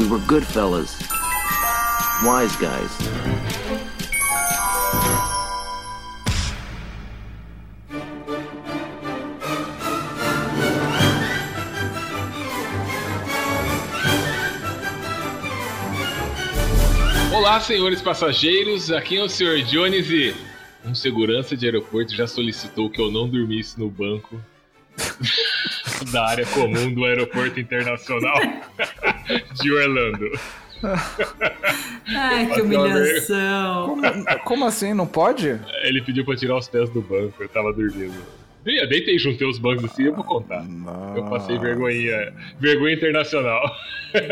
We were good fellas. Wise guys. Olá, senhores passageiros. Aqui é o Sr. Jones e um segurança de aeroporto já solicitou que eu não dormisse no banco da área comum do aeroporto internacional de Orlando. Ai, que humilhação. Como, como assim? Não pode? Ele pediu pra tirar os pés do banco, eu tava dormindo. Dei- Deitei, juntei os bancos assim, eu vou contar. Eu passei vergonha, vergonha internacional.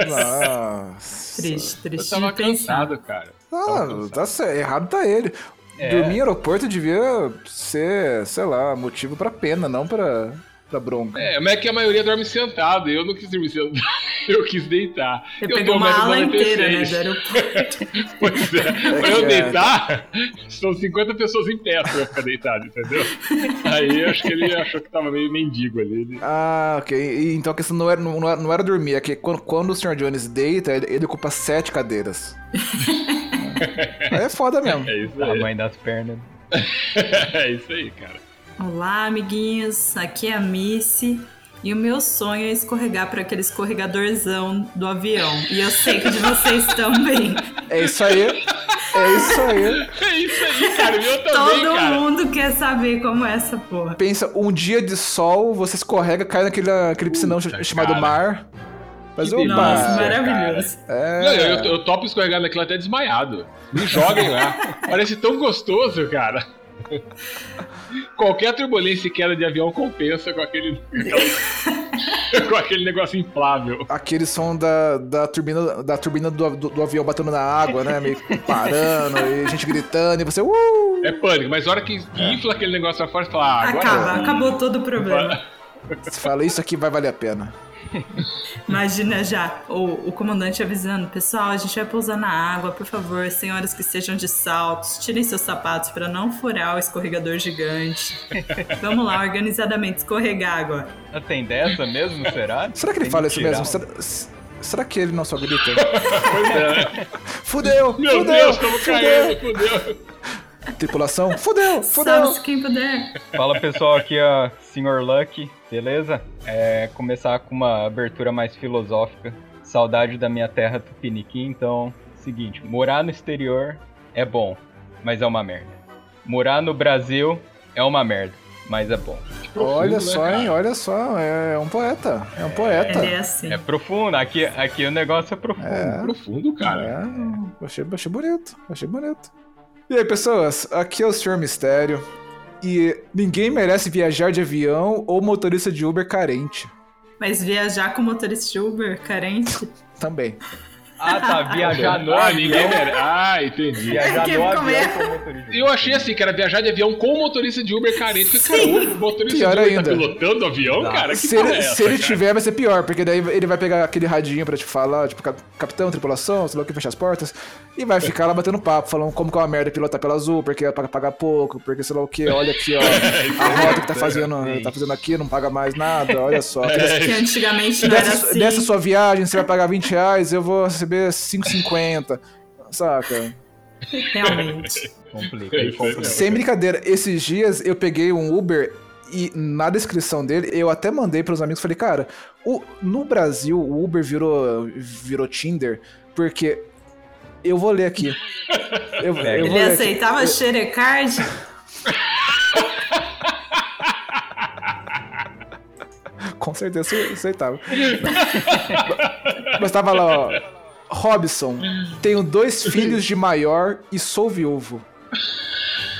Nossa. Triste, Eu triste tava de pensar. cansado, cara. Ah, tá certo. Errado tá ele. É. Dormir em aeroporto devia ser, sei lá, motivo pra pena, não pra, pra bronca. É, mas é que a maioria dorme sentado, e eu não quis dormir sentado, eu quis deitar. Você eu pegou tô uma ala 1,96. inteira, né, do aeroporto. Pois é, pra que eu é. deitar, são 50 pessoas em pé pra eu ficar deitado, entendeu? Aí eu acho que ele achou que tava meio mendigo ali. Ele... Ah, ok. E, Então a questão não era, não, era, não era dormir, é que quando, quando o Sr. Jones deita, ele, ele ocupa sete cadeiras. É foda mesmo. É isso A aí. mãe das pernas. É isso aí, cara. Olá, amiguinhos. Aqui é a Missy. E o meu sonho é escorregar para aquele escorregadorzão do avião. E eu sei que de vocês também. É isso aí. É isso aí. É isso aí, cara. Eu também, Todo cara. mundo quer saber como é essa porra. Pensa, um dia de sol, você escorrega, cai naquele aquele piscinão Puta, chamado cara. mar. Mas opa, delícia. Nossa, maravilhoso. Não, é, eu, eu topo escorregar naquilo até desmaiado. Me joguem lá. Parece tão gostoso, cara. Qualquer turbulência e queda de avião compensa com aquele. com aquele negócio inflável. aquele som da, da turbina, da turbina do, do, do avião batendo na água, né? Meio parando, e gente gritando, e você. Uh! É pânico, mas a hora que, que infla aquele negócio pra fora, você fala, ah, agora. Acaba, sim. acabou todo o problema. Você fala, isso aqui vai valer a pena. Imagina já o, o comandante avisando: pessoal, a gente vai pousar na água, por favor, senhoras que estejam de saltos, tirem seus sapatos para não furar o escorregador gigante. Vamos lá, organizadamente escorregar agora. Ah, Tem dessa mesmo, será? Será que ele Tem fala isso mesmo? Será, será que ele não só grita? É. Fudeu! Meu fudeu! Deus, estamos fudeu! caindo, fudeu. Tripulação, fudeu! Fudeu! Salve-se quem puder. Fala pessoal, aqui é Sr. Lucky, beleza? É começar com uma abertura mais filosófica. Saudade da minha terra tupiniquim, então, seguinte, morar no exterior é bom, mas é uma merda. Morar no Brasil é uma merda, mas é bom. Olha Profundo, só, né, hein? Olha só, é um poeta. É um poeta. Ele é assim. É profundo, aqui, aqui o negócio é profundo. É. Profundo, cara. É, achei, achei bonito, achei bonito. E aí, pessoas, aqui é o Sr. Mistério. E ninguém merece viajar de avião ou motorista de Uber carente. Mas viajar com motorista de Uber carente? Também. Ah tá, viajar no Ah, ninguém merece. Ah, entendi. Viajar Que no avião comer. com motorista. Eu achei assim, que era viajar de avião com motorista de Uber carente. Cara, o motorista Pior de Uber ainda. tá pilotando o avião, cara? Que se ele, é essa, se ele cara? tiver, vai ser pior, porque daí ele vai pegar aquele radinho pra te falar, tipo, cap- capitão, tripulação, sei lá o que, fechar as portas, e vai ficar lá batendo papo, falando como que é uma merda pilotar pela azul, porque é pra pagar pouco, porque sei lá o que, olha aqui, ó, a rota que tá fazendo, tá fazendo aqui, não paga mais nada, olha só. Aqueles- Que antigamente não era Dessa, assim. dessa sua viagem, você vai pagar 20 reais, eu vou receber 5,50. Saca? Realmente. Complica, É complica. Sem brincadeira, esses dias eu peguei um Uber e na descrição dele eu até mandei pros amigos, falei, cara, o- no Brasil o Uber virou, virou Tinder, porque eu vou ler aqui. Eu, eu Ele ler aqui. aceitava xerecard? Com certeza eu aceitava. Mas tava lá, ó. Robson, tenho dois filhos de maior e sou viúvo.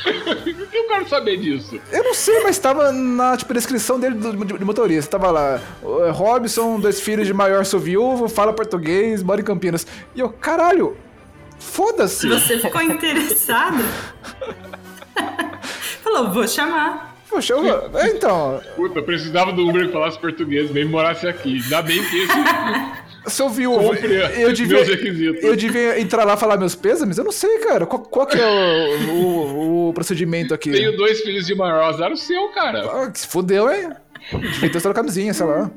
Por que eu quero saber disso? Eu não sei, mas tava na tipo, descrição dele do, de, de motorista. Tava lá, "Ô, Robson, dois filhos de maior, sou viúvo, fala português, mora em Campinas. E eu, caralho, foda-se. Você ficou interessado? Falou, vou chamar. Poxa, eu, então, Puta, eu precisava do Uber que falasse português, mesmo morasse aqui. Ainda bem que esse sou viúvo. cumpre Eu devia, eu devia entrar lá e falar meus pêsames? Eu não sei, cara. Qual, qual que é o, o- o procedimento aqui? Tenho dois filhos de maior, azar o seu, cara. Ah, se fudeu, hein? Devia ter só camisinha, sei lá.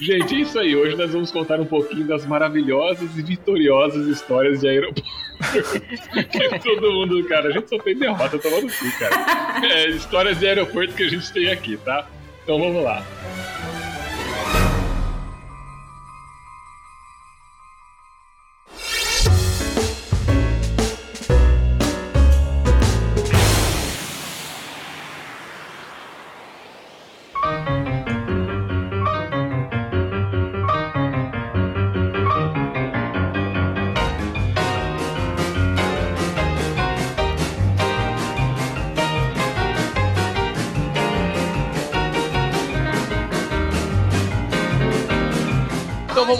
Gente, é isso aí. Hoje nós vamos contar um pouquinho das maravilhosas e vitoriosas histórias de aeroporto. que todo mundo, cara, a gente só tem derrota tomando cu, cara. É, histórias de aeroporto que a gente tem aqui, tá? Então vamos lá.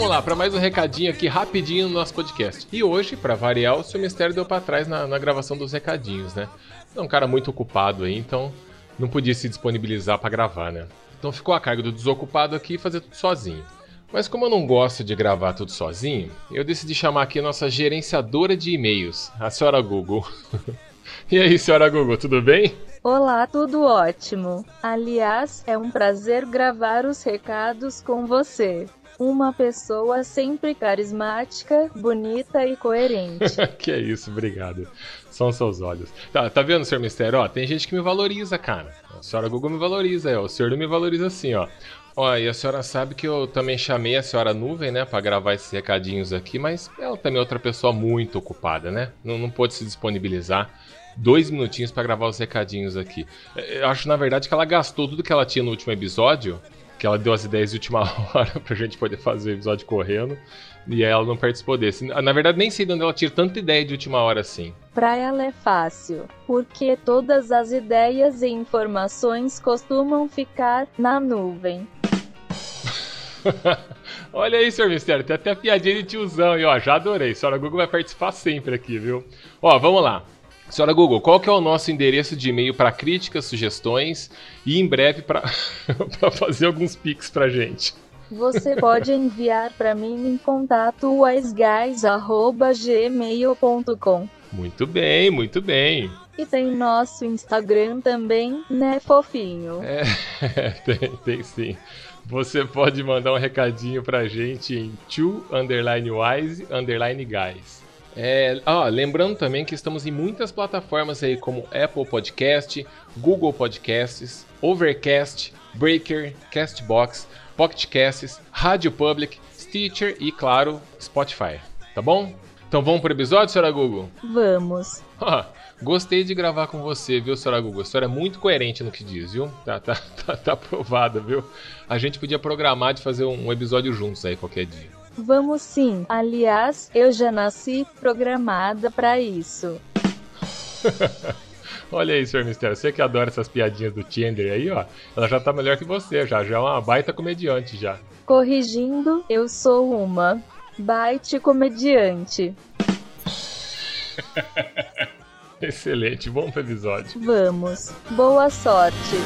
Vamos lá, para mais um recadinho aqui rapidinho no nosso podcast. E hoje, para variar, o seu mistério deu para trás na, na gravação dos recadinhos, né? É um cara muito ocupado aí, então não podia se disponibilizar para gravar, né? Então ficou a carga do desocupado aqui fazer tudo sozinho. Mas como eu não gosto de gravar tudo sozinho, eu decidi chamar aqui a nossa gerenciadora de e-mails, a senhora Google. e aí, senhora Google, tudo bem? Olá, tudo ótimo. Aliás, é um prazer gravar os recados com você. Uma pessoa sempre carismática, bonita e coerente. que é isso, obrigado. São seus olhos. Tá, tá vendo, senhor Mistério? Ó, tem gente que me valoriza, cara. A senhora Google me valoriza, ó. o senhor não me valoriza assim, ó. Ó, e a senhora sabe que eu também chamei a senhora Nuvem, né, pra gravar esses recadinhos aqui, mas ela também é outra pessoa muito ocupada, né? Não, não pôde se disponibilizar dois minutinhos para gravar os recadinhos aqui. Eu acho, na verdade, que ela gastou tudo que ela tinha no último episódio que ela deu as ideias de última hora pra gente poder fazer o episódio correndo. E ela não participou desse. Na verdade, nem sei de onde ela tira tanta ideia de última hora assim. Pra ela é fácil, porque todas as ideias e informações costumam ficar na nuvem. Olha aí, senhor Mistério, tem até piadinha de tiozão e ó, já adorei. A senhora Google vai participar sempre aqui, viu? Ó, vamos lá. Senhora Google, qual que é o nosso endereço de e-mail para críticas, sugestões e em breve para fazer alguns pics pra gente? Você pode enviar para mim em contato wiseguys@gmail.com. Muito bem, muito bem. E tem nosso Instagram também, né, fofinho? É, tem, tem sim. Você pode mandar um recadinho pra gente em to underline wise underline guys. É, lembrando também que estamos em muitas plataformas aí como Apple Podcast, Google Podcasts, Overcast, Breaker, Castbox, Pocket Casts, Rádio Public, Stitcher e, claro, Spotify. Tá bom? Então vamos pro episódio, senhora Google? Vamos. Gostei de gravar com você, viu, senhora Google? A senhora é muito coerente no que diz, viu? Tá, tá, tá, tá aprovada, viu? A gente podia programar de fazer um episódio juntos aí qualquer dia. Vamos sim. Aliás, eu já nasci programada para isso. Olha aí, senhor Mistério, você que adora essas piadinhas do Tinder aí, ó. Ela já tá melhor que você, já. Já é uma baita comediante já. Corrigindo, eu sou uma baita comediante. Excelente, bom pro episódio. Vamos. Boa sorte.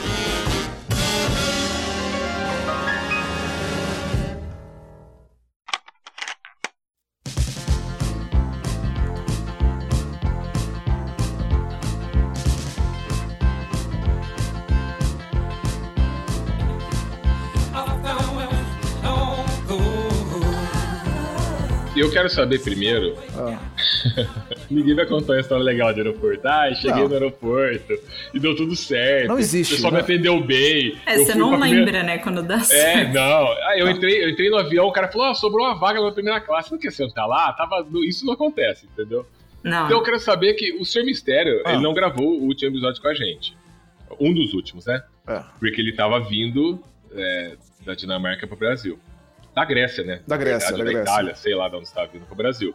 Quero saber primeiro. Ah. Ninguém vai contar uma história legal de aeroporto. Ah, cheguei Não. no aeroporto e deu tudo certo. Não existe, O pessoal me né? atendeu bem. É, eu você não lembra, primeira- né, quando dá É, certo. não. Ah, eu entrei, eu entrei no avião, o cara falou: ah, sobrou uma vaga na primeira classe. Não quer sentar lá? Tava... Isso não acontece, entendeu? Não. Então eu quero saber que o Sr. Mistério, Ah. ele não gravou o último episódio com a gente. Um dos últimos, né? É, Porque ele tava vindo é, da Dinamarca pro Brasil. Da Grécia, né? Da Grécia, Na da verdade, Grécia. Itália, sei lá de onde estava vindo pro Brasil.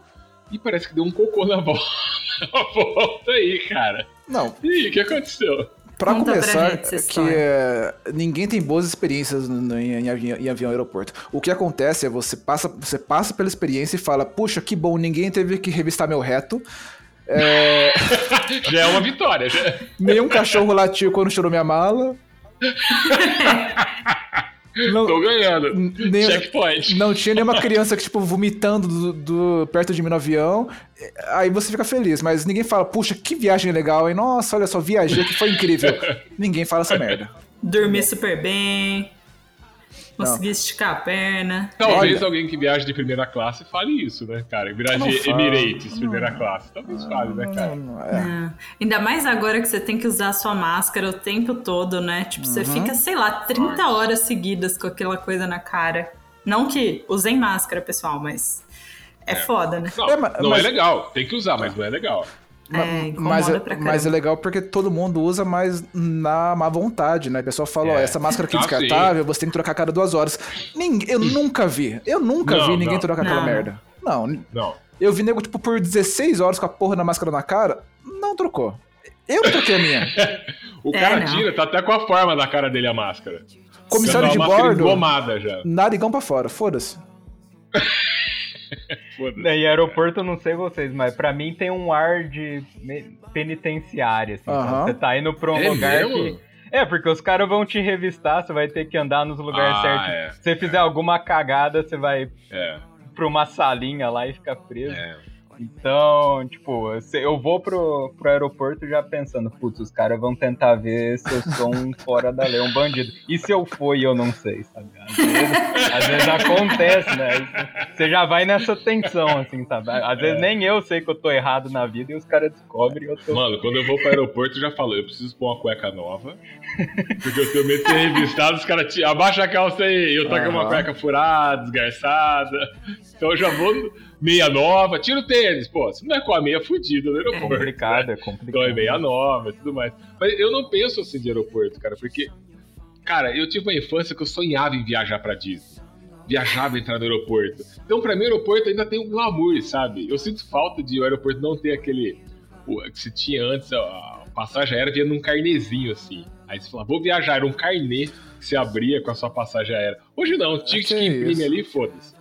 E parece que deu um cocô na volta, na volta aí, cara. não, E aí, o que aconteceu? Pra Conta pra começar, gente essa que é, ninguém tem boas experiências no- no- em, em avião, em avião aeroporto. O que acontece é você passa, você passa pela experiência e fala, puxa, que bom, ninguém teve que revistar meu reto. É, Já é uma vitória. Já... nenhum cachorro latiu quando chorou minha mala. Não, Tô ganhando. nem- Checkpoint. não tinha nenhuma criança que, tipo, vomitando do, do- perto de mim no avião. Aí você fica feliz, mas ninguém fala, puxa, que viagem legal, hein? Nossa, olha só, viajei que foi incrível. ninguém fala essa merda. Dormir super bem. Conseguir esticar a perna. Talvez Olha. alguém que viaja de primeira classe fale isso, né, cara? Virar Não de. Emirates, primeira classe. Talvez fale, né, cara? Não, é. É. Ainda mais agora que você tem que usar a sua máscara o tempo todo, né? Tipo, você Uhum. fica, sei lá, 30 horas seguidas com aquela coisa na cara. Não que usem máscara, pessoal, mas é, foda, né? Não, É, mas- não mas- é legal. Tem que usar, mas não é legal. É, mas, é, mas é caramba. legal porque todo mundo usa mais na má vontade, né? O pessoal fala, ó, É. essa máscara aqui é Ah, descartável, você tem que trocar a cada duas horas. Ninguém, eu nunca vi, eu nunca Não, vi ninguém não. trocar aquela Não. merda. Não, Não. eu vi nego, tipo, por 16 horas com a porra da máscara na cara, não trocou. Eu troquei a minha. O É, cara tira, tá até com a forma da cara dele a máscara. Comissário de bordo, engomada já. narigão pra fora, foda-se. Foda-se. E aeroporto, eu não sei vocês, mas pra mim tem um ar de penitenciária, assim. Você tá indo pra um É lugar mesmo? que. É, porque os caras vão te revistar, você vai ter que andar nos lugares Ah, certos. é, Se você fizer alguma cagada, você vai É, pra uma salinha lá e ficar preso. é. Então, tipo, eu sei- eu vou pro, pro aeroporto já pensando, putz, os caras vão tentar ver se eu sou um fora da lei, um bandido. E se eu for e eu não sei, sabe? Às vezes, às vezes acontece, né? Você já vai nessa tensão, assim, sabe? Às É. vezes nem eu sei que eu tô errado na vida e os caras descobrem e eu tô. Mano, quando eu vou pro aeroporto, eu já falo, eu preciso pôr uma cueca nova. Porque eu tenho medo de ser revistado, os caras te... abaixa a calça aí, eu tô com uma cueca furada, desgarçada. Então eu já vou meia nova, tira o tênis. Pô, você não é com a meia fudida no É aeroporto. complicado, é Então complicado. é meia nova e tudo mais. Mas eu não penso assim de aeroporto, cara, porque. Cara, eu tive uma infância que eu sonhava em viajar pra Disney. Viajava entrar no aeroporto. Então, pra mim, o aeroporto ainda tem um glamour, sabe? Eu sinto falta de o aeroporto não ter aquele. o que se tinha antes, a passagem aérea vinha num carnezinho assim. Aí você falava, vou viajar, era um carnê que você abria com a sua passagem aérea. Hoje não, ticket que que imprime isso. ali, foda-se.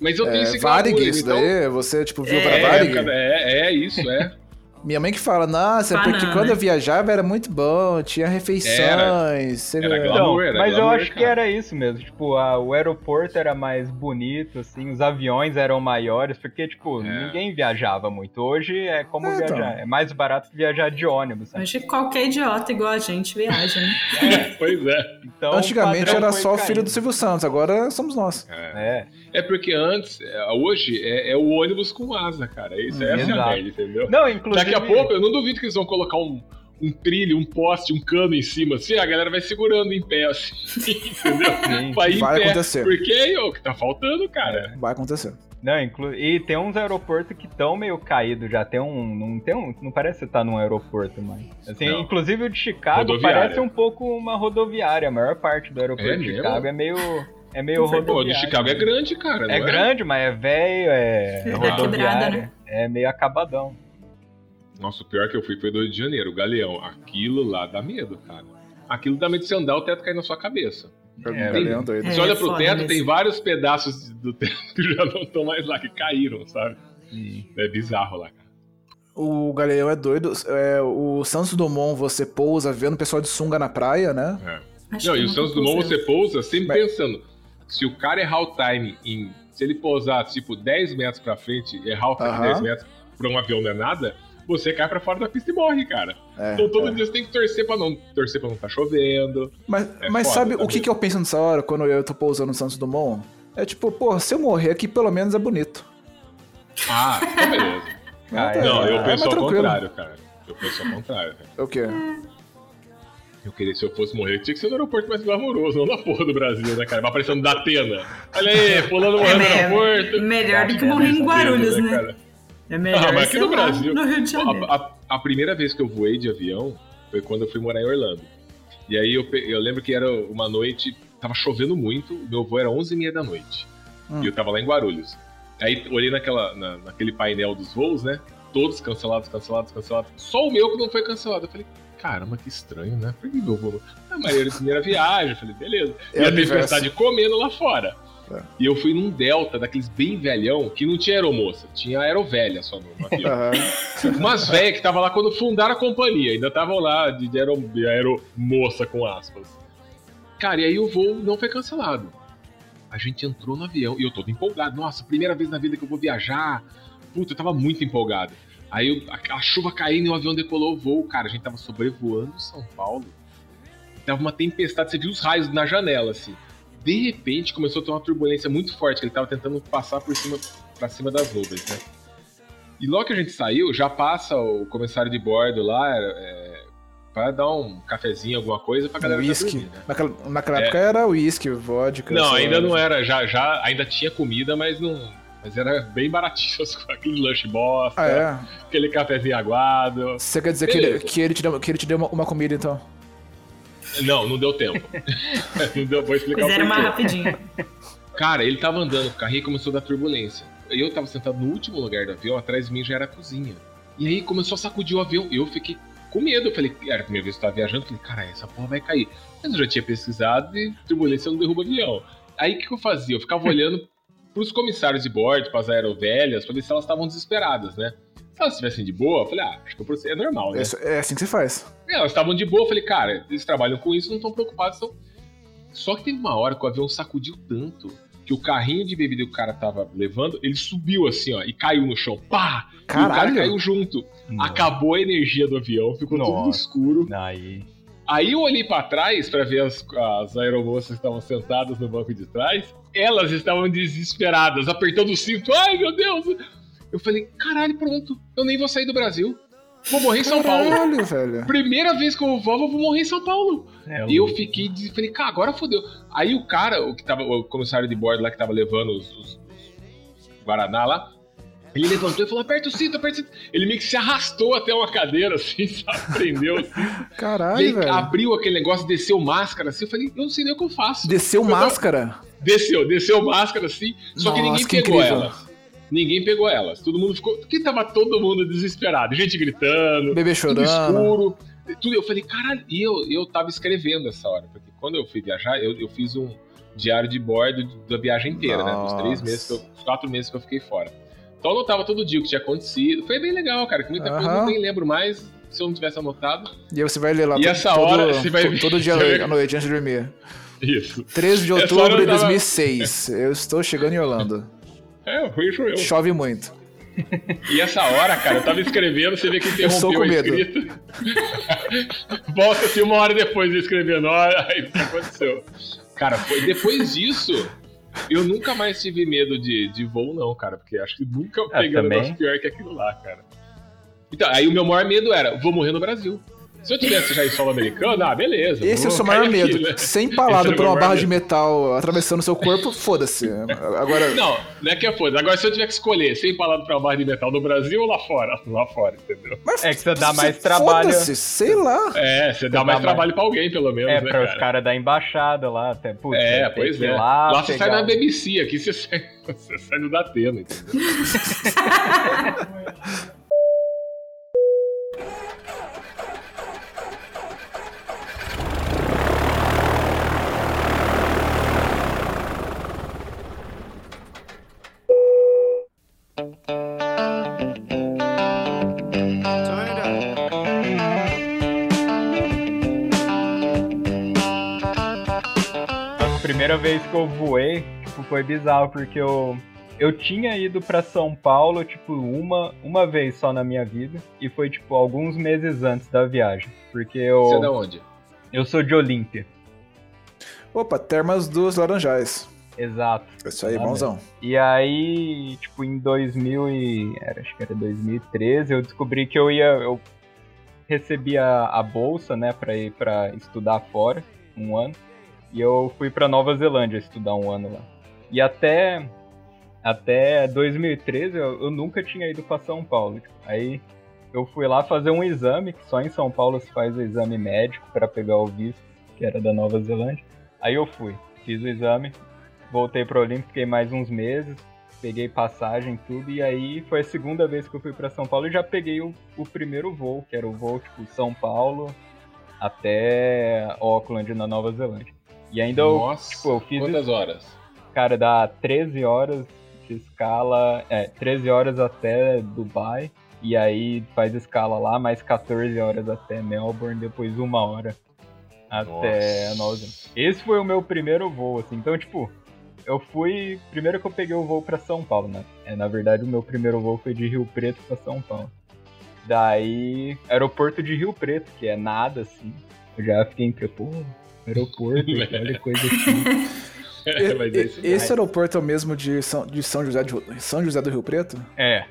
Mas eu tenho É, esse glamour, Varig, isso então- daí, você, tipo, viu É, pra Varig? é, é isso, é. Minha mãe que fala, nossa, é porque Banana. quando eu viajava era muito bom, tinha refeições. você- Era Então, glamour, era mas eu glamour, acho que cara. era isso mesmo. Tipo, a- o aeroporto era mais bonito, assim, os aviões eram maiores, porque, tipo, É. ninguém viajava muito. Hoje é como É, então. viajar. É mais barato que viajar de ônibus. Sabe? Hoje qualquer idiota igual a gente viaja, né? Pois é. Então, Antigamente era só o filho do Silvio Santos, agora somos nós. É. É porque antes, é, hoje, é, é o ônibus com asa, cara. Isso, essa é a Exato. merda, entendeu? Não, inclusive. Daqui a pouco, eu não duvido que eles vão colocar um, um trilho, um poste, um cano em cima, assim, a galera vai segurando em pé, assim, entendeu? Sim. Vai em Vai pé. acontecer. Porque é o que tá faltando, cara. Vai acontecer. Não, inclu... E tem uns aeroportos que estão meio caídos já. Tem um. Não, tem um. Não parece que você tá num aeroporto mais. Assim, Não. inclusive o de Chicago Rodoviária. parece um pouco uma rodoviária. A maior parte do aeroporto É de mesmo? Chicago é meio. É meio Pô, rodoviária. de Chicago é grande, cara. É não grande, mas é velho, é, É rodoviária. quebrada, né? É meio acabadão. Nossa, o pior que eu fui foi do Rio de Janeiro, o Galeão. Aquilo lá dá medo, cara. Aquilo dá medo de você andar, o teto cair na sua cabeça. É, Galeão doido. Você É, olha pro teto, mesmo. tem vários pedaços do teto que já não estão mais lá, que caíram, sabe? É bizarro lá, cara. O Galeão é doido. É, o Santos Dumont você pousa vendo o pessoal de sunga na praia, né? Acho Não, e o Santos Dumont você pousa sempre Mas- pensando, se o cara errar o time em. Se ele pousar, tipo, 10 metros pra frente, errar o time Aham. 10 metros pra um avião não é nada, você cai pra fora da pista e morre, cara. É, então todo é. dia você tem que torcer pra não torcer pra não tá chovendo. Mas, É mas foda, sabe tá o que, que eu penso nessa hora quando eu tô pousando no Santos Dumont? É tipo, pô, se eu morrer aqui, pelo menos é bonito. Ah, então beleza. Ah, tá- não, eu é penso mais ao tranquilo. contrário, cara. Eu penso ao contrário. cara. É o quê? Eu queria, se eu fosse morrer, tinha que ser no aeroporto mais glamouroso, não na porra do Brasil, né, cara? Vai aparecendo da Atena. Olha aí, pulando morrendo no É, aeroporto. melhor do que É, morrer em Guarulhos, né? cara? É melhor Ah, mas aqui no Brasil- no Rio de Janeiro. A, a- a primeira vez que eu voei de avião foi quando eu fui morar em Orlando. E aí eu, eu lembro que era uma noite, tava chovendo muito, meu voo era 11h30 da noite. Hum. E eu tava lá em Guarulhos. Aí olhei naquela, na- naquele painel dos voos, né? Todos cancelados, cancelados, cancelados. Só o meu que não foi cancelado. Eu falei, caramba, que estranho, né? Por que meu voo? Ah, mas era a primeira viagem. Eu falei, beleza. É e a o universo. tempestade comendo lá fora. É. E eu fui num Delta, daqueles bem velhão, que não tinha aeromoça, tinha aerovelha só no avião. Umas velhas que estavam lá quando fundaram a companhia, ainda estavam lá de, de, aero, de aeromoça com aspas. Cara, e aí o voo não foi cancelado. A gente entrou no avião e eu todo empolgado. Nossa, primeira vez na vida que eu vou viajar. Puta, eu tava muito empolgado. Aí eu- a, a chuva caindo e o avião decolou o voo. Cara, a gente tava sobrevoando São Paulo. Tava uma tempestade, você viu os raios na janela, assim. De repente começou a ter uma turbulência muito forte, que ele tava tentando passar por cima, pra cima das nuvens, né? E logo que a gente saiu, já passa o comissário de bordo lá, é, pra dar um cafezinho, alguma coisa pra galera Whisky. dormir, né? Naquela, naquela É. época era whisky, vodka. Não, ainda não era, já, já ainda tinha comida, mas não. Mas era bem baratinho, aquele lanche bosta, Ah, é? aquele cafezinho aguado. Você quer dizer que ele, que ele te deu, que ele te deu uma, uma comida, então? Não, não deu tempo. não deu, vou explicar Fizeram mais rapidinho. Cara, ele tava andando com o carrinho e começou a dar turbulência. Eu tava sentado no último lugar do avião, atrás de mim já era a cozinha. E aí começou a sacudir o avião. Eu fiquei com medo. Eu falei, era a primeira vez que eu tava viajando. Eu falei, cara, essa porra vai cair. Mas eu já tinha pesquisado e turbulência não derruba avião. Aí o que, que eu fazia? Eu ficava olhando pros comissários de bordo, pras aerovelhas, pra ver se elas estavam desesperadas, né? Se elas estivessem de boa, eu falei, ah, acho que o processo é normal, né? É, é assim que você faz. É, elas estavam de boa, eu falei, cara, eles trabalham com isso, não estão preocupados. Então... Só que teve uma hora que o avião sacudiu tanto que o carrinho de bebida que o cara tava levando, ele subiu assim, ó, e caiu no chão. Pá! E o cara Caralho! caiu junto. Acabou a energia do avião, ficou tudo Nossa. escuro. Aí. Aí eu olhei pra trás pra ver as, as aeromoças que estavam sentadas no banco de trás. Elas estavam desesperadas, apertando o cinto. Ai, meu Deus! Eu falei, caralho, pronto. Eu nem vou sair do Brasil. Vou morrer em São Paulo. Caralho, velho. Primeira vez que eu vou, eu vou morrer em São Paulo. É, E eu fiquei, falei, cara, agora fodeu. Aí o cara, o que tava, o comissário de bordo lá que tava levando os, os- os Guaraná lá, ele levantou e falou: aperta o cinto, aperta o cinto. Ele meio que se arrastou até uma cadeira, assim, sabe? Prendeu assim. e Caralho, aí velho. abriu aquele negócio, desceu máscara assim. Eu falei, eu não sei nem o que eu faço. Desceu Eu tava- máscara. Desceu, desceu máscara assim. Só que Nossa, ninguém que pegou incrível. elas. Ninguém pegou elas. Todo mundo ficou. Porque tava todo mundo desesperado. Gente gritando. Bebê tudo chorando. escuro. Tudo, eu falei, caralho, e eu, eu tava escrevendo essa hora, porque quando eu fui viajar, eu, eu fiz um diário de bordo da viagem inteira, né? Dos três Nossa. meses, que eu, dos quatro meses que eu fiquei fora. Então eu anotava todo dia o que tinha acontecido. Foi bem legal, cara, que muita coisa eu nem lembro mais se eu não tivesse anotado. E aí você vai ler lá E essa todo, hora você vai ver- todo dia à noite, antes de dormir. Isso. 13 de outubro de eu tava- 2006. Eu estou chegando em Orlando. É, vejo eu. Chove muito. E essa hora, cara, eu tava escrevendo, você vê que Eu sou interrompeu com a medo. escrita. Volta assim uma hora depois de escrevendo, olha, aí o que aconteceu. Cara, foi depois disso, eu nunca mais tive medo de, de voo, não, cara, porque acho que nunca Ah, peguei um negócio pior que aquilo lá, cara. Então, aí o meu maior medo era, vou morrer no Brasil. Se eu tivesse já em solo americano, ah, beleza. Esse é o seu maior cair aqui, medo. né? Ser Esse empalado era o por uma barra de medo. metal atravessando seu corpo, foda-se. Agora, Não, não é que é foda. Agora, se eu tiver que escolher ser empalado pra uma barra de metal no Brasil ou lá fora? Lá fora, entendeu? mas É que você dá mais trabalho. Foda-se, sei lá. É, você dá dá mais mais- trabalho pra alguém, pelo menos, É, né, pra os cara? caras da embaixada lá, até. Putz, É, pois é. Lá, Lá, você sai na BBC, aqui você sai, você sai no Datena, entendeu? primeira vez que eu voei, tipo, foi bizarro, porque eu, eu tinha ido pra São Paulo, tipo, uma, uma vez só na minha vida, e foi, tipo, alguns meses antes da viagem. Porque eu, Você é da onde? eu sou de Olímpia. Opa, Termas dos Laranjais. Exato. Isso aí, bonzão. E aí, tipo, em 2000 e... Era, acho que era 2013, eu descobri que eu ia... Eu recebi a, a bolsa, né, pra ir pra estudar fora, um ano. E eu fui pra Nova Zelândia estudar um ano lá. E até... Até 2013 eu, eu nunca tinha ido pra São Paulo. Aí eu fui lá fazer um exame, que só em São Paulo se faz o exame médico pra pegar o visto, que era da Nova Zelândia. Aí eu fui, fiz o exame, voltei pro Olimpo, fiquei mais uns meses, peguei passagem tudo, e aí foi a segunda vez que eu fui pra São Paulo e já peguei o, o primeiro voo, que era o voo, tipo, São Paulo até Auckland, na Nova Zelândia. E ainda eu, Nossa, tipo, eu fiz quantas horas? cara, dá 13 horas de escala, é, 13 horas até Dubai, e aí faz escala lá, mais 14 horas até Melbourne, depois uma hora até. Nova. Esse foi o meu primeiro voo, assim, então, tipo, eu fui, primeiro que eu peguei o voo pra São Paulo, né, é, na verdade o meu primeiro voo foi de Rio Preto pra São Paulo. Daí, aeroporto de Rio Preto, que é nada, assim, eu já fiquei entre, pô, aeroporto, olha coisa assim. É, mas é isso E- Esse aeroporto é o mesmo de São, de São, José, de, São José do Rio Preto? É.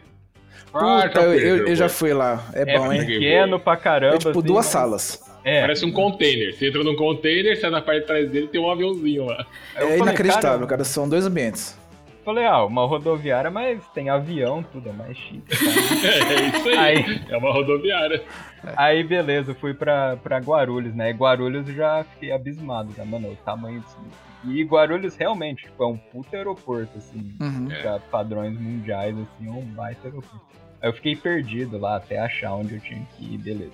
Ah, Puta, eu, fui, eu- eu já fui. lá. É, É bom, hein? pequeno pra caramba. É tipo assim, duas mas- salas. É. Parece um container. Você entra num container, sai na parte de trás dele tem um aviãozinho lá. Eu É falei, inacreditável, cara, cara. São dois ambientes. Falei, ah, uma rodoviária, mas tem avião, tudo é mais chique. tá? É isso aí. Aí. É uma rodoviária. Aí, beleza, fui pra, pra Guarulhos, né? E Guarulhos eu já fiquei abismado, né, mano? O tamanho disso. E Guarulhos realmente, tipo, é um puta aeroporto, assim, Uhum. É. pra padrões mundiais, assim, é um baita aeroporto. Aí eu fiquei perdido lá até achar onde eu tinha que ir, beleza.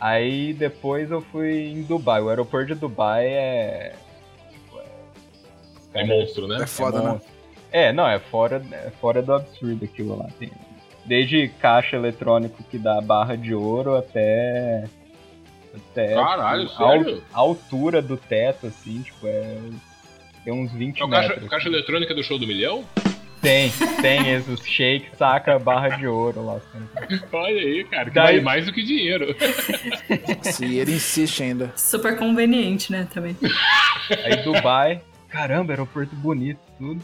Aí depois eu fui em Dubai. O aeroporto de Dubai é. tipo, É caras- monstro, né? É foda, né? monstro. É, não, é fora, é fora do absurdo aquilo lá. Tem, desde caixa eletrônico que dá barra de ouro até. até Caralho, tipo, sério? a altura do teto, assim, tipo, é. Tem uns 20 É o caixa, metros. caixa eletrônica do show do milhão? Tem, tem esses shake, saca barra de ouro lá. assim. Olha aí, cara, que Daí- vale mais do que dinheiro. Se ele insiste ainda. Super conveniente, né, também. Aí Dubai, caramba, aeroporto bonito, tudo.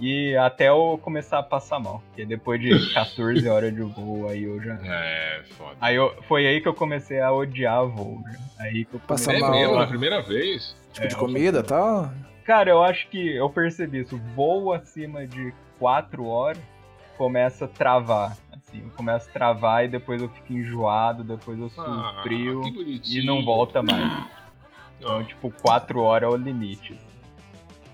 E até eu começar a passar mal. Porque depois de 14 horas de voo, aí eu já. É, foda. Aí eu, foi aí que eu comecei a odiar voo. já. Aí que eu Passa comecei... É mal. mesmo, na primeira vez? Tipo, de comida e tal. Cara, eu acho que eu percebi isso. Voo acima de 4 horas começa a travar. Assim, eu começo a travar e depois eu fico enjoado, depois eu suo Ah, frio e não volta mais. Então, tipo, 4 horas é o limite.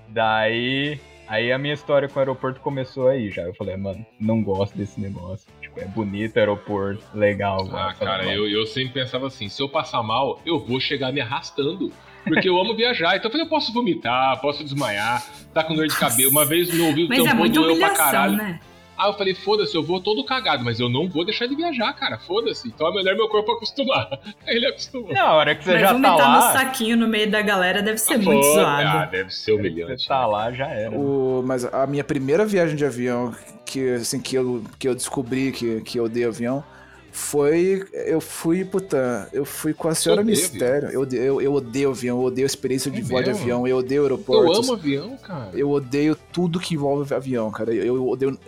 Daí. Aí a minha história com o aeroporto começou aí já. Eu falei, mano, não gosto desse negócio. Tipo, é bonito aeroporto, legal. Ah, cara, eu, eu sempre pensava assim, se eu passar mal, eu vou chegar me arrastando. Porque eu amo viajar, então eu falei, eu posso vomitar, posso desmaiar, tá com dor de cabelo. Uma vez no ouvido Mas é tampão muita doeu pra humilhação, caralho. né? Aí eu falei, foda-se, eu vou todo cagado, mas eu não vou deixar de viajar, cara, foda-se. Então é melhor meu corpo acostumar. Aí ele acostumou. Na hora que você Mas já tá vomitar no lá, saquinho no meio da galera deve ser muito Foda- zoado. Ah, deve ser humilhante. você tá lá, já era. O, mas a minha primeira viagem de avião, que, assim, que, eu, que eu descobri que, que eu odeio avião, foi. Eu fui, puta, eu fui com a senhora odeia Mistério. Eu, odeio- eu, eu odeio avião, eu odeio a experiência de É voar de avião, eu odeio Eu aeroportos. amo avião, cara. Eu odeio tudo que envolve avião, cara. Eu, eu odeio.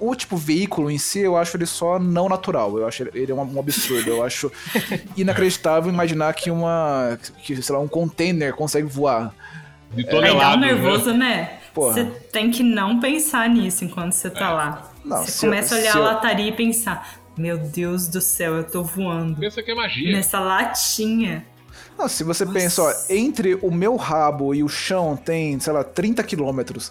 O tipo veículo em si, eu acho ele só não natural. Eu acho ele um, um absurdo. Eu acho inacreditável imaginar que uma. que, sei lá, um container consegue voar. De Aí dá um toneladas, né? nervoso, né? Você tem que não pensar nisso enquanto você tá lá. Não, você começa eu- a olhar a eu- lataria e pensar: Meu Deus do céu, eu tô voando Pensa que é magia. nessa latinha. Não, se você Nossa. pensa, ó, entre o meu rabo e o chão tem, sei lá, 30 quilômetros.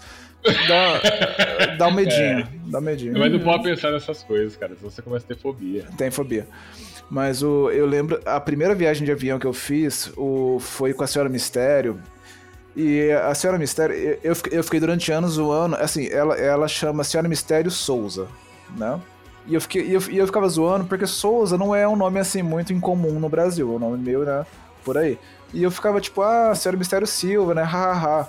Dá, dá um medinho. Dá um medinho. Mas não pode pensar nessas coisas, cara, senão você começa a ter fobia. Tem fobia. Mas o, eu lembro, a primeira viagem de avião que eu fiz o, foi com a Senhora Mistério. E a Senhora Mistério, eu- eu, fiquei- eu fiquei durante anos zoando, assim, ela, ela chama Senhora Mistério Souza, né? E eu, fiquei, e eu, e eu ficava zoando porque Souza não é um nome assim muito incomum no Brasil, é um nome meio, né, por aí. E eu ficava tipo, ah, Senhora Mistério Silva, né, hahaha.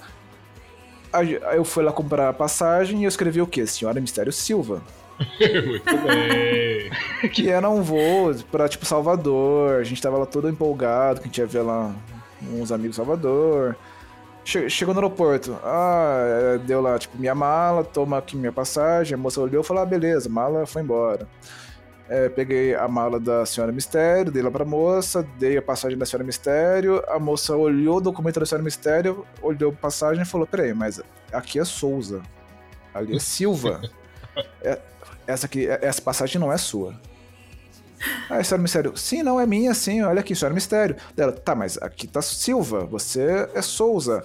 Aí eu fui lá comprar a passagem e eu escrevi o quê? Senhora Mistério Silva Muito bem. que era um voo pra, tipo, Salvador. A gente tava lá todo empolgado, que a gente ia ver lá uns amigos Salvador. Che- Chegou no aeroporto. Ah, é, deu lá, tipo, minha mala, toma aqui minha passagem. A moça olhou e falou, ah, beleza, mala foi embora. É, peguei a mala da senhora Mistério, dei lá pra moça, dei a passagem da senhora Mistério. A moça olhou o documento da senhora Mistério, olhou a passagem e falou, peraí, mas aqui é Souza, ali é Silva. É- essa aqui, essa passagem não é sua. Aí a senhora Mistério, sim, não é minha, sim, olha aqui, senhora Mistério. Dela, tá, mas aqui tá Silva, você é Souza.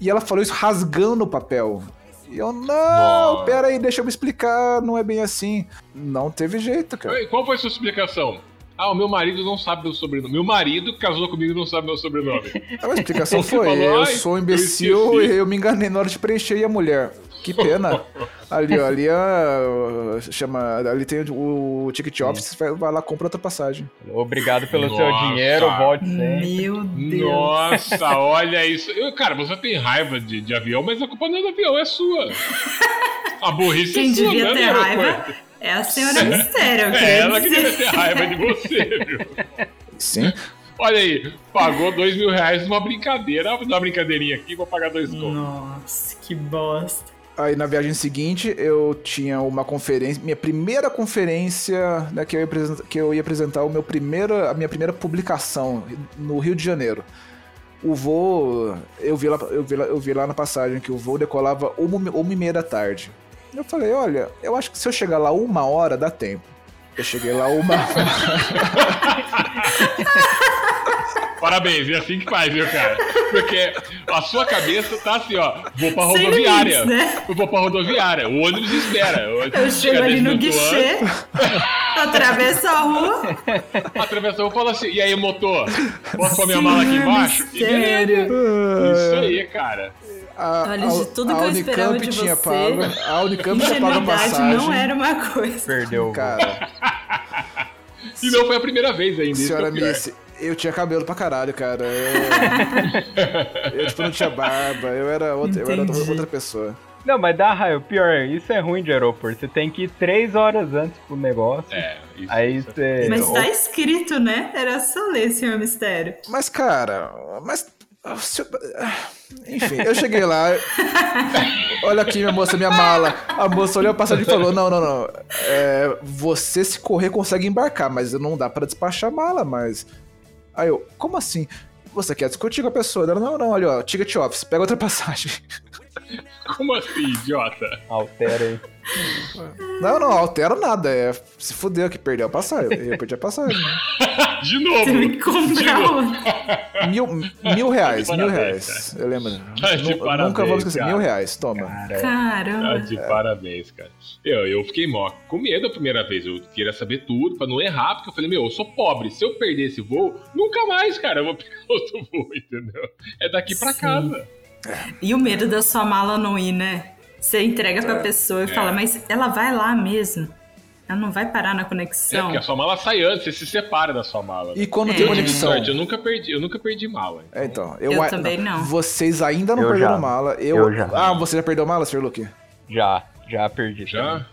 E ela falou isso rasgando o papel. E eu, não, pera aí, deixa eu me explicar, não é bem assim. Não teve jeito, cara. Oi, Qual foi a sua explicação? Ah, o meu marido não sabe meu sobrenome. Meu marido casou comigo não sabe meu sobrenome. A explicação foi, falou, eu "Ai, sou um eu imbecil esqueci." e eu me enganei na hora de preencher e a mulher. Que pena. Ali, ó, ali a, chama, ali tem o, o ticket office, vai, vai lá, compra outra passagem. Obrigado pelo seu Nossa. dinheiro, volte sempre. Meu Deus. Nossa, olha isso. Eu, cara, você tem raiva de, de avião, mas a culpa não é do avião, é sua. A burrice Quem é sua, devia é ter raiva é a senhora Mistério, É queria ela que dizer. devia ter raiva de você, viu? Sim. Olha aí, pagou dois mil reais numa brincadeira. Vou dar uma brincadeirinha aqui, vou pagar dois contos. Nossa, que bosta. Aí na viagem seguinte eu tinha uma conferência, minha primeira conferência, né, que eu ia apresentar, que eu ia apresentar o meu primeiro, a minha primeira publicação no Rio de Janeiro. O voo, eu vi lá, eu vi lá, eu vi lá na passagem que o voo decolava uma, uma e meia da tarde. Eu falei, olha, eu acho que se eu chegar lá uma hora dá tempo. Eu cheguei lá uma Parabéns, é assim que faz, viu, cara? Porque a sua cabeça tá assim, ó. Vou pra rodoviária. Sem limites, né? Eu vou pra rodoviária. O ônibus espera. Eu chego ali no guichê, atravesso a rua. Atravessou e falou assim: e aí, motor? Posso pôr minha mala aqui embaixo? Sério. Isso aí, cara. a, Olha, de tudo que eu esperava Unicamp de tinha você, pago, a Unicamp tinha pago a passagem. não era uma coisa. Perdeu. Cara, E não foi a primeira vez ainda. é senhora o. Missy, eu tinha cabelo pra caralho, cara. Eu, eu tipo, não tinha barba, eu era outra, eu era outra pessoa. Não, mas dá raio. Pior, isso é ruim de aeroporto. Você tem que ir três horas antes pro negócio. É, isso. Aí isso. você. Mas tá escrito, né? Era só ler, senhor mistério. Mas, cara, mas. Enfim, eu cheguei lá. Olha aqui, minha moça, minha mala. A moça olhou a passagem e falou: Não, não, não. É, você, se correr, consegue embarcar, mas não dá pra despachar a mala, mas. Aí eu, como assim? Você quer discutir com a pessoa? Ela, não, não, olha, ó, ticket office, pega outra passagem. Como assim, idiota? Altera aí. Não, não, altera nada. É se fudeu que perdeu a passagem. Eu perdi a passagem. De novo. Teve que comprar. Mil, mil reais, Tá mil reais. Eu lembro. Tá Nu- parabéns, Nunca vou esquecer. cara. Mil reais, toma. Tá Caramba. de parabéns, cara. Eu, eu fiquei mó com medo a primeira vez. Eu queria saber tudo pra não errar, porque eu falei, meu, eu sou pobre. Se eu perder esse voo, nunca mais, cara, eu vou pegar outro voo, entendeu? É daqui pra Sim. casa. E o medo da sua mala não ir, né? Você entrega pra pessoa e fala, mas ela vai lá mesmo. Ela não vai parar na É, conexão. porque a sua mala sai antes, você se separa da sua mala. E quando É. tem tive conexão. sorte, eu nunca perdi, eu nunca perdi mala. É, então. Eu, Eu a- também não. Vocês ainda não Eu perderam já. mala. Eu, Eu já. Ah, você já perdeu mala, Sr. Luke? Já, já perdi. Já?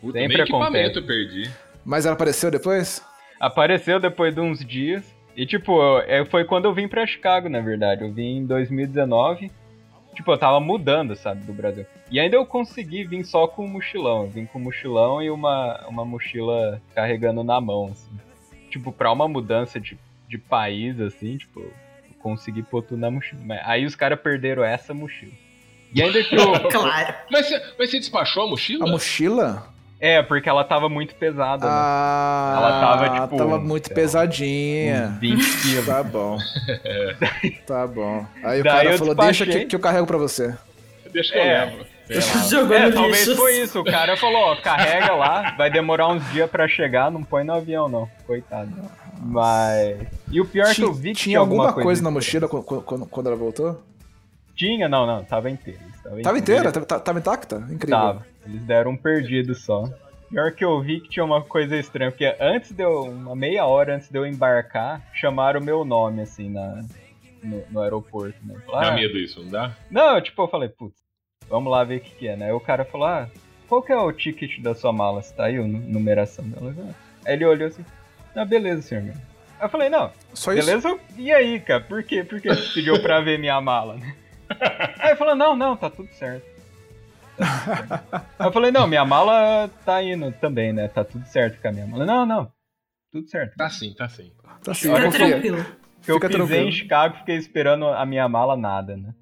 Puta, Sempre nem equipamento acontece. perdi. Mas ela apareceu depois? Apareceu depois de uns dias. E, tipo, eu- é, foi quando eu vim pra Chicago, na verdade. Eu vim em 2019. Tipo, eu tava mudando, sabe, do Brasil. E ainda eu consegui vir só com um mochilão. Eu vim com um mochilão e uma, uma mochila carregando na mão, assim. Tipo, pra uma mudança de, de país, assim, tipo, eu consegui pôr tudo na mochila. Mas aí os caras perderam essa mochila. E ainda que eu. Claro. Mas mas você despachou a mochila? A mochila? É, porque ela tava muito pesada, né? Ah, Ela tava, tipo, tava muito pesadinha. Uns 20 quilos. Tá bom. tá bom. Aí o Daí cara eu falou, despachei. deixa que, que eu carrego pra você. Deixa que eu É. levo. Sei lá. Jogou É, talvez lixo. foi isso. O cara falou, ó, carrega lá, vai demorar uns dias pra chegar, não põe no avião, não. Coitado. Mas. E o pior é que eu vi que tinha alguma coisa, coisa na mochila quando, quando- quando ela voltou? Tinha, não, não, tava inteiro. Tava, Tava inteira? Tava- tava intacta? Incrível. Tava. Eles deram um perdido só. Pior que eu vi que tinha uma coisa estranha, porque antes de eu. Uma meia hora antes de eu embarcar, chamaram o meu nome, assim, na, no, no aeroporto, né? Dá Falaram, "Ah, medo isso, não dá? Não, tipo, eu falei, putz, vamos lá ver o que, que é, né? Aí o cara falou, ah, qual que é o ticket da sua mala? Você tá aí, a nu- numeração dela? Ah. Aí ele olhou assim, ah, beleza, senhor. meu." Aí eu falei, não, Só isso? beleza, e aí, cara? Por quê? Por que você pediu pra ver minha mala, né? Aí ele falou, não, não, tá tudo certo. Eu falei, não, minha mala tá indo também, né? Tá tudo certo com a minha mala. Não, não, tudo certo. Tá sim, tá sim. Tá assim, Fica tranquilo. Eu Fica pisei tranquilo. em Chicago, fiquei esperando a minha mala, nada, né?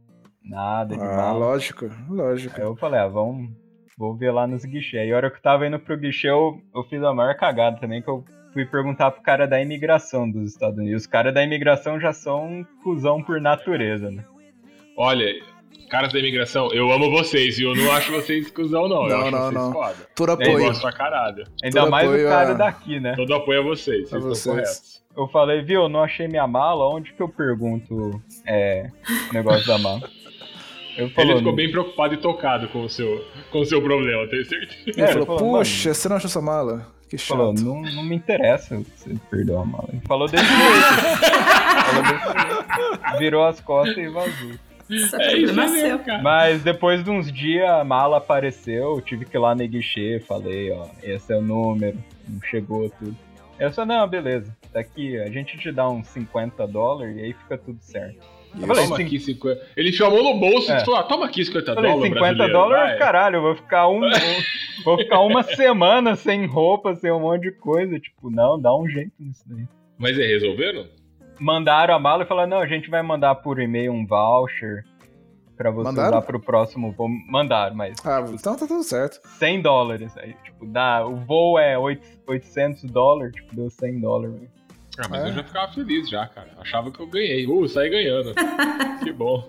Nada de Ah, mala. lógico, lógico. Aí eu falei, ah, vamos. Vou ver lá nos guichês. Aí a hora que eu tava indo pro guichê, eu, eu fiz a maior cagada também, que eu fui perguntar pro cara da imigração dos Estados Unidos. Os caras da imigração já são um cuzão por natureza, né? Olha, caras da imigração, eu amo vocês e eu não acho vocês cuzão, não. eu Não, acho não, vocês não. foda. Por Eu apoio. gosto pra caralho. Ainda Todo mais o cara a- daqui, né? Todo apoio a vocês, A vocês vocês. estão corretos. Eu falei, viu, eu não achei minha mala, onde que eu pergunto é, o negócio da mala? Eu falou, Ele ficou bem preocupado e tocado com o seu, com o seu problema, tenho certeza. Ele É, falou, falou, puxa, você não achou sua mala? Que falou, chato. não, não me interessa se você perdeu a mala. Ele falou desse jeito. falou desse jeito. Virou as costas e vazou. É isso cara. Mas depois de uns dias a mala apareceu, eu tive que ir lá no guichê, falei, ó, esse é o número, não chegou tudo. Eu só, não, beleza. Daqui a gente te dá uns 50 dólares e aí fica tudo certo. Falei, Toma aqui 50. Ele chamou no bolso É. e falou: ah, toma aqui 50 Eu falei, dólares. 50 brasileiro, dólares, vai." caralho, eu vou ficar um. um- vou ficar uma semana sem roupa, sem um monte de coisa. Tipo, não, dá um jeito nisso daí. Mas é, resolveram? Mandaram a mala e falaram, não, a gente vai mandar por e-mail um voucher pra você Mandaram? usar pro próximo voo. Mandaram, mas Ah, então tá tudo certo. 100 dólares. Aí, tipo, dá, o voo é 8 800 dólares, tipo, deu 100 dólares. velho. Ah, mas É. eu já ficava feliz já, cara. Achava que eu ganhei. Uh, saí ganhando. que bom.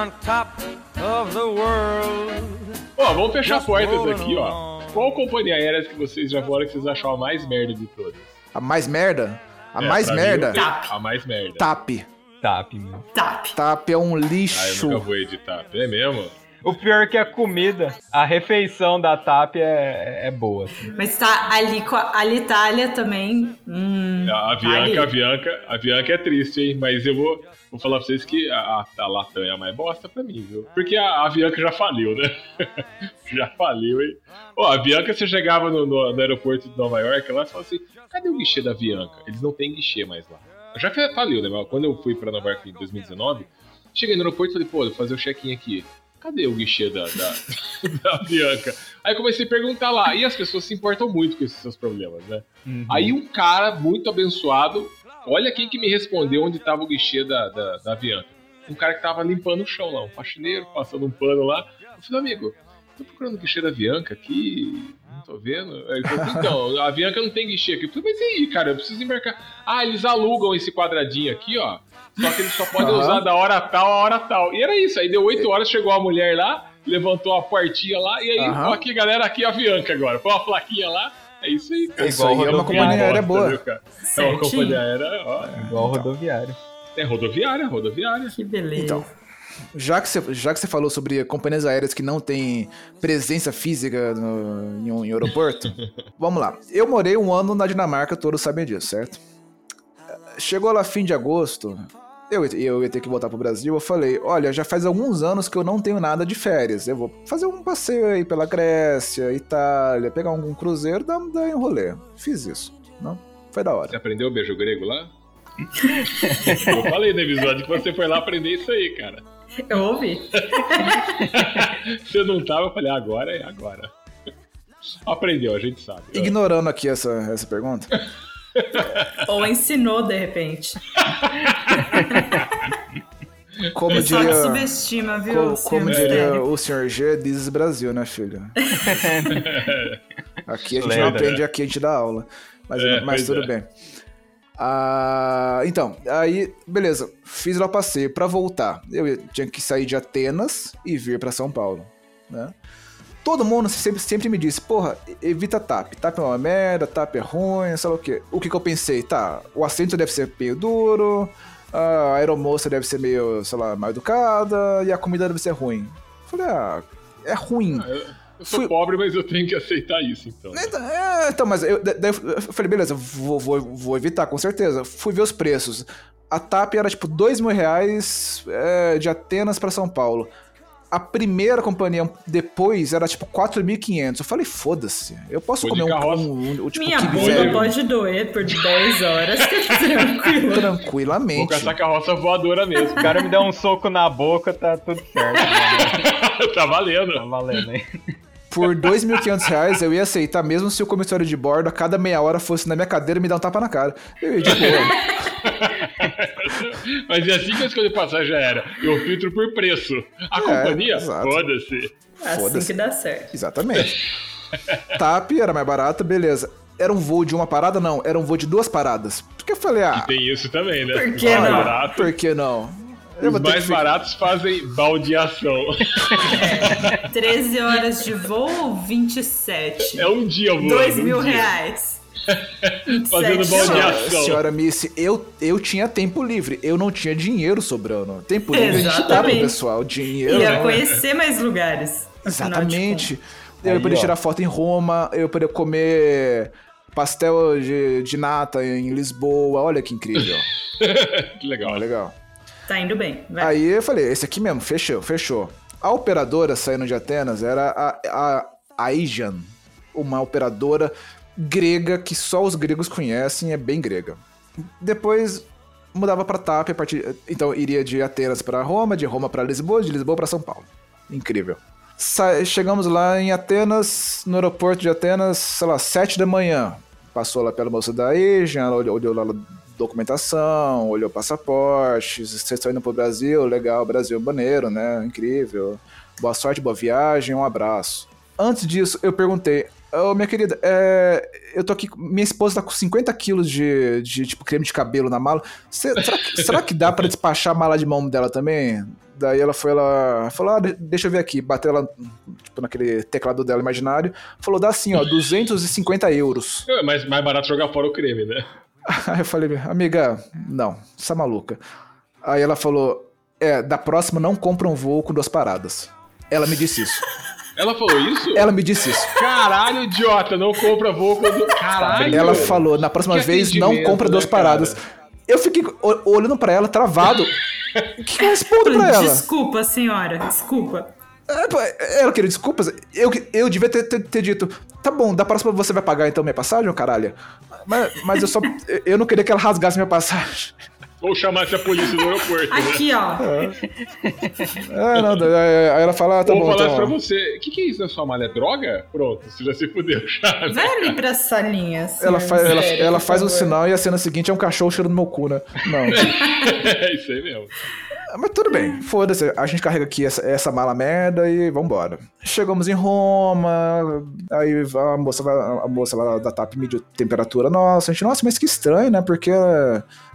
On top of the world. Ó, vamos fechar Just portas aqui, ó. Qual companhia aérea que vocês já voaram que vocês acharam a mais merda de todas? A mais merda? A É, mais mim, merda? TAP. A mais merda. TAP. TAP, meu. TAP. TAP é um Ah, eu lixo. nunca vou editar. É mesmo? O pior é que a comida, a refeição da TAP é, é boa. assim. Mas tá ali com a Alitalia também. Hum, A, tá. Bianca, a Bianca, a Bianca é triste, hein? Mas eu vou, vou falar pra vocês que a, a, Latam é a mais bosta pra mim, viu? Porque a, a Bianca já faliu, né? já faliu, hein? Ó, a Bianca, você chegava no, no- no aeroporto de Nova York, lá e falava assim: cadê o guichê da Bianca? Eles não têm guichê mais lá. Já fa- faliu, né? Mas Quando eu fui pra Nova York em 2019, cheguei no aeroporto e falei: pô, vou fazer o check-in aqui. Cadê o guichê da, da, da Bianca? Aí comecei a perguntar lá. E as pessoas se importam muito com esses seus problemas, né? Uhum. Aí um cara muito abençoado, olha quem que me respondeu onde tava o guichê da, da, da Avianca. Um cara que tava limpando o chão lá, um faxineiro, passando um pano lá. Eu falei, amigo, tô procurando o guichê da Avianca aqui, não tô vendo. Ele falou, então, a Avianca não tem guichê aqui. Eu falei, mas e aí, cara, eu preciso embarcar. Ah, eles alugam esse quadradinho aqui, ó. Só que eles só podem Aham. usar da hora tal a hora tal. E era isso, aí deu oito horas, chegou a mulher lá, levantou a portinha lá, e aí, ó, aqui, galera, aqui é a Avianca agora. Põe uma plaquinha lá, é isso aí, cara. Isso aí é uma rodoviária. companhia aérea boa. viu, cara? É uma companhia aérea, ó. Igual rodoviário. É rodoviária, rodoviária. Que beleza. Então, já que, você, já que você falou sobre companhias aéreas que não têm presença física no- em um em aeroporto, vamos lá. Eu morei um ano na Dinamarca, todos sabem disso, certo? Chegou lá fim de agosto, eu, eu ia ter que voltar pro Brasil, eu falei, olha, já faz alguns anos que eu não tenho nada de férias, eu vou fazer um passeio aí pela Grécia, Itália, pegar algum cruzeiro, dar, dar um rolê. Fiz isso, não? Foi da hora. Você aprendeu o beijo grego lá? Eu falei no episódio que você foi lá aprender isso aí, cara. Eu ouvi. Você não tava, eu falei, agora é agora. Aprendeu, a gente sabe. Ignorando aqui essa, essa pergunta, Ou ensinou, de repente. como diria... te subestima, viu, Co- senhor como diria o Sr. G, diz Brasil, né, filho? aqui a gente não Lenda. aprende, aqui a gente dá aula. Mas, É, mas tudo é. bem. Ah, então, aí, beleza. Fiz lá o passeio. Pra voltar, eu tinha que sair de Atenas e vir pra São Paulo, né? Todo mundo sempre, sempre me disse, porra, evita TAP. TAP é uma merda, TAP é ruim, sei lá o quê. O que que eu pensei? Tá, o assento deve ser meio duro, a aeromoça deve ser meio, sei lá, mal educada e a comida deve ser ruim. Falei, ah, é ruim. Eu, eu sou Fui- pobre, mas eu tenho que aceitar isso, então. Então, é, então, mas eu, da- daí eu falei, beleza, vou, vou, vou evitar, com certeza. Fui ver os preços. A TAP era tipo dois mil reais é, de Atenas pra São Paulo. A primeira companhia depois era tipo 4.500. Eu falei, foda-se, eu posso Foi de comer um, carroça. um, um, tipo Minha bunda velho pode doer por 10 horas. Tranquilo. Vou tranquilamente. com essa carroça voadora mesmo. O cara me deu um soco na boca, tá tudo certo. né? tá valendo. Tá valendo aí. Por 2.500 reais eu ia aceitar, mesmo se o comissário de bordo a cada meia hora fosse na minha cadeira e me dar um tapa na cara. Eu ia de boa. Mas é assim que eu escolhi passagem aérea. Eu filtro por preço. A É, companhia? Foda-se. Assim Foda-se. que dá certo. Exatamente. TAP era mais barato, beleza. Era um voo de uma parada? Não, era um voo de duas paradas. Porque eu falei, ah, Tem isso também, né? Por que mais não? baratos- por que não? Eu Os mais que baratos fazem baldeação. 13 horas de voo, 27. É um dia voando. 2 mil um reais. Fazendo baldeação. Senhora Missy, eu, eu tinha tempo livre. Eu não tinha dinheiro sobrando. Tempo livre a gente dá pro pessoal. Dinheiro. Ia né? conhecer mais lugares. Exatamente. Eu ia poder tirar foto em Roma, eu ia poder comer pastel de, de nata em Lisboa. Olha que incrível. que legal. Legal. Tá indo bem. Vai. Aí eu falei, esse aqui mesmo, fechou, fechou. A operadora saindo de Atenas era a, a, a Asian, uma operadora grega que só os gregos conhecem, é bem grega. Depois mudava pra TAP, a partir, então iria de Atenas pra Roma, de Roma pra Lisboa, de Lisboa pra São Paulo. Incrível. Sa- chegamos lá em Atenas, no aeroporto de Atenas, sei lá, sete da manhã. Passou lá pela moça da ela olhou, olhou lá documentação, olhou passaporte, vocês estão indo pro Brasil, legal, Brasil maneiro, né? Incrível. Boa sorte, boa viagem, um abraço. Antes disso, eu perguntei, ô minha querida, é, eu tô aqui, minha esposa tá com 50 quilos de, de tipo, creme de cabelo na mala. Cê- será, que, será que dá pra despachar a mala de mão dela também? Daí ela foi lá, falou, ah, de- deixa eu ver aqui, bateu lá, tipo, naquele teclado dela imaginário, falou, dá assim, ó, 250 euros. É mais, mais barato jogar fora o creme, né? Aí eu falei, amiga, não, você é maluca. Aí ela falou, é, da próxima não compra um voo com duas paradas. Ela me disse isso. Ela falou isso? Ela me disse isso. Caralho, idiota, não compra voo quando... Caralho! Ela falou, na próxima Que vez não compra duas né, paradas. Eu fiquei olhando pra ela, travado. O que eu respondo pra ela? Desculpa, senhora. Desculpa. É, Ela queria desculpas. Eu, eu devia ter, ter- ter dito, tá bom, da próxima você vai pagar então minha passagem, caralho? Mas, mas eu só. Eu não queria que ela rasgasse minha passagem. Ou chamasse a polícia do aeroporto, né? Aqui, ó. Ah, não, daí- aí ela fala, ah, tá Ou bom. falasse Então, pra você, o que, que é isso na sua malha? É droga? Pronto, você já se fudeu já. né? Vai ali pra salinha. Ela, senhor faz, ela, Mistério, ela por faz um sinal e a cena seguinte é um cachorro cheirando meu cu, né? Não. É isso aí mesmo. Mas tudo bem, foda-se. A gente carrega aqui essa, essa mala merda e vambora. Chegamos em Roma, aí a moça, vai- a moça lá da TAP mediu temperatura nossa. A gente, nossa, mas que estranho, né? Porque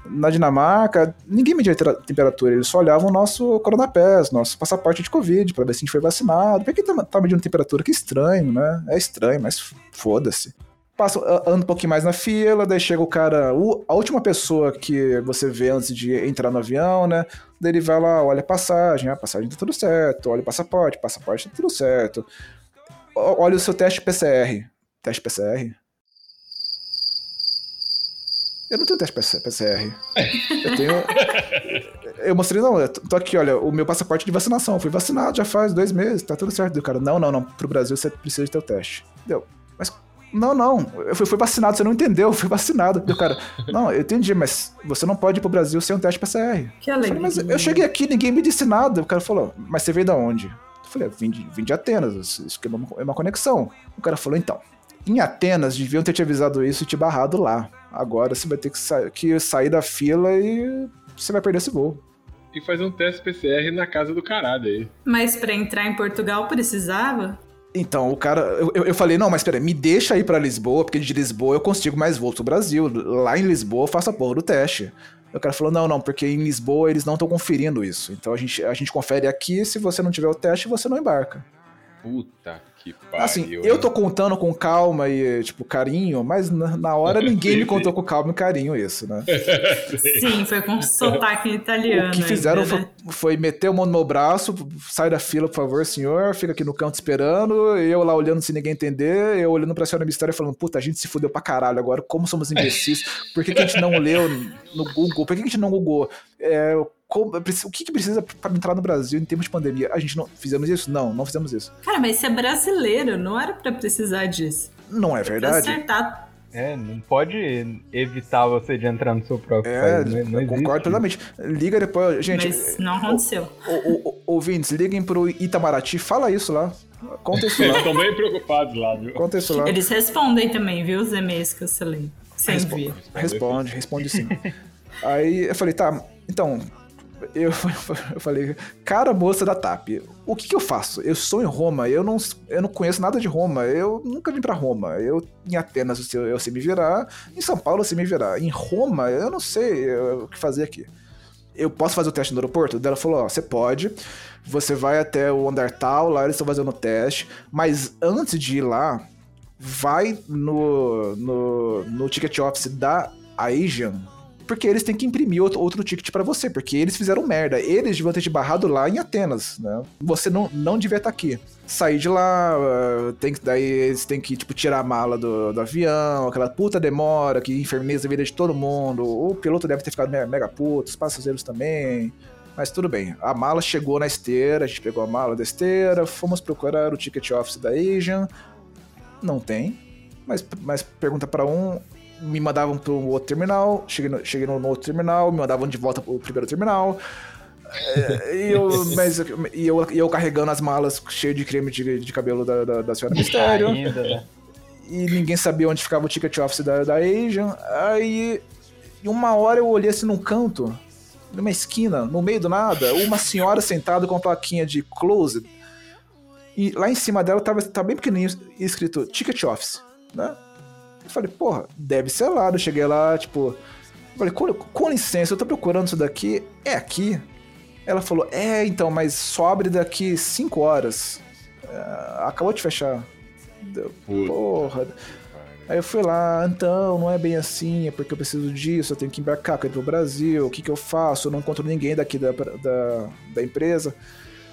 na Dinamarca, ninguém media temperatura, eles só olhavam o nosso coronapés, nosso passaporte de Covid, pra ver se a gente foi vacinado. Por que tá, tá medindo temperatura? Que estranho, né? É estranho, mas foda-se. Passa, a- anda um pouquinho mais na fila, daí chega o cara, a última pessoa que você vê antes de entrar no avião, né? Daí ele vai lá, olha a passagem, a passagem tá tudo certo, olha o passaporte, passaporte tá tudo certo. Olha o seu teste PCR. Teste PCR? Eu não tenho teste PC- PCR. Eu tenho. Eu mostrei, não, eu tô aqui, olha, o meu passaporte de vacinação. Eu fui vacinado já faz dois meses, tá tudo certo. O cara, não, não, não, pro Brasil você precisa de ter o teste. Deu. Mas não, não, eu fui, fui vacinado, você não entendeu, eu fui vacinado. Daí O cara, não, eu entendi, mas você não pode ir pro Brasil sem um teste PCR. Que Eu falei, alegria. mas eu cheguei aqui, ninguém me disse nada. O cara falou, mas você veio da onde? Eu falei, vim de, vim de Atenas, isso é uma, é uma conexão. O cara falou, então, em Atenas deviam ter te avisado isso e te barrado lá. Agora você vai ter que, sa que sair da fila e você vai perder esse voo. E fazer um teste PCR na casa do caralho aí. Mas pra entrar em Portugal precisava? Então, o cara. Eu, eu- falei, não, mas peraí, me deixa ir pra Lisboa, porque de Lisboa eu consigo mais voos pro Brasil. Lá em Lisboa eu faço a porra do teste. O cara falou, não, não, porque em Lisboa eles não estão conferindo isso. Então a gente, a gente confere aqui, se você não tiver o teste, você não embarca. Puta que pariu. Assim, eu tô contando com calma e, tipo, carinho, mas na, na hora ninguém Sim, me sim. contou com calma e carinho isso, né? Sim, foi com sotaque italiano. O que fizeram ainda, foi, né? foi meter o mão no meu braço, sai da fila, por favor, senhor, fica aqui no canto esperando, eu lá olhando sem ninguém entender, eu olhando pra senhora Mistério falando, puta, a gente se fudeu pra caralho agora, como somos imbecis, por que, que a gente não leu no Google, por que, que a gente não Google? É, como- o que, que precisa pra entrar no Brasil em termos de pandemia? A gente não fizemos isso? Não, não fizemos isso. Cara, mas você é brasileiro, não era pra precisar disso. Não é verdade? acertar. É, não pode evitar você de entrar no seu próprio É, país. Não, não existe concordo plenamente. Liga depois, gente. mas não aconteceu. o- o- o- Ouvintes, liguem pro Itamaraty, fala isso lá. Conta isso Eles lá. estão bem preocupados lá, viu? Conta isso lá. Eles respondem também, viu? Os e-mails que eu selei. Sem envia. Responde, responde sim. Aí eu falei, tá, então. Eu, eu falei, cara moça da TAP, o que, que eu faço? Eu sou em Roma, eu não, eu não conheço nada de Roma, eu nunca vim pra Roma. Eu em Atenas eu eu sei me virar, em São Paulo eu sei me virar. Em Roma eu não sei eh, o que fazer aqui. Eu posso fazer o teste no aeroporto? Ela falou: Ó, você pode. Você vai até o andar tal, lá eles estão fazendo o teste. Mas antes de ir lá, vai no, no, no ticket office da Asian, porque eles têm que imprimir outro, outro ticket pra você, porque eles fizeram merda. Eles deviam ter te barrado lá em Atenas, né? Você não, não devia estar aqui. Sair de lá, ah, tem que, daí eles têm que, tipo, tirar a mala do, do avião, aquela puta demora que inferneza a vida de todo mundo. O piloto deve ter ficado mega, mega puto, os passageiros também. Mas tudo bem. A mala chegou na esteira, a gente pegou a mala da esteira, fomos procurar o ticket office da Asian. Não tem. Mas, mas pergunta pra um, me mandavam pro outro terminal, cheguei no, cheguei no outro terminal, me mandavam de volta pro primeiro terminal. É, e, eu, mas, e, eu, e eu carregando as malas cheias de creme de, de cabelo da, da, da senhora Mistério. Ainda, né? E ninguém sabia onde ficava o ticket office da, da Asian. Aí, uma hora eu olhei assim num canto, numa esquina, no meio do nada, uma senhora sentada com a plaquinha de closed. E lá em cima dela tava, tava bem pequenininho escrito ticket office, né? Eu falei, porra, deve ser lá. Eu cheguei lá, tipo. Falei, com, com licença, eu tô procurando isso daqui. É aqui? Ela falou, é, então, mas só abre daqui 5 horas. É, acabou de fechar. Deu, porra. Aí eu fui lá, então, não é bem assim, é porque eu preciso disso, eu tenho que embarcar, eu ir pro Brasil, o que que eu faço? Eu não encontro ninguém daqui da, da, da empresa.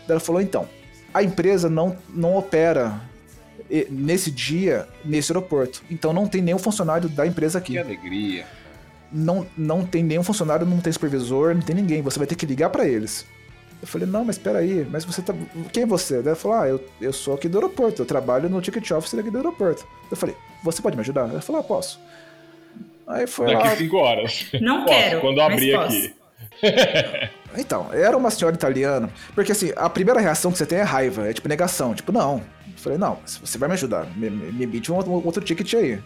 Daí ela falou, então, a empresa não, não opera nesse dia, nesse aeroporto. Então não tem nenhum funcionário da empresa aqui Que alegria. não, não tem nenhum funcionário, não tem supervisor, não tem ninguém. Você vai ter que ligar pra eles. Eu falei, não, mas peraí, mas você tá. Quem é você? Ela falou, ah, eu, eu sou aqui do aeroporto, eu trabalho no ticket office daqui do aeroporto. Eu falei, você pode me ajudar? Ela falou, ah, posso. Aí foi lá. Daqui 5 horas. Não Posso, quero, Quando eu mas abrir posso. aqui. Então, era uma senhora italiana. Porque assim, a primeira reação que você tem é raiva, é tipo negação. Tipo, não. Falei, não, você vai me ajudar. Me, me, emite um outro, um outro ticket aí.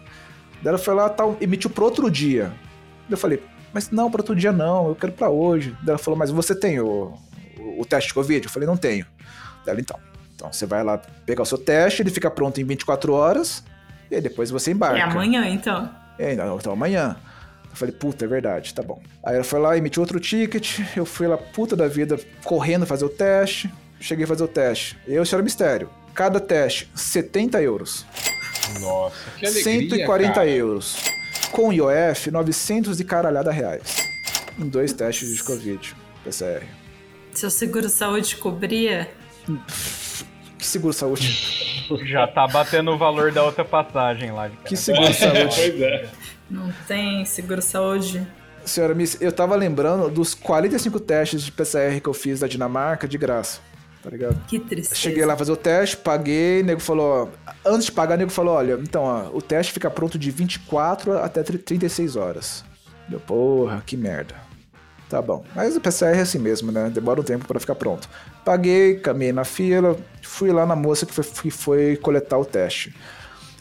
Daí ela foi lá tal, emitiu pro outro dia. Eu falei, mas não, pro outro dia não, eu quero pra hoje. Daí ela falou, mas você tem o, o, o teste de Covid? Eu falei, não tenho. Daí ela, então. Então você vai lá pegar o seu teste, ele fica pronto em 24 horas, e aí depois você embarca. É amanhã, então. É, não, então amanhã. Eu falei, puta, é verdade, tá bom. Aí ela foi lá, emitiu outro ticket, eu fui lá, puta da vida, correndo fazer o teste. Cheguei a fazer o teste. Eu, senhora Mistério. Cada teste, 70 euros. Nossa, que alegria. 140 cara. euros. Com IOF, 900 e caralhada reais. Em dois testes de Covid, PCR. Seu seguro-saúde cobria? Que seguro-saúde. Já tá batendo o valor da outra passagem lá de Que seguro-saúde. pois é. Não tem seguro-saúde? Senhora Miss, eu tava lembrando dos 45 testes de PCR que eu fiz da Dinamarca de graça. Tá ligado? Que tristeza. Cheguei lá fazer o teste, paguei, nego falou, antes de pagar, o nego falou, olha, então, ó, o teste fica pronto de 24 até 36 horas. Deu, porra, que merda. Tá bom. Mas o PCR é assim mesmo, né? Demora um tempo pra ficar pronto. Paguei, caminhei na fila, fui lá na moça que foi, que foi coletar o teste.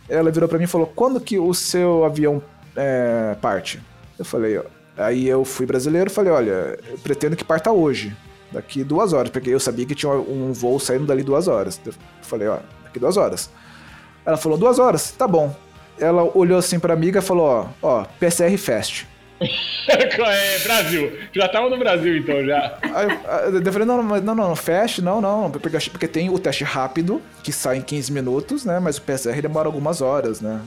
Ela virou pra mim e falou, quando que o seu avião é, parte? Eu falei, ó. Aí eu fui brasileiro falei, olha, eu pretendo que parta hoje. Daqui duas horas, porque eu sabia que tinha um voo saindo dali duas horas. Eu falei, ó, daqui duas horas. Ela falou, duas horas? Tá bom. Ela olhou assim pra amiga e falou, ó, ó, PCR Fast. é, Brasil. Já tava no Brasil então, já. Aí eu, eu falei, não, não, não, não, Fast, não, não, porque, porque tem o teste rápido, que sai em 15 minutos, né, mas o PCR demora algumas horas, né.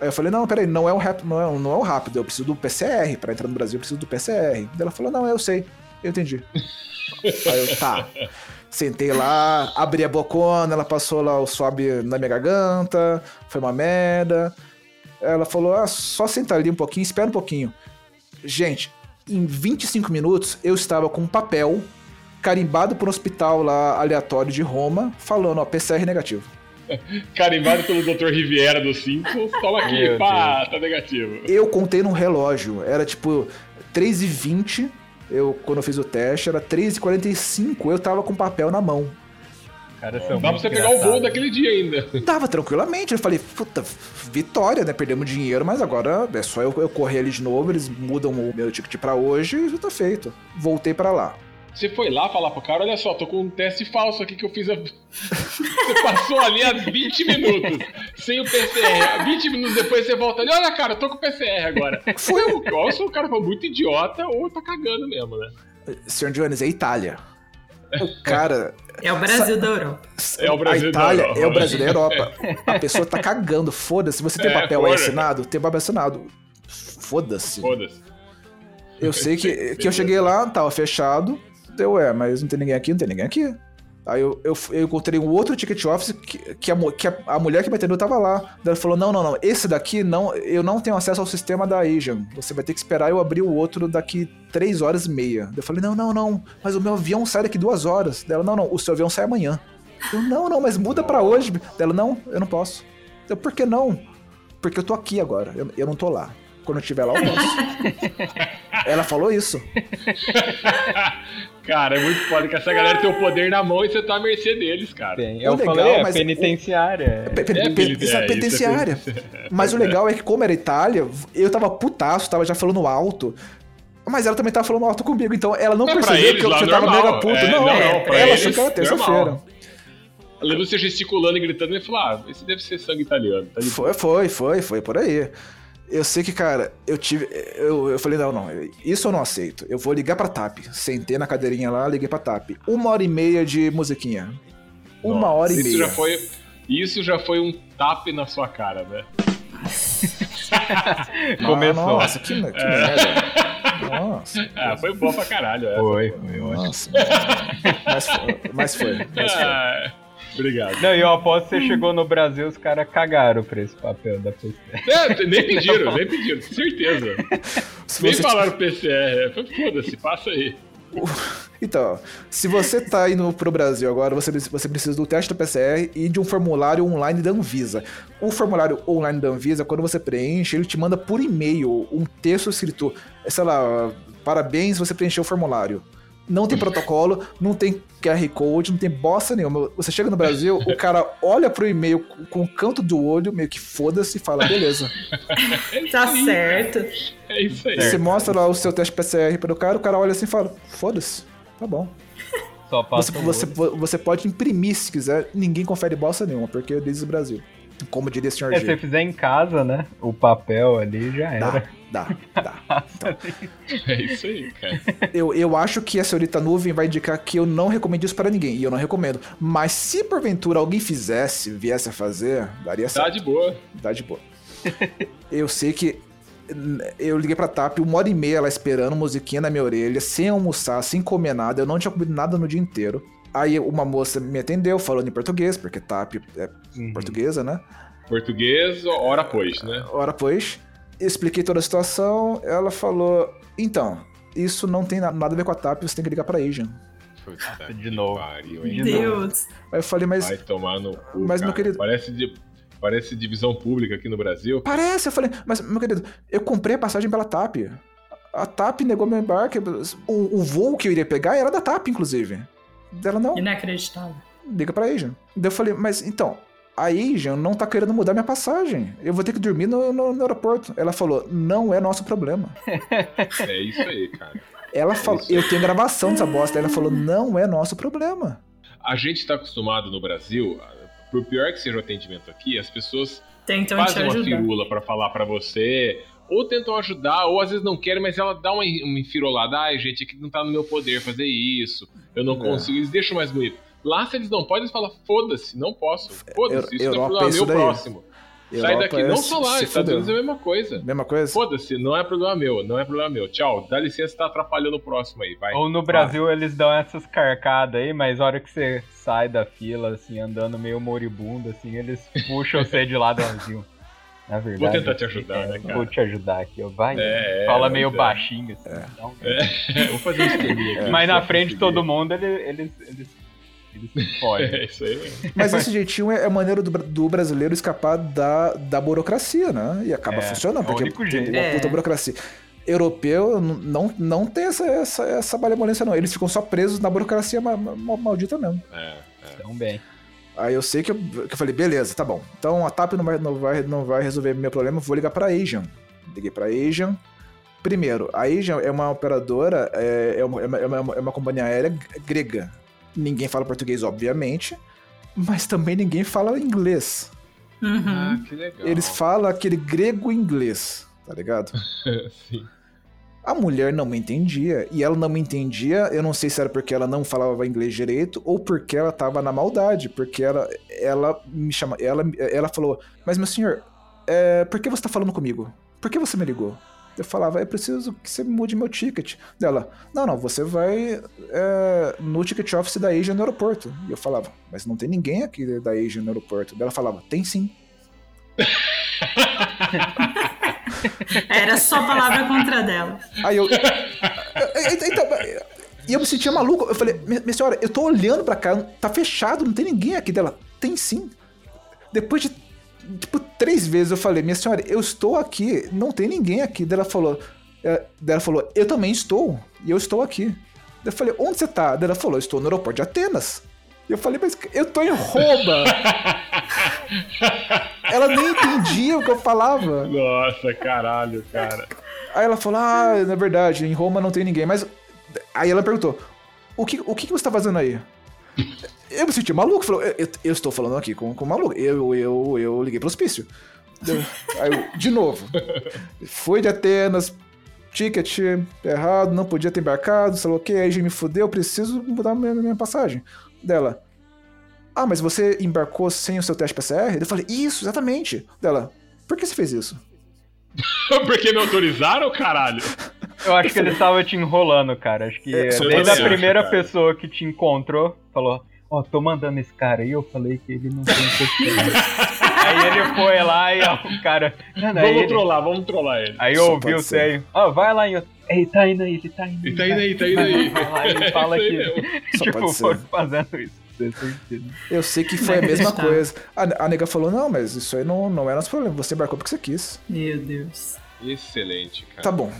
Aí eu falei, não, peraí, não é o rápido, não é, não é o rápido, eu preciso do PCR, pra entrar no Brasil eu preciso do PCR. Daí ela falou, não, eu sei, eu entendi. Aí eu, tá. Sentei lá, abri a bocona, ela passou lá o swab na minha garganta, foi uma merda. Ela falou, ah, só senta ali um pouquinho, espera um pouquinho. Gente, em 25 minutos eu estava com um papel carimbado por um hospital lá aleatório de Roma, falando, ó, PCR negativo. Carimbado pelo Dr. Riviera do 5. Toma aqui, Meu pá, tá negativo. Eu contei num relógio, era tipo 3h20, eu, quando eu fiz o teste, era 3h45, eu tava com papel na mão. Cara, são Dá pra você pegar o voo daquele dia ainda. Tava tranquilamente, eu falei, puta, vitória, né? Perdemos dinheiro, mas agora é só eu, eu correr ali de novo, eles mudam o meu ticket pra hoje e já tá feito. Voltei pra lá. Você foi lá falar pro cara, olha só, tô com um teste falso aqui que eu fiz. A... Você passou ali há 20 minutos sem o PCR. 20 minutos depois você volta ali, olha cara, eu tô com o PCR agora. Foi. Ou se o cara foi muito idiota ou tá cagando mesmo, né? Sr. Jones, é Itália. O cara. É o Brasil da Europa. É o Brasil a da Itália Europa. é o Brasil da Europa. A pessoa tá cagando, foda-se. Você tem É, papel aí assinado? Tem papel assinado. Foda-se. Foda-se. Eu sei que, que eu cheguei lá, tava fechado. Deu, é, mas não tem ninguém aqui, não tem ninguém aqui. Aí eu, eu, eu encontrei um outro ticket office que, que, a, que a, a mulher que me atendeu tava lá. Ela falou: não, não, não, esse daqui não, eu não tenho acesso ao sistema da Asian. Você vai ter que esperar eu abrir o outro daqui três horas e meia. Eu falei: não, não, não, mas o meu avião sai daqui duas horas. Daí ela: não, não, o seu avião sai amanhã. Eu, não, não, mas muda pra hoje. Daí ela: não, eu não posso. Eu, por que não? Porque eu tô aqui agora, eu, eu não tô lá. Quando eu estiver lá, eu posso. ela falou isso. cara, é muito foda que essa galera tem o poder na mão e você tá à mercê deles, cara. Tem. O Eu legal, falei, é mas o- penitenciária. Pe- pe- É, pe- é é, isso é penitenciária. penitenciária. Mas o legal é que, como era Itália, eu tava putaço, tava já falando alto. Mas ela também tava falando alto comigo, então ela não É, percebeu eles que eu já tava mega puto. É, não, não, é, não, ela eles, achou que era terça-feira. lembro você gesticulando e gritando e falou: ah, esse deve ser sangue italiano. Tá Foi, foi, foi, foi por aí. Eu sei que, cara, eu tive. Eu, eu falei, não, não, isso eu não aceito. Eu vou ligar pra TAP. Sentei na cadeirinha lá, liguei pra TAP. Uma hora e meia de musiquinha. Uma Nossa, hora e isso meia. Já foi, isso já foi um tape na sua cara, né? Começou. Nossa, que, que merda. Nossa. Ah, foi bom pra caralho. Essa. Foi, foi ótimo. Nossa. Mas foi. Mas foi. Mas foi. Ah, obrigado. Não, e eu aposto que você chegou no Brasil, os caras cagaram pra esse papel da PC. É, nem pediram, nem pediram, com certeza. Se Nem falaram PCR. Foi, Foda-se, passa aí. Então, se você tá indo pro Brasil agora, você, você precisa do teste do PCR e de um formulário online da Anvisa. O formulário online da Anvisa, quando você preenche, ele te manda por e-mail um texto escrito, sei lá, parabéns, você preencheu o formulário. Não tem protocolo, não tem QR Code, não tem bosta nenhuma. Você chega no Brasil, o cara olha pro e-mail com- o canto do olho, meio que foda-se e fala, beleza. Tá certo. É isso aí. Você mostra lá o seu teste PCR para o cara, o cara olha assim e fala, foda-se, tá bom. Só Você, passa você, você pode imprimir se quiser, ninguém confere bosta nenhuma, porque é desde o Brasil. Como diria o Sr. É, se você G. fizer em casa, né? O papel ali já era. Dá, dá, dá. É isso aí, cara. Eu, eu acho que a senhorita nuvem vai indicar que eu não recomendo isso para ninguém, e eu não recomendo. Mas se porventura alguém fizesse, viesse a fazer, daria Tá certo. de boa. Dá de boa. eu sei que eu liguei pra TAP uma hora e meia lá esperando, musiquinha na minha orelha, sem almoçar, sem comer nada. Eu não tinha comido nada no dia inteiro. Aí uma moça me atendeu falando em português, porque TAP é Uhum. portuguesa, né? Português, hora pois, né? Hora pois. Expliquei toda a situação. Ela falou: Então, isso não tem na- nada a ver com a TAP, você tem que ligar pra Asian. Puta De novo. pariu, De hein? Deus. Aí eu falei: Mas Vai tomar no cu, Mas, meu cara. querido- Parece, de, parece divisão pública aqui no Brasil. parece. Eu falei: Mas, meu querido, eu comprei a passagem pela TAP. A TAP negou meu embarque. O, o voo que eu iria pegar era da TAP, inclusive. Ela não. Inacreditável. liga pra Asian. Daí eu falei, mas então, a Asian não tá querendo mudar minha passagem. Eu vou ter que dormir no, no- no aeroporto. Ela falou, não é nosso problema. É isso aí, cara. Ela falou, isso. eu tenho gravação dessa bosta. Ela falou, não é nosso problema. A gente tá acostumado no Brasil, por pior que seja o atendimento aqui, as pessoas Tentam te fazem uma firula pra falar pra você, ou tentam ajudar, ou às vezes não querem, mas ela dá uma, uma enfirolada. Ai, gente, aqui não tá no meu poder fazer isso. Eu não É. consigo. Eles deixam mais bonito. Lá, se eles não podem, eles falam, foda-se, não posso. Foda-se, isso não é Europa problema é meu daí. próximo. Sai Europa daqui. é Não só lá, Estados fudeu. Unidos é a mesma coisa. Mesma coisa? Foda-se, não é problema meu, não é problema meu. Tchau, dá licença, tá atrapalhando o próximo aí, vai. Ou no Brasil eles dão essas carcadas aí, mas a hora que você sai da fila, assim, andando meio moribundo, assim, eles puxam você de lado vazio. Na verdade. Vou tentar te ajudar, é, né, cara? Vou te ajudar aqui, ó. Vai. É, Fala mas meio é. baixinho, assim. um- Vou fazer um esqueminha aqui. Mas na frente de todo mundo, ele- eles. eles, eles se fodem. É isso aí. Mas esse jeitinho é a maneira do, do brasileiro escapar da, da burocracia, né? E acaba É, funcionando, é o porque único tem jeito. uma É. puta burocracia. Europeu não, não tem essa, essa, essa malemolência, não. Eles ficam só presos na burocracia ma- ma- maldita mesmo. É, é. Então, bem. Aí eu sei que eu, que eu falei, beleza, tá bom. Então a TAP não vai, não vai, não vai resolver meu problema, vou ligar pra Asian. Liguei pra Asian. Primeiro, a Asian é uma operadora, é, é, uma, é, uma, é uma- é uma companhia aérea grega. Ninguém fala português, obviamente, mas também ninguém fala inglês. Uhum. Ah, que legal. Eles falam aquele grego-inglês, tá ligado? Sim. A mulher não me entendia. E ela não me entendia, eu não sei se era porque ela não falava inglês direito ou porque ela tava na maldade. Porque ela, ela me chama. Ela, ela falou: Mas meu senhor, é, por que você tá falando comigo? Por que você me ligou? Eu falava, é preciso que você mude meu ticket. Dela, não, não, você vai é, no ticket office da Asia no aeroporto. E eu falava, mas não tem ninguém aqui da Asia no aeroporto. Ela falava, tem sim. Era só palavra contra dela. Aí eu. Então, e eu me sentia maluco. Eu falei, minha senhora, eu tô olhando pra cá, tá fechado, não tem ninguém aqui dela. Tem sim. Depois de, tipo, três vezes eu falei, minha senhora, eu estou aqui, não tem ninguém aqui. Daí ela falou, é, daí ela falou, eu também estou, e eu estou aqui. Daí eu falei, onde você tá? Daí ela falou, eu estou no aeroporto de Atenas. E eu falei, mas eu tô em Roma. ela nem entendia o que eu falava. Nossa, caralho, cara. Aí ela falou: Ah, na verdade, em Roma não tem ninguém. Mas. Aí ela perguntou: O que, o que que você tá fazendo aí? Eu me senti maluco. Falou, eu, eu- eu estou falando aqui com, com maluco. Eu, eu, eu liguei pro hospício. Eu- Aí eu, de novo. Fui de Atenas, ticket errado, não podia ter embarcado, sei lá o que, aí já me fudeu, preciso mudar minha, minha passagem. Dela. Ah, mas você embarcou sem o seu teste PCR? Eu falei, isso, exatamente. Dela, por que você fez isso? Porque me autorizaram, caralho? Eu acho que ele estava te enrolando, cara. Acho que É, desde a primeira pessoa que te encontrou, falou: Ó, tô mandando esse cara aí, eu falei que ele não tem. Aí ele foi lá e ó, o cara. Não, não, aí Vamos ele- trollar, vamos trollar ele. Aí Só ouviu pode você ser. aí, ó, vai lá e Ei, tá indo aí, ele tá indo Ele tá indo aí, tá indo aí. lá, Ele fala É que. aí. Só tipo, foram fazendo isso. Eu sei que foi a mesma Inacreditável. coisa. A, a nega falou: não, mas isso aí não, não é nosso problema. Você embarcou porque você quis. Meu Deus. Excelente, cara. Tá bom.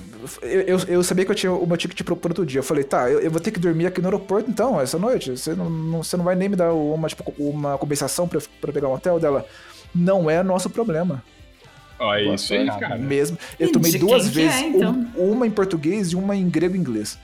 Eu, eu, eu sabia que eu tinha o meu ticket pro, pro outro dia. Eu falei, tá, eu, eu vou ter que dormir aqui no aeroporto então, essa noite. Você não, não- você não vai nem me dar uma, tipo, uma compensação pra, pra pegar um hotel dela? Não é nosso problema. Ó, é isso aí, cara. Mesmo. Eu tomei de duas que é, vezes, então? um- uma em português e uma em grego e inglês.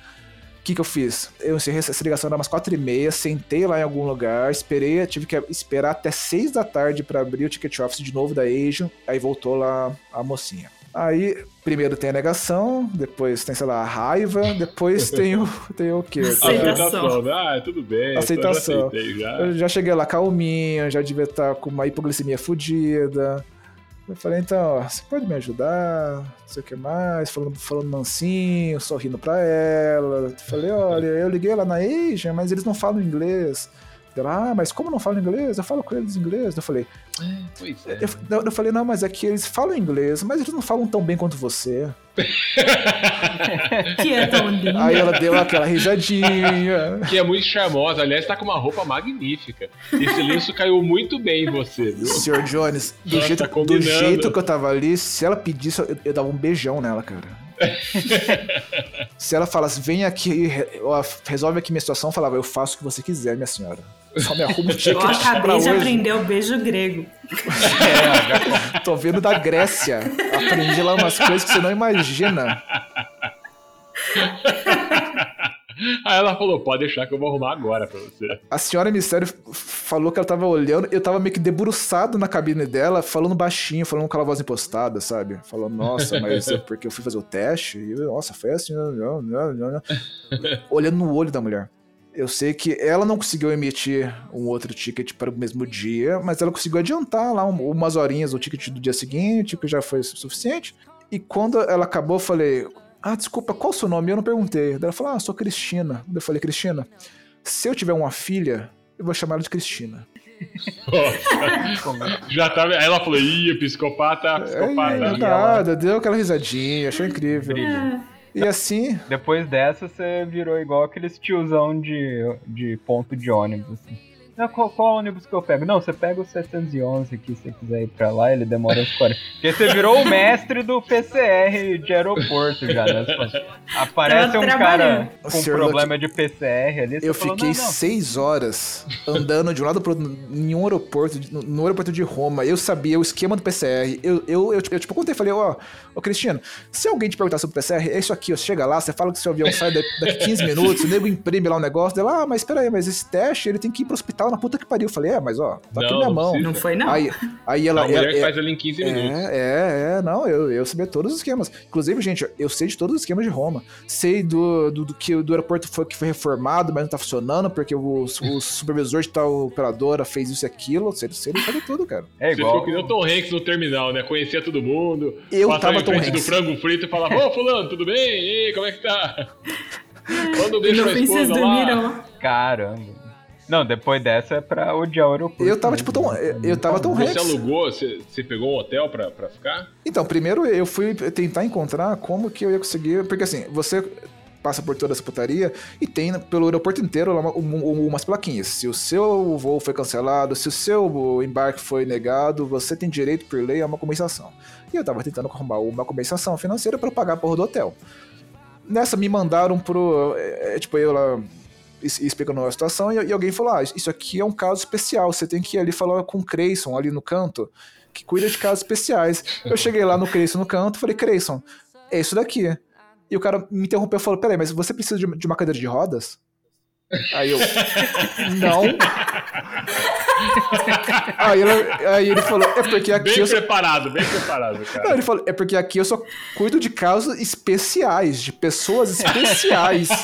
O que, que eu fiz? Eu encerrei essa ligação era umas quatro e meia, sentei lá em algum lugar, esperei, tive que esperar até seis da tarde pra abrir o ticket office de novo da Asian, aí voltou lá a mocinha. Aí, primeiro tem a negação, depois tem, sei lá, a raiva, depois tem o, tem o quê? Aceitação. Né? Ah, tudo bem. Aceitação. Eu já já. Eu já cheguei lá calminho, já devia estar com uma hipoglicemia fodida. Eu falei, então, ó, você pode me ajudar? Não sei o que mais, falando, falando mansinho, sorrindo pra ela. Eu Falei, olha, eu liguei lá na Asia, mas eles não falam inglês. Ela, ah, mas como não falam inglês? Eu falo com eles em inglês. Eu falei, Pois é. eu, eu- eu falei, não, mas é que eles falam inglês, mas eles não falam tão bem quanto você. Que é tão lindo. Aí ela deu aquela risadinha. Que é muito charmosa. Aliás, tá com uma roupa magnífica. Esse lenço caiu muito bem em você, viu? Senhor Jones, do, Nossa, jeito, tá do jeito que eu tava ali, se ela pedisse, eu, eu dava um beijão nela, cara. se ela falasse, vem aqui, resolve aqui minha situação, eu falava, eu faço o que você quiser, minha senhora. Só me arruma um Eu ticket pra acabei de hoje. aprender o beijo grego. Tô vendo da Grécia. Aprendi lá umas coisas que você não imagina. Aí ela falou: pode deixar que eu vou arrumar agora pra você. A senhora Mistério falou que ela tava olhando, eu tava meio que debruçado na cabine dela, falando baixinho, falando com aquela voz impostada, sabe? Falando, nossa, mas é porque eu fui fazer o teste, e, nossa, foi assim, olhando no olho da mulher. Eu sei que ela não conseguiu emitir um outro ticket para o mesmo dia, mas ela conseguiu adiantar lá um- umas horinhas o ticket do dia seguinte, que já foi su- suficiente. E quando ela acabou, eu falei: Ah, desculpa, qual o seu nome? Eu não perguntei. Daí ela falou: Ah, sou Cristina. Eu falei: Cristina, se eu tiver uma filha, eu vou chamar ela de Cristina. Já tá. Aí ela falou: ih, psicopata, psicopata. É, nada, deu aquela risadinha, achou incrível. E assim, Depois dessa, você virou igual aqueles tiozão de, de ponto de ônibus. Assim. Não, qual, qual ônibus que eu pego? Não, você pega o 711 aqui, se você quiser ir pra lá, ele demora uns 40. Porque você virou o mestre do PCR de aeroporto já, né? Aparece um cara com Senhor problema de PCR ali, você eu falou, fiquei não, não. seis horas andando de um lado pro outro em um aeroporto, no, no aeroporto de Roma. Eu sabia o esquema do PCR. Eu, eu, eu, eu, tipo, contei, falei, ó, ô Cristiano, se alguém te perguntar sobre o PCR, é isso aqui, ó, você chega lá, você fala que seu avião sai daqui, daqui 15 minutos, o nego imprime lá um negócio, dela, ah, mas espera aí, mas esse teste, ele tem que ir pro hospital colocar na puta que pariu. Eu falei, é, mas ó, tá aqui Não, minha não mão. precisa. Não foi, não? Aí, aí ela. a mulher ela- que faz ali em 15 minutos. é, é, é, não, eu, eu sabia todos os esquemas. Inclusive, gente, eu sei de todos os esquemas de Roma. Sei do, do, do que do aeroporto foi que foi reformado, mas não tá funcionando, porque o, o supervisor de tal operadora fez isso e aquilo. Sei, sei, sei de tudo, cara. É Você igual. ficou que nem o Tom Hanks no terminal, né? Conhecia todo mundo. Eu tava em Tom Hanks. do frango frito e falava, ô fulano, tudo bem? E aí, como é que tá? Quando deixa no a fim vocês esposa lá. Caramba. Não, depois dessa é pra odiar o aeroporto. Eu tava, tipo, tão. Eu, eu tava tão Você Hanks. alugou, você, você pegou um hotel pra, pra ficar? Então, primeiro eu fui tentar encontrar como que eu ia conseguir. Porque assim, você passa por toda essa putaria e tem pelo aeroporto inteiro lá uma- um- um- umas plaquinhas. Se o seu voo foi cancelado, se o seu embarque foi negado, você tem direito por lei a uma compensação. E eu tava tentando arrumar uma compensação financeira para pagar a porra do hotel. Nessa me mandaram pro. é, é, tipo, eu lá explicando a situação e, e alguém falou: Ah, isso aqui é um caso especial, você tem que ir ali falar com o Creyson ali no canto, que cuida de casos especiais. Eu cheguei lá no Creyson no canto e falei: Creyson, é isso daqui. E o cara me interrompeu e falou: Peraí, mas você precisa de, de uma cadeira de rodas? Aí eu. Não. aí, ele, aí ele falou: É porque aqui Bem eu só preparado, bem preparado, não, cara. ele falou, é porque aqui eu só cuido de casos especiais, de pessoas especiais.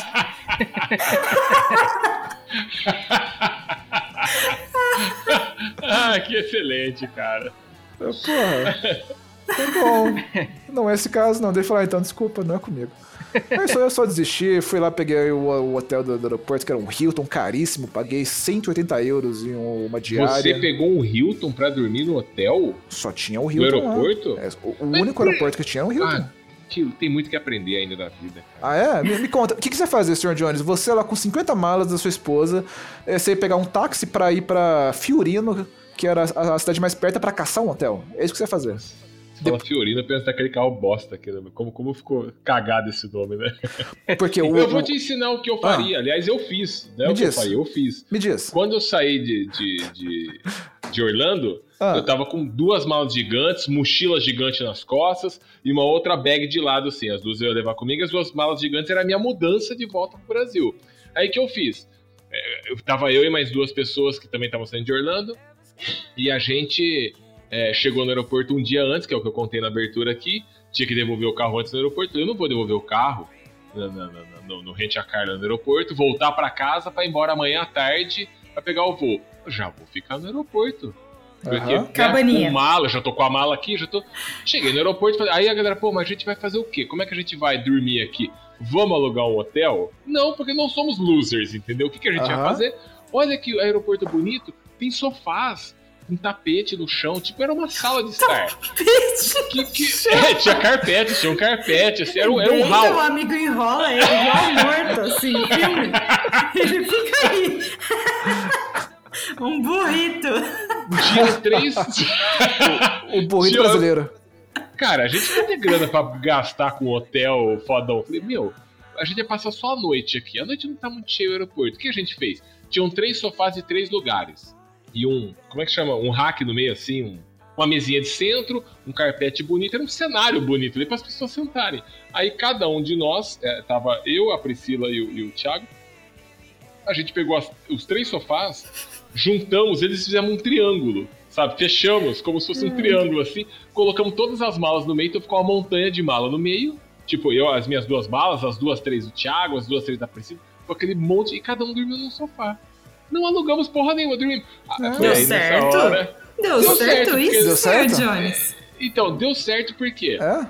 Ah, que excelente, cara. Eu, Porra, tá bom. Não é esse caso, não. Daí ele falou, ah, então desculpa, não é comigo. Aí só, eu só desisti, fui lá, peguei o, o hotel do, do aeroporto, que era um Hilton caríssimo, paguei 180 euros em uma diária. Você pegou um Hilton pra dormir no hotel? Só tinha o No Hilton lá. aeroporto? É, o, o único aeroporto que tinha era o Hilton. Ah, tem muito que aprender ainda na vida. Ah, é? Me, me conta, o que, que você fazia, Sr. Jones? Você lá com 50 malas da sua esposa, eh, você ia pegar um táxi pra ir pra Fiorino, que era a, a cidade mais perto, pra caçar um hotel. É isso que você ia fazer. Você fala Fiorino, pensa naquele carro bosta. né? Como, como ficou cagado esse nome, né? Porque o. eu vou te ensinar o que eu faria. Aliás, eu fiz. Não é Me que eu diz. faria, eu fiz. Me diz. Quando eu saí de, de, de, de Orlando, Ah. eu tava com duas malas gigantes, mochila gigante nas costas e uma outra bag de lado, assim. As duas eu ia levar comigo, as duas malas gigantes era a minha mudança de volta pro Brasil. Aí que eu fiz? É, eu tava eu e mais duas pessoas que também estavam saindo de Orlando, e a gente é, chegou no aeroporto um dia antes, que é o que eu contei na abertura aqui. Tinha que devolver o carro antes no aeroporto. Eu não vou devolver o carro no, no, no, no, no Rente a Carla no aeroporto, voltar pra casa pra ir embora amanhã à tarde pra pegar o voo. Eu já vou ficar no aeroporto. Porque, né, Cabaninha. com mala, já tô com a mala aqui, já tô. Cheguei no aeroporto, falei- aí a galera, pô, mas a gente vai fazer o quê? Como é que a gente vai dormir aqui? Vamos alugar um hotel? Não, porque não somos losers, entendeu? O que, que a gente vai Aham. fazer? Olha que aeroporto bonito, tem sofás, um tapete no chão, tipo, era uma sala de estar. Que, que- é, tinha carpete, tinha um carpete, assim, era um, era um hall. amigo enrola ele igual morto, assim, filme. Ele fica aí. Um burrito. Tinha três. O burrito Tio- brasileiro. Cara, a gente não tem grana pra gastar com hotel fodão. Falei, meu, a gente ia passar só a noite aqui. A noite não tá muito cheio o aeroporto. O que a gente fez? Tinham três sofás de três lugares. E um, como é que chama? Um rack no meio, assim, um- uma mesinha de centro, um carpete bonito. Era um cenário bonito ali para as pessoas sentarem. Aí cada um de nós, é, tava eu, a Priscila e o, e o Thiago. A gente pegou as- os três sofás, juntamos eles e fizemos um triângulo. Sabe? Fechamos como se fosse um triângulo assim colocamos todas as malas no meio, então ficou uma montanha de mala no meio. Tipo, eu, as minhas duas malas, as duas, três do Thiago, as duas, três da Priscila, com aquele monte, e cada um dormiu num sofá. Não alugamos porra nenhuma, dormimos. Ah, Deu certo? hora- Deu, Deu certo, certo, porque- isso, Deu senhor certo? Jones? Então, deu certo porque É?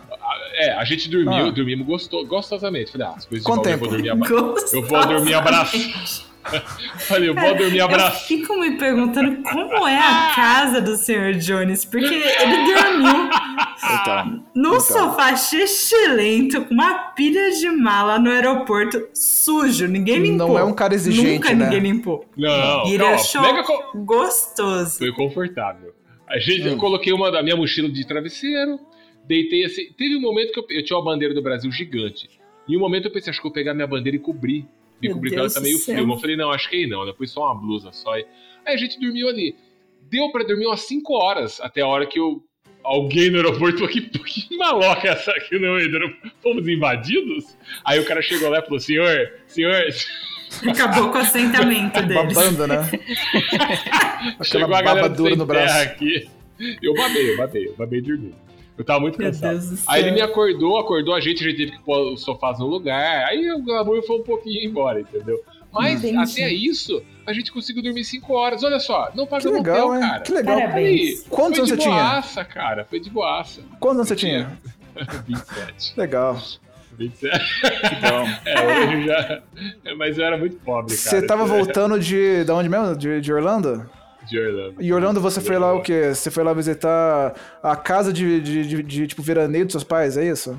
é, a gente dormiu, Ah. dormimos gostou, gostosamente. Falei, ah, as coisas de Quanto Valdir, eu vou tempo? dormir. Eu vou dormir abraçado. Falei, eu vou dormir Eu abraçado. fico me perguntando como é a casa do Sr. Jones, porque ele dormiu Então. no Então. sofá xixilento com uma pilha de mala no aeroporto sujo, ninguém limpou. Não é um cara exigente, Nunca né? ninguém limpou. Não, E ele achou mega co- gostoso. Foi confortável. A gente, Hum. Eu coloquei uma da minha mochila de travesseiro, deitei assim. Teve um momento que eu, eu tinha uma bandeira do Brasil gigante. E um momento eu pensei, acho que eu vou pegar minha bandeira e cobrir. Me Meu cobrir, ela tá meio frio. Eu falei, não, acho que aí não. Depois só uma blusa só. Aí a gente dormiu ali. Deu pra dormir umas 5 horas, até a hora que eu. Alguém no aeroporto falou: que, que maloca é essa aqui no aeroporto? Fomos invadidos? Aí o cara chegou lá e falou: senhor, senhor, Acabou com o assentamento deles. Babando, né? Chegou a baba dura no braço. aqui. Eu babei, eu babei, eu babei dormindo. Eu tava muito Meu cansado. Deus do céu. Aí ele me acordou, acordou a gente, a gente teve que pôr os sofás no lugar. Aí o glamour foi um pouquinho embora, entendeu? Mas Entendi. até isso, a gente conseguiu dormir 5 horas. Olha só, não Que pagamos legal, hotel, hein? cara. Que legal. Parabéns. Quantos foi anos de você tinha? boaça, cara. Foi de boaça. Quantos anos você tinha? 27. Legal. 27. Bom. É, hoje já. Mas eu era muito pobre, cara. Você tava voltando de. Da onde mesmo? De, de Orlando? De Orlando. E Orlando você foi lá o quê? Você foi lá visitar a casa de, de, de- de, tipo veraneio dos seus pais, é isso?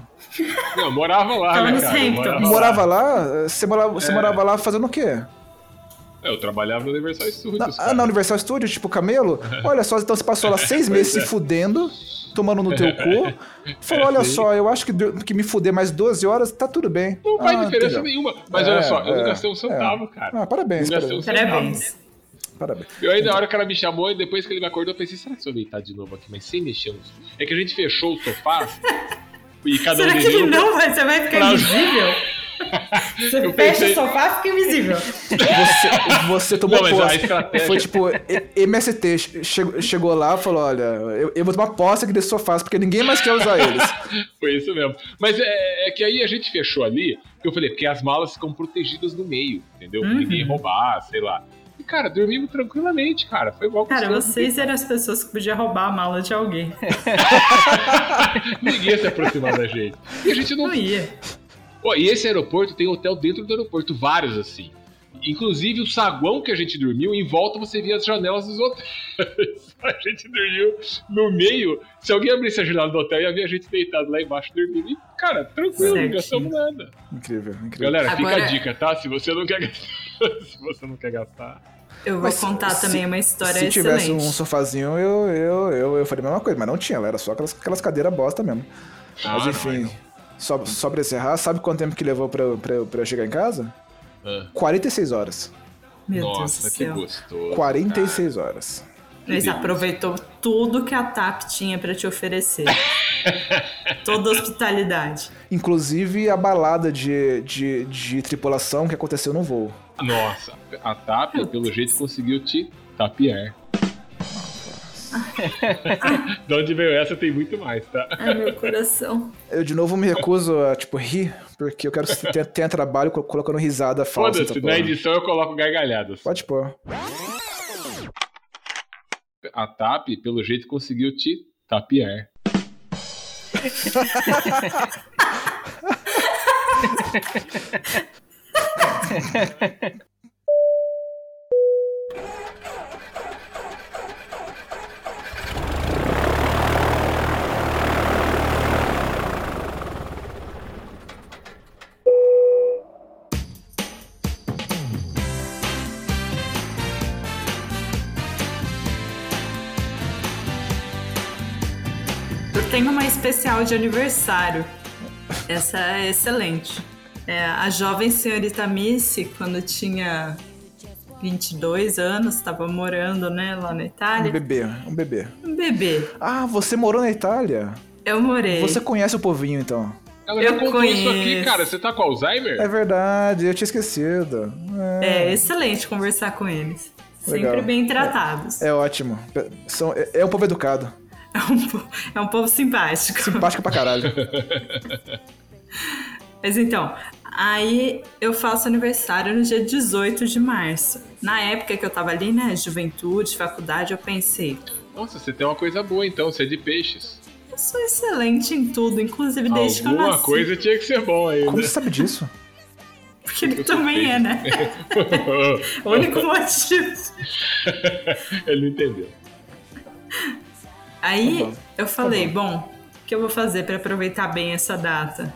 Não, eu morava lá, Tava né, cara? Eu Hamptons. morava lá. Morava lá? Você morava, você É. morava lá fazendo o quê? Eu trabalhava no Universal Studios, Na, ah, na Universal Studios, tipo camelo? Olha só, então você passou lá seis meses se fudendo, tomando no teu cu. Falou, olha Sim. só, eu acho que, que me fuder mais 12 horas, tá tudo bem. Não faz Ah, diferença entendeu. nenhuma. Mas É, olha só, eu não é, gastei um centavo, cara. Ah, parabéns, Não gastei um parabéns. centavo. Parabéns. Parabéns. Eu aí, na hora que ela me chamou, e depois que ele me acordou, eu pensei, será que se eu deitar de novo aqui, mas sem mexer nos... É que a gente fechou o sofá e cada Será um que ele não vai? Você vai ficar Pra- invisível? Você Eu fecha pensei- o sofá e fica invisível. Você, você tomou Não, posse. estratégia- Foi tipo, MST chegou, chegou lá e falou: olha, eu, eu vou tomar posse aqui desses sofás, porque ninguém mais quer usar eles. Foi isso mesmo. Mas é, é que aí a gente fechou ali, que eu falei, porque as malas ficam protegidas no meio, entendeu? Pra Uhum. ninguém roubar, sei lá. E, cara, dormimos tranquilamente, cara. Foi igual Cara, vocês eram as pessoas que podiam roubar a mala de alguém. Ninguém ia se aproximar da gente. E a gente não Não ia. Ó, e esse aeroporto tem hotel dentro do aeroporto, vários assim. Inclusive o saguão que a gente dormiu, em volta você via as janelas dos hotéis. a gente dormiu no meio. Se alguém abrisse a janela do hotel, ia ver a gente deitado lá embaixo dormindo. E, cara, tranquilo, não Certinho. gastamos nada. Incrível, incrível. Galera, fica Agora- a dica, tá? Se você não quer gastar. se você não quer gastar. Eu vou Mas contar se- também uma história Se tivesse excelente. um sofazinho, eu, eu, eu, eu faria a mesma coisa, mas não tinha, era só aquelas, aquelas cadeiras bosta mesmo. Mas Ah, enfim, não, só, só pra encerrar, sabe quanto tempo que levou pra, eu- pra, pra eu chegar em casa? Ah, 46 horas. Meu nossa, Deus do que céu. gostoso. 46 horas. Mas aproveitou tudo que a TAP tinha pra te oferecer. Toda a hospitalidade. Inclusive a balada de, de, de tripulação que aconteceu no voo. Nossa, a TAP, pelo jeito, conseguiu te tapear. de onde veio essa tem muito mais, tá? Ai, meu coração. Eu de novo me recuso a, tipo, rir, porque eu quero que tenha, tenha trabalho co- colocando risada falsa. Foda-se, nessa na edição eu coloco gargalhadas. Pode pôr. A TAP, pelo jeito, conseguiu te tapear. Eu tenho uma especial de aniversário. Essa é excelente. É, a jovem senhorita Missy, quando tinha 22 anos, estava morando né, lá na Um Itália. bebê, um bebê. Um bebê. Ah, você morou na Itália? Eu morei. Você conhece o povinho, então. Ela Eu já contou isso aqui, conheço. cara. Você tá com Alzheimer? É verdade, eu tinha esquecido. É excelente conversar com eles. Legal. Sempre bem tratados. É ótimo. São, é, é um povo educado. É um, é um povo simpático. Simpático pra caralho. Mas então, aí eu faço aniversário no dia 18 de março. Na época que eu tava ali, né, juventude, faculdade, eu pensei, Nossa, você tem uma coisa boa então, você é de peixes. eu sou excelente em tudo, inclusive desde que eu Alguma nasci. coisa tinha que ser bom aí, Como né? você sabe disso? Porque ele também é, né? o único motivo. Ele não entendeu. Aí Tá eu falei, bom, o que eu vou fazer pra aproveitar bem essa data?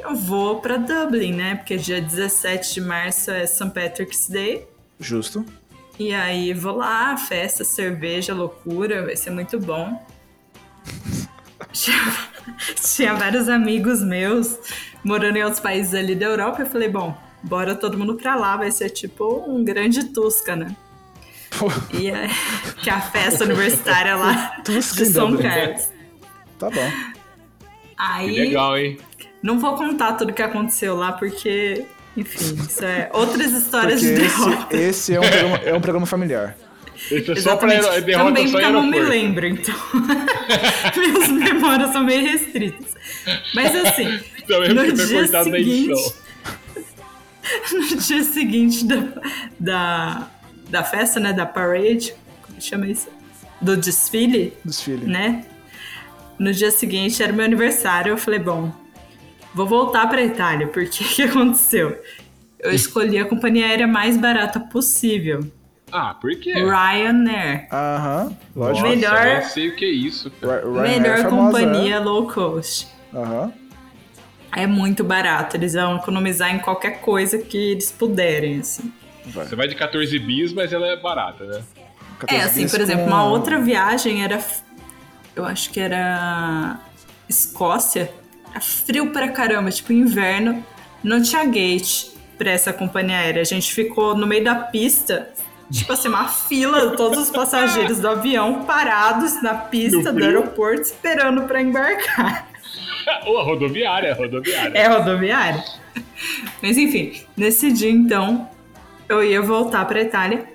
Eu vou pra Dublin, né? Porque dia 17 de março é St. Patrick's Day. Justo. E aí vou lá, festa, cerveja, loucura, vai ser muito bom. Tinha, tinha vários amigos meus morando em outros países ali da Europa. Eu falei, bom, bora todo mundo pra lá, vai ser tipo um grande Tusca, né? E é, que é a festa universitária lá Tusca de São. Carlos. tá bom. Que Aí, legal, hein? Não vou contar tudo que aconteceu lá, porque, Enfim, isso é outras histórias Porque de esse, derrota. esse é, um programa, é um programa familiar. Isso é só pra derrota Também só eu não me lembro, então. Minhas memórias são meio restritas. Mas assim, Também no porque foi dia seguinte, edição. no dia seguinte da, da, da festa, né, da parade, como chama isso? Do desfile, Desfile. né? No dia seguinte era meu aniversário, eu falei, bom, vou voltar pra Itália, porque o que aconteceu? Eu escolhi a companhia aérea mais barata possível, Ah, por quê? Ryanair. Aham, lógico. Nossa, Melhor- eu não sei o que é isso. é Melhor famosa, companhia low cost. né? Aham. É muito barato, eles vão economizar em qualquer coisa que eles puderem, assim. Você vai de 14 bis, mas ela é barata, né? É, 14 assim, por exemplo, com- uma outra viagem era. Eu acho que era. Escócia. Frio pra caramba, tipo inverno. Não tinha gate pra essa companhia aérea. A gente ficou no meio da pista. Tipo assim, uma fila, todos os passageiros do avião parados na pista No do aeroporto esperando pra embarcar. Ou a rodoviária, a rodoviária. É rodoviária. Mas enfim, nesse dia então, eu ia voltar pra Itália.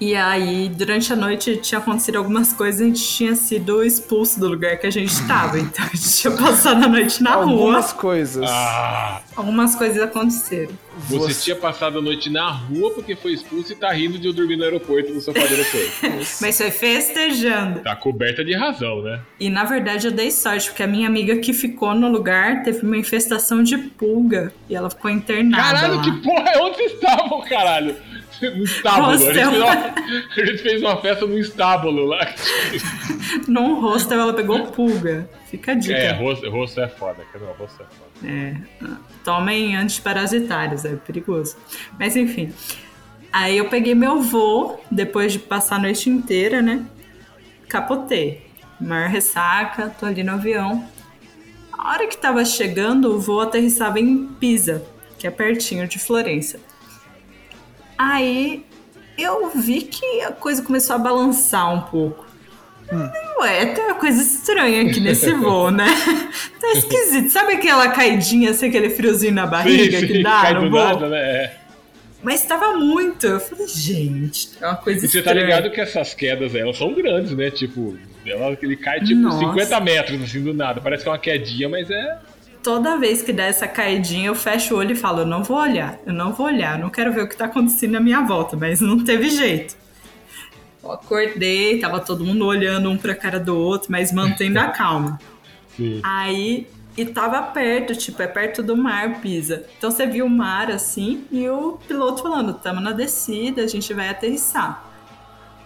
E aí, durante a noite, tinha acontecido algumas coisas, a gente tinha sido expulso do lugar que a gente estava. Então, a gente tinha passado a noite na Algumas rua. coisas. Ah, Algumas coisas aconteceram. você, tinha passado a noite na rua porque foi expulso e tá rindo de eu dormir no aeroporto no sofá do aeroporto. Mas foi festejando. Tá coberta de razão, né? E na verdade eu dei sorte, porque a minha amiga que ficou no lugar teve uma infestação de pulga. E ela ficou internada. Caralho, lá. que porra! Onde vocês estavam, caralho? No estábulo. A gente, Hostel. fez uma, a gente fez uma festa no estábulo lá. Num hostel ela pegou pulga. Fica a dica. É, rosto, rosto é foda. Não, rosto é foda. É, tomem antiparasitários, é perigoso. Mas enfim. Aí eu peguei meu voo, depois de passar a noite inteira, né? Capotei. Maior ressaca, tô ali no avião. A hora que tava chegando, o voo aterrissava em Pisa, que é pertinho de Florença. Aí eu vi que a coisa começou a balançar um pouco. Ué, tem uma coisa estranha aqui nesse voo, né? Tá esquisito. Sabe aquela caidinha, assim, aquele friozinho na barriga que dá cai no do voo? nada, né? É. Mas tava muito. Eu falei, gente, é uma coisa E você tá estranha. ligado que essas quedas, elas são grandes, né? Tipo, ela, ele cai tipo Nossa. 50 metros, assim, do nada. Parece que é uma quedinha, mas é... Toda vez que dá essa caidinha, eu fecho o olho e falo, eu não vou olhar, eu não vou olhar, não quero ver o que tá acontecendo na minha volta, mas não teve jeito. Eu acordei, tava todo mundo olhando um pra cara do outro, mas mantendo a calma. Sim. Aí, e tava perto, tipo, é perto do mar, Pisa. Então você viu o mar assim e o piloto falando: tamo na descida, a gente vai aterrissar.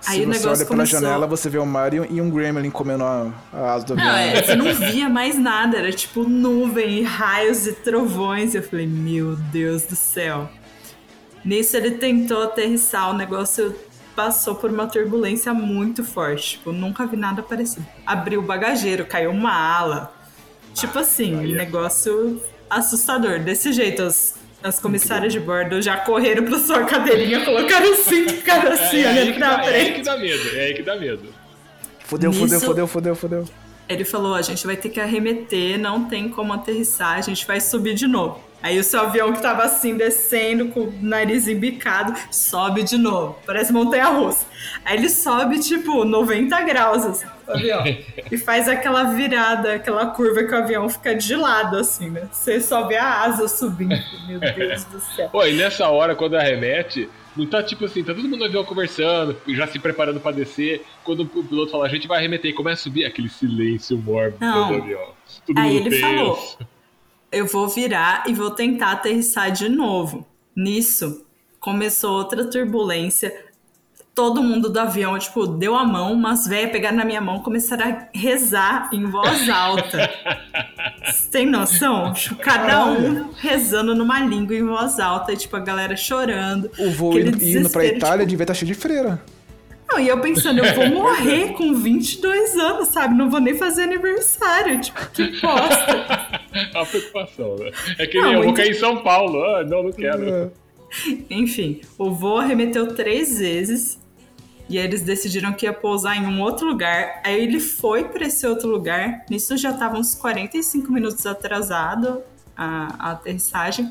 Se Aí o você olha pela começou. janela, você vê o mar e um- gremlin comendo a, a asa do avião. Não, é, você não via mais nada, era tipo nuvem, e raios e trovões. Eu falei, meu Deus do céu. Nisso ele tentou aterrissar, o negócio passou por uma turbulência muito forte. Tipo, nunca vi nada parecido. Abriu o bagageiro, caiu uma ala. Tipo assim, um negócio assustador. Desse jeito, as, as comissárias de bordo já correram pra sua cadeirinha, colocaram o cinto e ficaram assim, é, aí olhando que pra dá, é aí que frente. dá medo, é aí que dá medo. Fudeu, fudeu, Nisso- fudeu, fudeu, fudeu. Ele falou: a gente vai ter que arremeter, não tem como aterrissar, a gente vai subir de novo. Aí o seu avião que tava assim, descendo, com o nariz embicado, sobe de novo. Parece montanha russa. Aí ele sobe, tipo, 90 graus, assim, o avião. e faz aquela virada, aquela curva que o avião fica de lado, assim, né? Você sobe a asa subindo. Meu Deus do céu. Pô, e nessa hora, quando arremete, não tá tipo assim, tá todo mundo no avião conversando, já se preparando pra descer. Quando o piloto fala, a gente vai arremeter e começa a subir, aquele silêncio mórbido do avião. Todo Aí mundo ele tenso. falou: eu vou virar e vou tentar aterrissar de novo. Nisso, começou outra turbulência. Todo mundo do avião, tipo, deu a mão, umas velhas pegaram na minha mão e começaram a rezar em voz alta. Tem noção? Tipo, Cada um rezando numa língua em voz alta, e tipo, a galera chorando. O voo indo, indo pra Itália tipo, devia estar cheio de freira. Não, e eu pensando, eu vou morrer com 22 anos, sabe? Não vou nem fazer aniversário. Tipo, que bosta. a preocupação, né? É que Não, nem eu vou cair em São Paulo. Ah, não, não quero. É. Enfim, o voo arremeteu três vezes. E aí eles decidiram que ia pousar em um outro lugar. Aí ele foi para esse outro lugar. Nisso já tava uns 45 minutos atrasado a, a aterrissagem.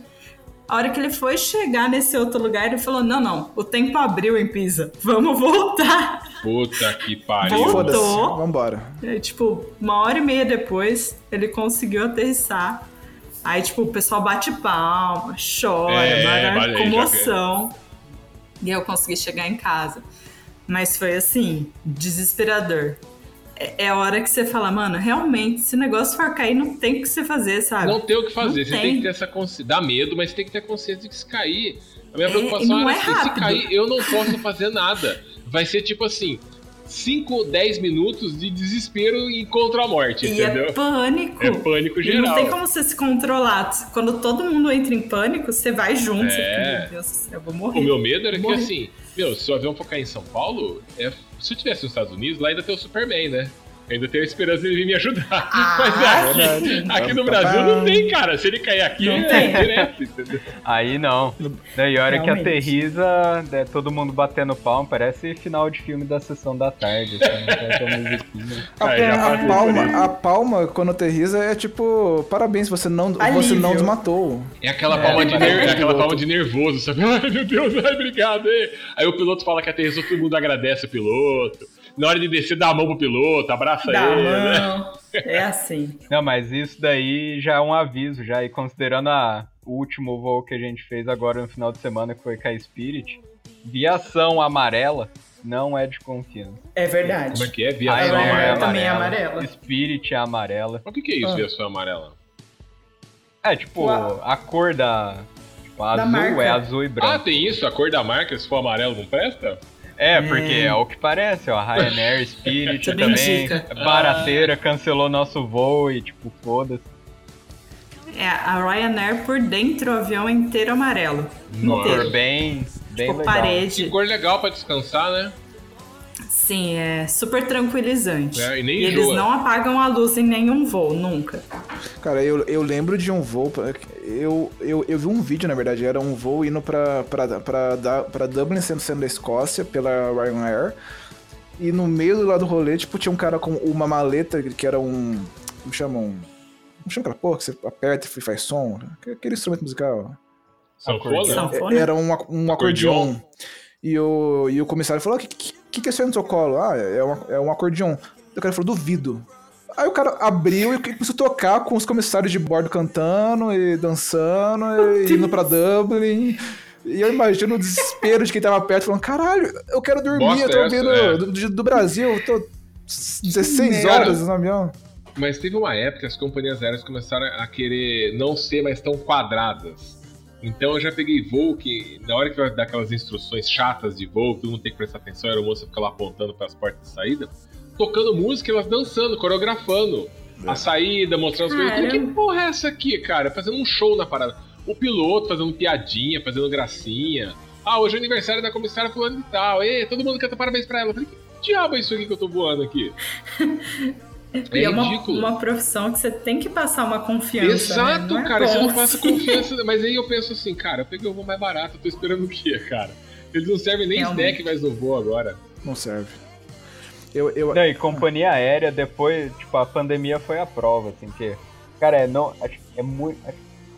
A hora que ele foi chegar nesse outro lugar, ele falou: Não, não, o tempo abriu em Pisa. Vamos voltar. Puta que pariu. Voltou. Foda-se, vambora. E aí, tipo, uma hora e meia depois, ele conseguiu aterrissar. Aí, tipo, o pessoal bate palma, chora, É, valeu, já comoção. E eu consegui chegar em casa. Mas foi assim, desesperador. É, é a hora que você fala, mano, realmente, se o negócio for cair, não tem o que você fazer, sabe? Não tem o que fazer. Não você tem. tem. que ter essa consciência. Dá medo, mas tem que ter consciência de que se cair. A minha É, preocupação era é assim: se rápido. cair, eu não posso fazer nada. Vai ser tipo assim: 5 ou 10 minutos de desespero e contra a morte, E entendeu? é pânico. É pânico E geral. não tem como você se controlar. Quando todo mundo entra em pânico, você vai junto. Você É. fica, meu Deus do céu, eu vou morrer. O meu medo era que, assim, meu, se o avião for cair em São Paulo, é- se eu tivesse nos Estados Unidos, lá ainda tem o Superman, né? Eu ainda tenho a esperança dele vir me ajudar. Ah, Mas é, sim. aqui no Brasil não tem, cara. Se ele cair aqui, Não é tem. direto, entendeu? Aí não. Daí a hora que Realmente. aterriza, é, todo mundo batendo palma, parece final de filme da sessão da tarde. Assim, musiquinha. A, a palma, a palma, quando aterriza, é tipo, parabéns, você não, você não desmatou. É aquela palma, de, ner- é aquela palma de nervoso, sabe? Ai, meu Deus, ai, obrigado. Aí, aí o piloto fala que aterrissou, todo mundo agradece o piloto. Na hora de descer, dá a mão pro piloto, abraça Dá a ele, né? É assim. Não, mas isso daí já é um aviso, já. E considerando a, o último voo que a gente fez agora no final de semana, que foi com a Spirit, viação amarela não é de confiança. É verdade. Como é que é? Viação Man amarela. também é amarela. Spirit é amarela. O que, que é isso, Ah. viação amarela? É, tipo, Uau. a cor da. Tipo, Da azul marca. é azul e branco. Ah, tem isso? A cor da marca, se for amarelo, não presta? É, porque é o que parece, ó. Ryanair, Spirit também. indica. Barateira cancelou nosso voo e, tipo, foda-se. É, a Ryanair por dentro, o avião inteiro amarelo. Nossa. Cor Inteiro. bem, bem Tipo, legal. Que parede. cor legal pra descansar, né? Sim, é super tranquilizante. É, e nem eles não apagam a luz em nenhum voo, nunca. Cara, eu, eu lembro de um voo. Eu, eu, eu vi um vídeo, na verdade, era um voo indo pra, pra, pra, Da- pra Dublin, sendo, sendo da Escócia, pela Ryanair. E no meio lá do rolê, tipo, tinha um cara com uma maleta que era um. Como chamam? Como chama aquela porra que você aperta e faz som? Aquele instrumento musical. Sanfona? Sanfona. Era um, um acordeon. E o, e o comissário falou: O que, que, que é isso aí no seu colo? Ah, é, uma, é um acordeon. O cara falou: Duvido. Aí o cara abriu e começou a tocar com os comissários de bordo cantando e dançando e indo pra Dublin. E eu imagino o desespero de quem tava perto, falando: Caralho, eu quero dormir, Bosta eu tô essa, vindo é. do, do- do Brasil, eu tô 16 Cara, horas no avião. Mas teve uma época que as companhias aéreas começaram a querer não ser mais tão quadradas. Então eu já peguei voo que, na hora que vai dar aquelas instruções chatas de voo, todo mundo tem que prestar atenção, a aeromoça fica lá apontando para as portas de saída, tocando música e elas dançando, coreografando. A saída, mostrando as coisas. Que porra é essa aqui, cara? Fazendo um show na parada. O piloto fazendo piadinha, fazendo gracinha. Ah, hoje é aniversário da comissária fulano e tal. E todo mundo canta parabéns pra ela. Eu falei, que diabo é isso aqui que eu tô voando aqui? E é uma, uma profissão que você tem que passar uma confiança. Exato, né? É cara. Você não passa confiança. Mas aí eu penso assim, cara, eu peguei o voo mais barato, eu tô esperando o quê, cara? Eles não servem nem Realmente. snack mais no voo agora. Não serve. Eu, eu, Não, e companhia aérea, depois, tipo, a pandemia foi a prova, assim, que, cara, é, não, acho, que é muito,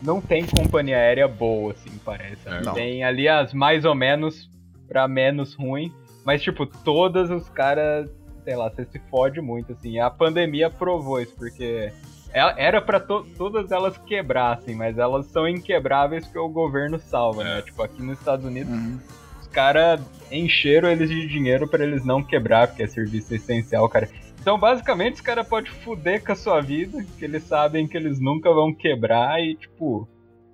não tem companhia aérea boa, assim, parece. É. Não. Tem ali as mais ou menos pra menos ruim, mas, tipo, todas os caras, sei lá, você se fode muito, assim. A pandemia provou isso, porque ela- era pra to- todas elas quebrassem, mas elas são inquebráveis porque o governo salva, né? É. Tipo, aqui nos Estados Unidos, Uhum. Caras encheram eles de dinheiro pra eles não quebrar, porque é serviço essencial, cara. Então, basicamente, os caras podem fuder com a sua vida, que eles sabem que eles nunca vão quebrar e, tipo,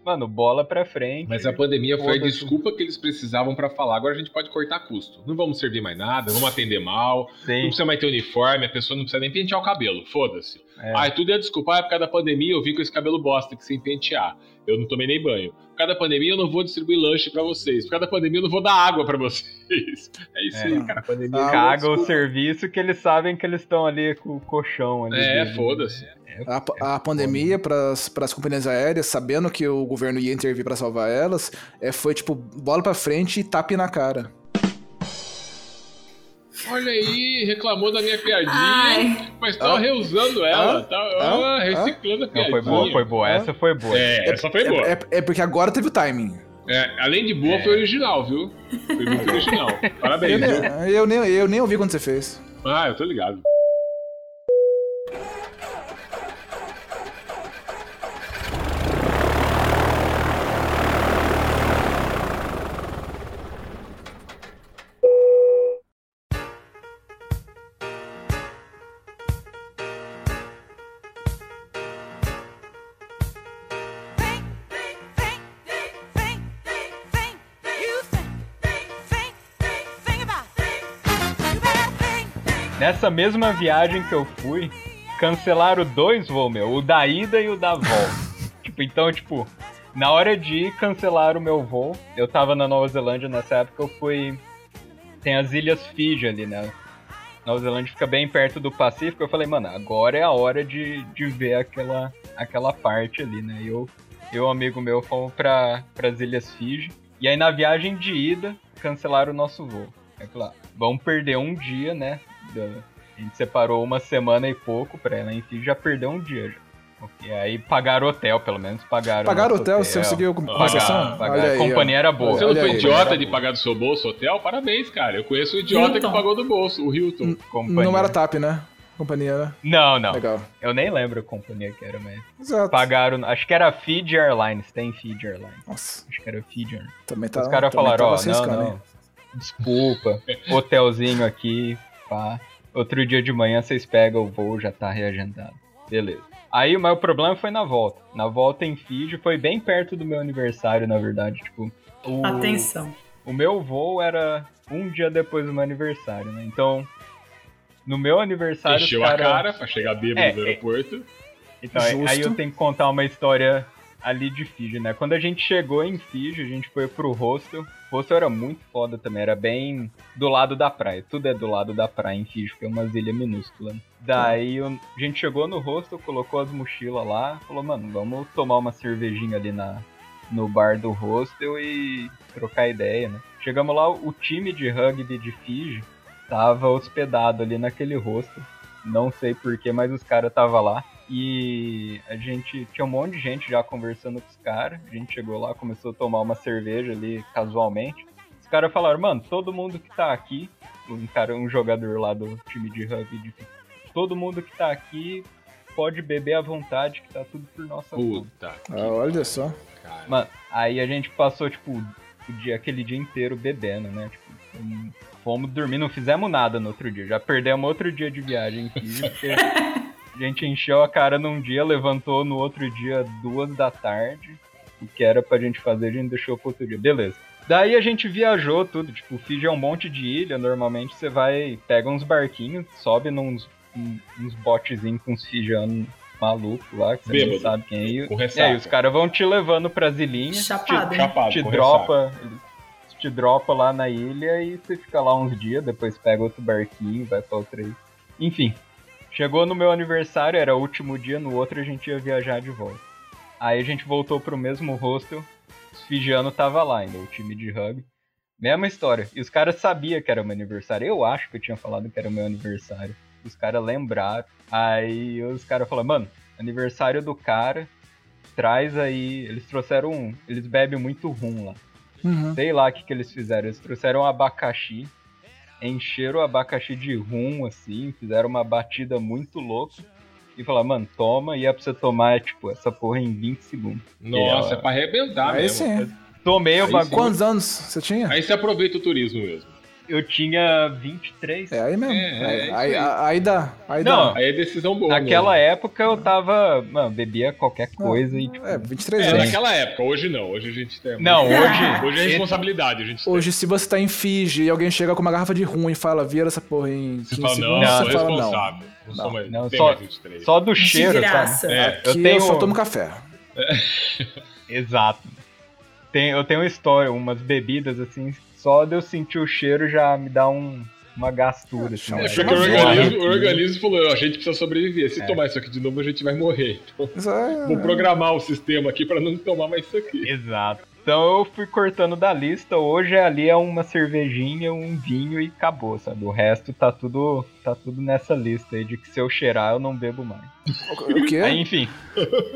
mano, bola pra frente. Mas a pandemia foi a desculpa que eles precisavam pra falar. Agora a gente pode cortar custo. Não vamos servir mais nada, vamos atender mal, não Sim, precisa mais ter uniforme, a pessoa não precisa nem pentear o cabelo. Foda-se. é. Ah, tudo é desculpa. Ah, por causa da pandemia eu vim com esse cabelo bosta que sem pentear. Eu não tomei nem banho. Por causa da pandemia eu não vou distribuir lanche pra vocês. Por causa da pandemia eu não vou dar água pra vocês. É isso É. aí, cara. A pandemia Ah, Caga o serviço que eles sabem que eles estão ali com o colchão ali. É, deles. foda-se. A, a pandemia para as companhias aéreas, sabendo que o governo ia intervir para salvar elas, é, foi tipo bola pra frente e tape na cara. Olha aí, reclamou da minha piadinha, Ai. mas tava Ah. reusando ela, Ah. tava Ah. reciclando a Não, piadinha. foi boa, foi boa. Essa foi boa. É, essa foi boa. É, é- é porque agora teve o timing. É, além de boa, foi original, viu? Foi muito original. Eu Parabéns, viu? nem, eu, nem, eu nem ouvi quando você fez. Ah, eu tô ligado. Nessa mesma viagem que eu fui, cancelaram dois voos, meu. O da ida e o da volta. tipo, então, tipo, na hora de ir, cancelaram o meu voo. Eu tava na Nova Zelândia nessa época, eu fui... Tem as Ilhas Fiji ali, né? Nova Zelândia fica bem perto do Pacífico. Eu falei, mano, agora é a hora de, de ver aquela, aquela parte ali, né? E eu e um amigo meu fomos pra, pras Ilhas Fiji. E aí na viagem de ida, cancelaram o nosso voo. Eu falei, ah, vamos perder um dia, né? Da- A gente separou uma semana e pouco pra ela, enfim, já perdeu um dia já. Ok, aí pagaram hotel, pelo menos pagaram. Pagaram o nosso hotel, você conseguiu Pagaram, concessão? A aí, ó. companhia era boa. Você não Olha foi aí. idiota de pagar do seu bolso hotel? Parabéns, cara. Eu conheço o idiota Hilton. que pagou do bolso, o Hilton. Companhia. Não era TAP, né? Companhia, né? Não, não. Legal. Eu nem lembro a companhia que era, mas. Exato. Pagaram. Acho que era Fiji Airlines, tem Fiji Airlines. Nossa, Acho que era Fiji Airlines. também tá. Os caras falaram, ó, se não, não. Desculpa, hotelzinho aqui, pá. Outro dia de manhã vocês pegam o voo, já tá reagendado. Beleza. Aí o meu problema foi na volta. Na volta em Fiji foi bem perto do meu aniversário, na verdade. Tipo, o, Atenção. o meu voo era um dia depois do meu aniversário, né? Então, no meu aniversário. Encheu a cara- cara pra chegar bêbado É, no é. aeroporto. Então, aí- aí Justo. eu tenho que contar uma história ali de Fiji, né? Quando a gente chegou em Fiji, a gente foi pro hostel. O hostel era muito foda também, era bem do lado da praia. Tudo é do lado da praia em Fiji, porque é uma ilha minúscula. Daí a gente chegou no hostel, colocou as mochilas lá, falou, mano, vamos tomar uma cervejinha ali na, no bar do hostel e trocar ideia, né? Chegamos lá, o time de rugby de Fiji tava hospedado ali naquele hostel. Não sei porquê, mas os caras tava lá. E a gente tinha um monte de gente já conversando com os caras. A gente chegou lá, começou a tomar uma cerveja ali casualmente. Os caras falaram, mano, todo mundo que tá aqui, um cara, um jogador lá do time de rugby, de- todo mundo que tá aqui pode beber à vontade, que tá tudo por nossa conta. Puta, Ah, olha só. cara. Mano, aí a gente passou, tipo, o dia, aquele dia inteiro bebendo, né? Tipo, fomos- dormir, não fizemos nada no outro dia. Já perdemos outro dia de viagem porque a gente encheu a cara num dia, levantou no outro dia duas da tarde. O que era pra gente fazer, a gente deixou pro outro dia. Beleza. Daí a gente viajou tudo, tipo, Fiji é um monte de ilha, normalmente você vai, pega uns barquinhos, sobe nos um- uns botezinhos com uns fijianos malucos lá, que você Bêbado. não sabe quem é. E- Com é, e os caras vão te levando pras ilhinhas, Chapado, hein? Chapado, te dropa, eles te dropa lá na ilha e você fica lá uns dias, depois pega outro barquinho, vai pra outra ilha. Enfim, chegou no meu aniversário, era o último dia, no outro a gente ia viajar de volta. Aí a gente voltou pro mesmo hostel, os fijianos tava lá ainda, o time de rugby. Mesma história. E os caras sabiam que era meu aniversário. Eu acho que eu tinha falado que era meu aniversário. Os caras lembraram. Aí os caras falaram, mano, aniversário do cara, traz aí. Eles trouxeram um. Eles bebem muito rum lá. Uhum. Sei lá o que, que eles fizeram. Eles trouxeram um abacaxi, encheram o abacaxi de rum, assim, fizeram uma batida muito louca. E falaram, mano, toma, e é pra você tomar, tipo, essa porra em 20 segundos. Nossa, é pra arrebentar Aí mesmo. sim. Tomei o bagulho. Quantos anos você tinha? Aí você aproveita o turismo mesmo. Eu tinha 23. É aí mesmo. É, é, aí, é aí, aí. aí dá. Aí Não, dá. Aí é decisão boa. Naquela mesmo. época eu tava. Mano, bebia qualquer coisa e, tipo. É, 23 É, anos. naquela época, hoje não. Hoje a gente tem. Não, hoje. Hoje é responsabilidade, a gente tem. Hoje, se você tá em Fiji e alguém chega com uma garrafa de rum e fala, vira essa porra em 15 Você fala, não, segundos, sou você fala, não. responsável. Não, sou mais, Não, não tem só- mais 23. Só do cheiro, sabe? É, eu tenho. eu só tomo café. Exato. Tem, eu tenho uma história, umas bebidas assim, só de eu sentir o cheiro já me dá um, uma gastura. Assim, É, né? porque o organismo, o organismo falou, a gente precisa sobreviver. Se É. tomar isso aqui de novo, a gente vai morrer. Então, é- vou programar o sistema aqui pra não tomar mais isso aqui. Exato. Então eu fui cortando da lista. Hoje ali é uma cervejinha, um vinho e acabou, sabe? O resto tá tudo, tá tudo nessa lista aí de que se eu cheirar eu não bebo mais. O quê? Aí, enfim,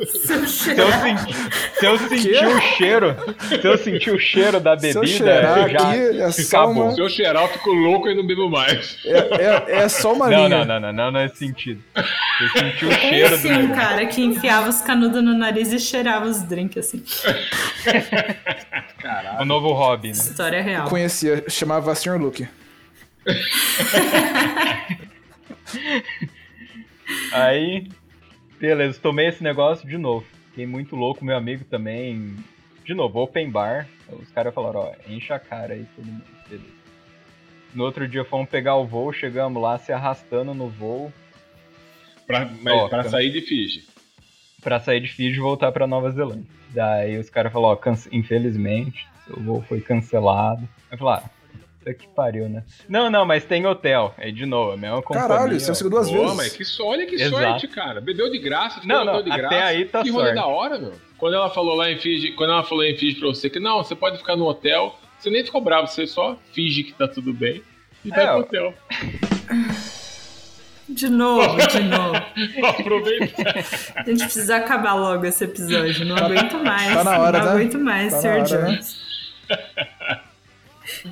se eu cheiro. sentir, se eu sentir o cheiro, se eu sentir o cheiro da Se eu bebida, cheirar já aqui, é acabou. uma... Se eu cheirar, eu fico louco e não bebo mais. É, é, é só uma Não, linha. não, não, não, não, não é sentido. Eu senti o cheiro do Conheci um negócio. cara que enfiava os canudos no nariz e cheirava os drinks, assim. O novo hobby, né? História real. Conhecia, chamava Sr. Luke. Aí, beleza, tomei esse negócio de novo. Fiquei muito louco, meu amigo também. De novo, open bar. Os caras falaram, ó, enche a cara aí todo mundo. Beleza. No outro dia fomos pegar o voo, chegamos lá se arrastando no voo Pra, mas pra sair de Fiji. Pra sair de Fiji e voltar pra Nova Zelândia. Daí os caras falaram, ó, infelizmente, seu voo foi cancelado. Eu falei, ah, isso que pariu, né? Não, não, mas tem hotel. Aí de novo, a mesma companhia. Caralho, você conseguiu duas Pô, vezes. mas que so- olha que Exato. sorte, cara. Bebeu de graça, Não, ficou não, bebeu de até graça. aí tá que rolê da hora, meu. Quando ela falou lá em Fiji, quando ela falou em Fiji pra você que não, você pode ficar no hotel, você nem ficou bravo, você só finge que tá tudo bem e vai É, pro ó. hotel. De novo, de novo. Aproveita. A gente precisa acabar logo esse episódio. Não aguento mais. tá na hora, não né? aguento mais, Tá na Sr. hora, né? Jones.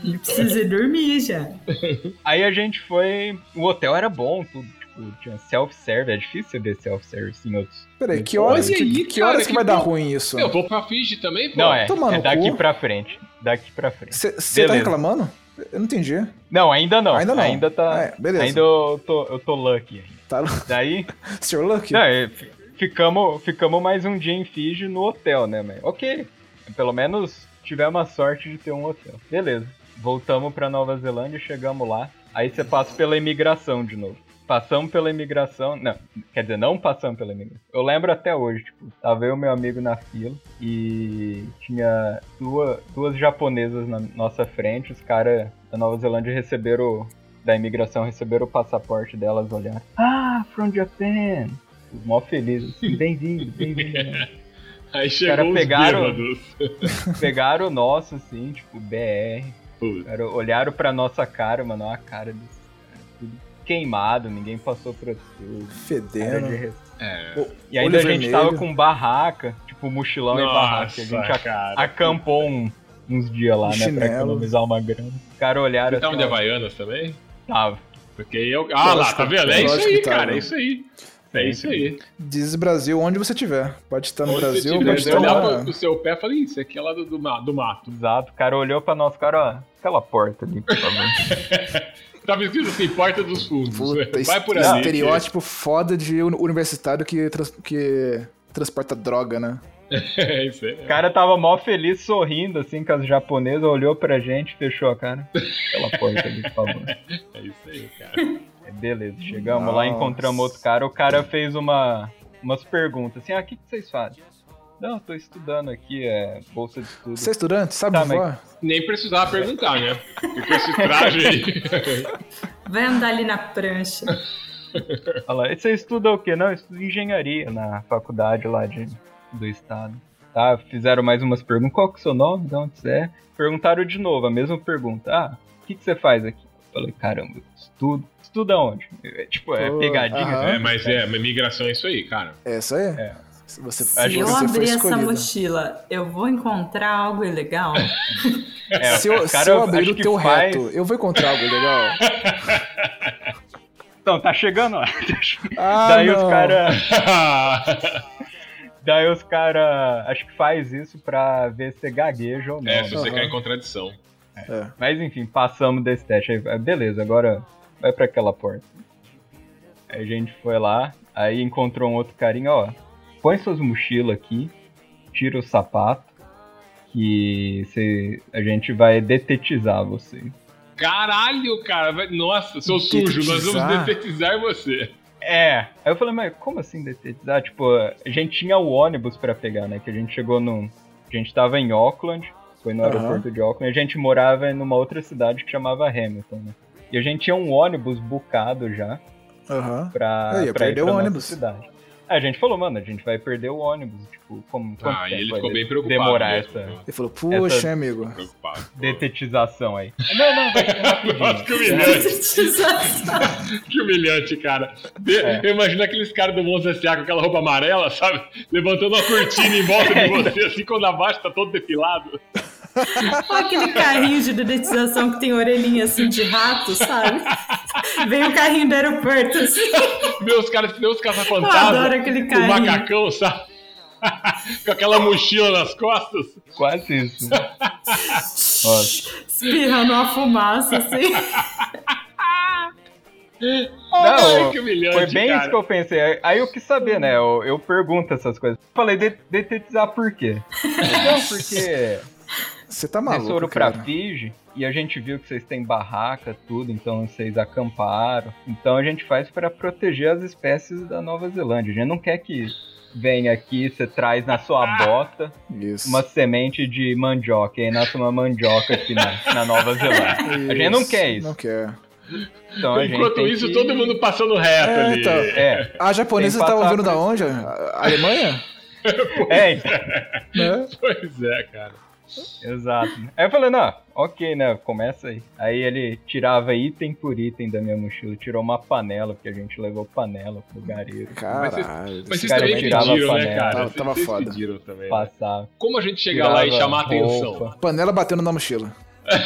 Ele precisa ir dormir já. Aí a gente foi. O hotel era bom, tudo. Tipo, tinha self-service. É difícil você ver self-service em outros. Peraí, que horas, que, aí, que cara, horas que que vai dar ruim isso? Eu vou pra Fiji também, pô. Não, é. É daqui cu. pra frente. Daqui pra frente. Você tá reclamando? Eu não entendi. Não, ainda não. Ainda não. Ainda tá. É, beleza. Ainda eu tô, eu tô lucky ainda. Tá, Daí. Sr. Luke? Não, é, fi- ficamos, ficamos mais um dia em Fiji no hotel, né, mas ok. Pelo menos tivemos a sorte de ter um hotel. Beleza. Voltamos pra Nova Zelândia, chegamos lá. Aí você passa pela imigração de novo. Passamos pela imigração. Não, quer dizer, não passamos pela imigração. Eu lembro até hoje, tipo, tava eu e meu amigo na fila e tinha duas, duas japonesas na nossa frente. Os caras da Nova Zelândia receberam. Da imigração receberam o passaporte delas, olharam. Ah, from Japan! Mó feliz, assim, bem-vindo, bem-vindo. Aí chegou cara os pegaram- bêbados. Pegaram o nosso, assim, tipo, BR. Cara, olharam pra nossa cara, mano, a cara tudo queimado, ninguém passou. Cara de Fedendo. É. E ainda a Olho gente vermelho. tava com barraca, tipo, mochilão e barraca. A gente cara. acampou um- uns dias lá, né, pra economizar uma grana. Os caras olharam Vocês estavam de ó, Havaianas também? tava. Porque eu. Ah lá, tá vendo? É isso aí, tava. cara. É isso aí. É isso aí. Diz Brasil onde você estiver. Pode estar no Onde você Brasil, tiver, pode você estar lá. pro, pro seu pé e falar, isso aqui é lá do, do, do mato. Exato, o cara olhou pra nós, cara, ó, aquela porta ali, por favor. Tava escrito assim, porta dos fundos. Puta, Vai por ali. estereótipo foda de uni- universitário que, trans- que transporta droga, né? É isso aí. O cara tava mó feliz, sorrindo, assim, com as japonesas, olhou pra gente, fechou a cara. Aquela porta ali, por favor. É isso aí, cara. É, Beleza, chegamos lá, Nossa. encontramos outro cara, o cara fez uma, umas perguntas, assim, ah, o que, que vocês fazem? Não, tô estudando aqui, é bolsa de estudo. Você é estudante? Sabe Tá, mas- voar? Nem precisava perguntar, né? Com esse traje aí. Vai andar ali na prancha. Olha lá, e você estuda o quê? Não, eu estudo engenharia na faculdade lá de, do estado. Tá, fizeram mais umas perguntas, qual que é o seu nome, de onde você é? Perguntaram de novo, a mesma pergunta, ah, o que, que você faz aqui? Eu falei, caramba, eu estudo. Estuda onde? É, tipo, é pegadinha. né? É, mas é, mas migração é isso aí, cara. É isso aí? É. Se Você, A Se gente- eu você foi abrir essa mochila, eu vou encontrar algo ilegal? É, Se eu, o se cara, eu abrir o teu faz- reto, eu vou encontrar algo legal. Então, tá chegando lá. Ah, Daí não. os caras. Daí os caras. Acho que faz isso pra ver se você gagueja ou não. É, se você Aham. quer em contradição. É. Mas enfim, passamos desse teste. Aí, ah, beleza, agora vai pra aquela porta. Aí a gente foi lá, aí encontrou um outro carinha, ó. Põe suas mochilas aqui, tira o sapato, que você, a gente vai detetizar você. Caralho, cara. vai- Nossa, seu sujo, nós vamos Detetizar? você. É. Aí eu falei, mas como assim detetizar? Tipo, a gente tinha o ônibus pra pegar, né? Que a gente chegou num. A gente tava em Auckland, foi no aeroporto de Auckland, e a gente morava numa outra cidade que chamava Hamilton, né? E a gente tinha um ônibus bucado já Aham. pra, Aí, ia pra ir perder pra o nossa ônibus. cidade. A gente falou, mano, a gente vai perder o ônibus. Tipo, como. quanto Ah, e ele vai ficou bem preocupado. Demorar mesmo, essa Ele falou, puxa, Essa- amigo. Preocupado. detetização aí. Não, não, vai rapidinho. Que humilhante. Detetização. Que humilhante, cara. De- É. Eu imagino aqueles caras do Monza S.A. com aquela roupa amarela, sabe? Levantando uma cortina em volta de você, assim, quando abaixo tá todo depilado. Olha aquele carrinho de dedetização que tem orelhinha assim de rato, sabe? Vem o carrinho do aeroporto assim. Meus caras, meus Eu adoro caça-fantasma, aquele o carrinho. macacão, sabe? com aquela mochila nas costas. Quase isso. Espirrando uma fumaça assim. Não, Ai, que humilhante, Foi bem cara. isso que eu pensei. Aí eu quis saber, né? Eu, eu pergunto essas coisas. Falei, de, detetizar por quê? Não, porque Você tá vocês maluco, foram pra cara. Fiji e a gente viu que vocês têm barraca, tudo, então vocês acamparam. Então a gente faz pra proteger as espécies da Nova Zelândia. A gente não quer que venha aqui, você traz na sua bota Isso. uma semente de mandioca, e aí nasce uma mandioca aqui na, na Nova Zelândia. A gente não quer isso. Não quer. Então a gente Enquanto isso, que- todo mundo passando reto É, ali. então. É, A japonesa Tem que tava passar vindo da onde? A Alemanha? é, então. Né? Pois é, cara. Exato. Aí eu falei, não, ok, né? Começa aí. Aí ele tirava item por item da minha mochila, tirou uma panela, porque a gente levou panela pro gareiro. Caralho. Mas vocês cara também pediram, né, cara? Tava- tava vocês foda. pediram também. né? Passava. Como a gente chegar lá e chamar a atenção? roupa. Panela batendo na mochila.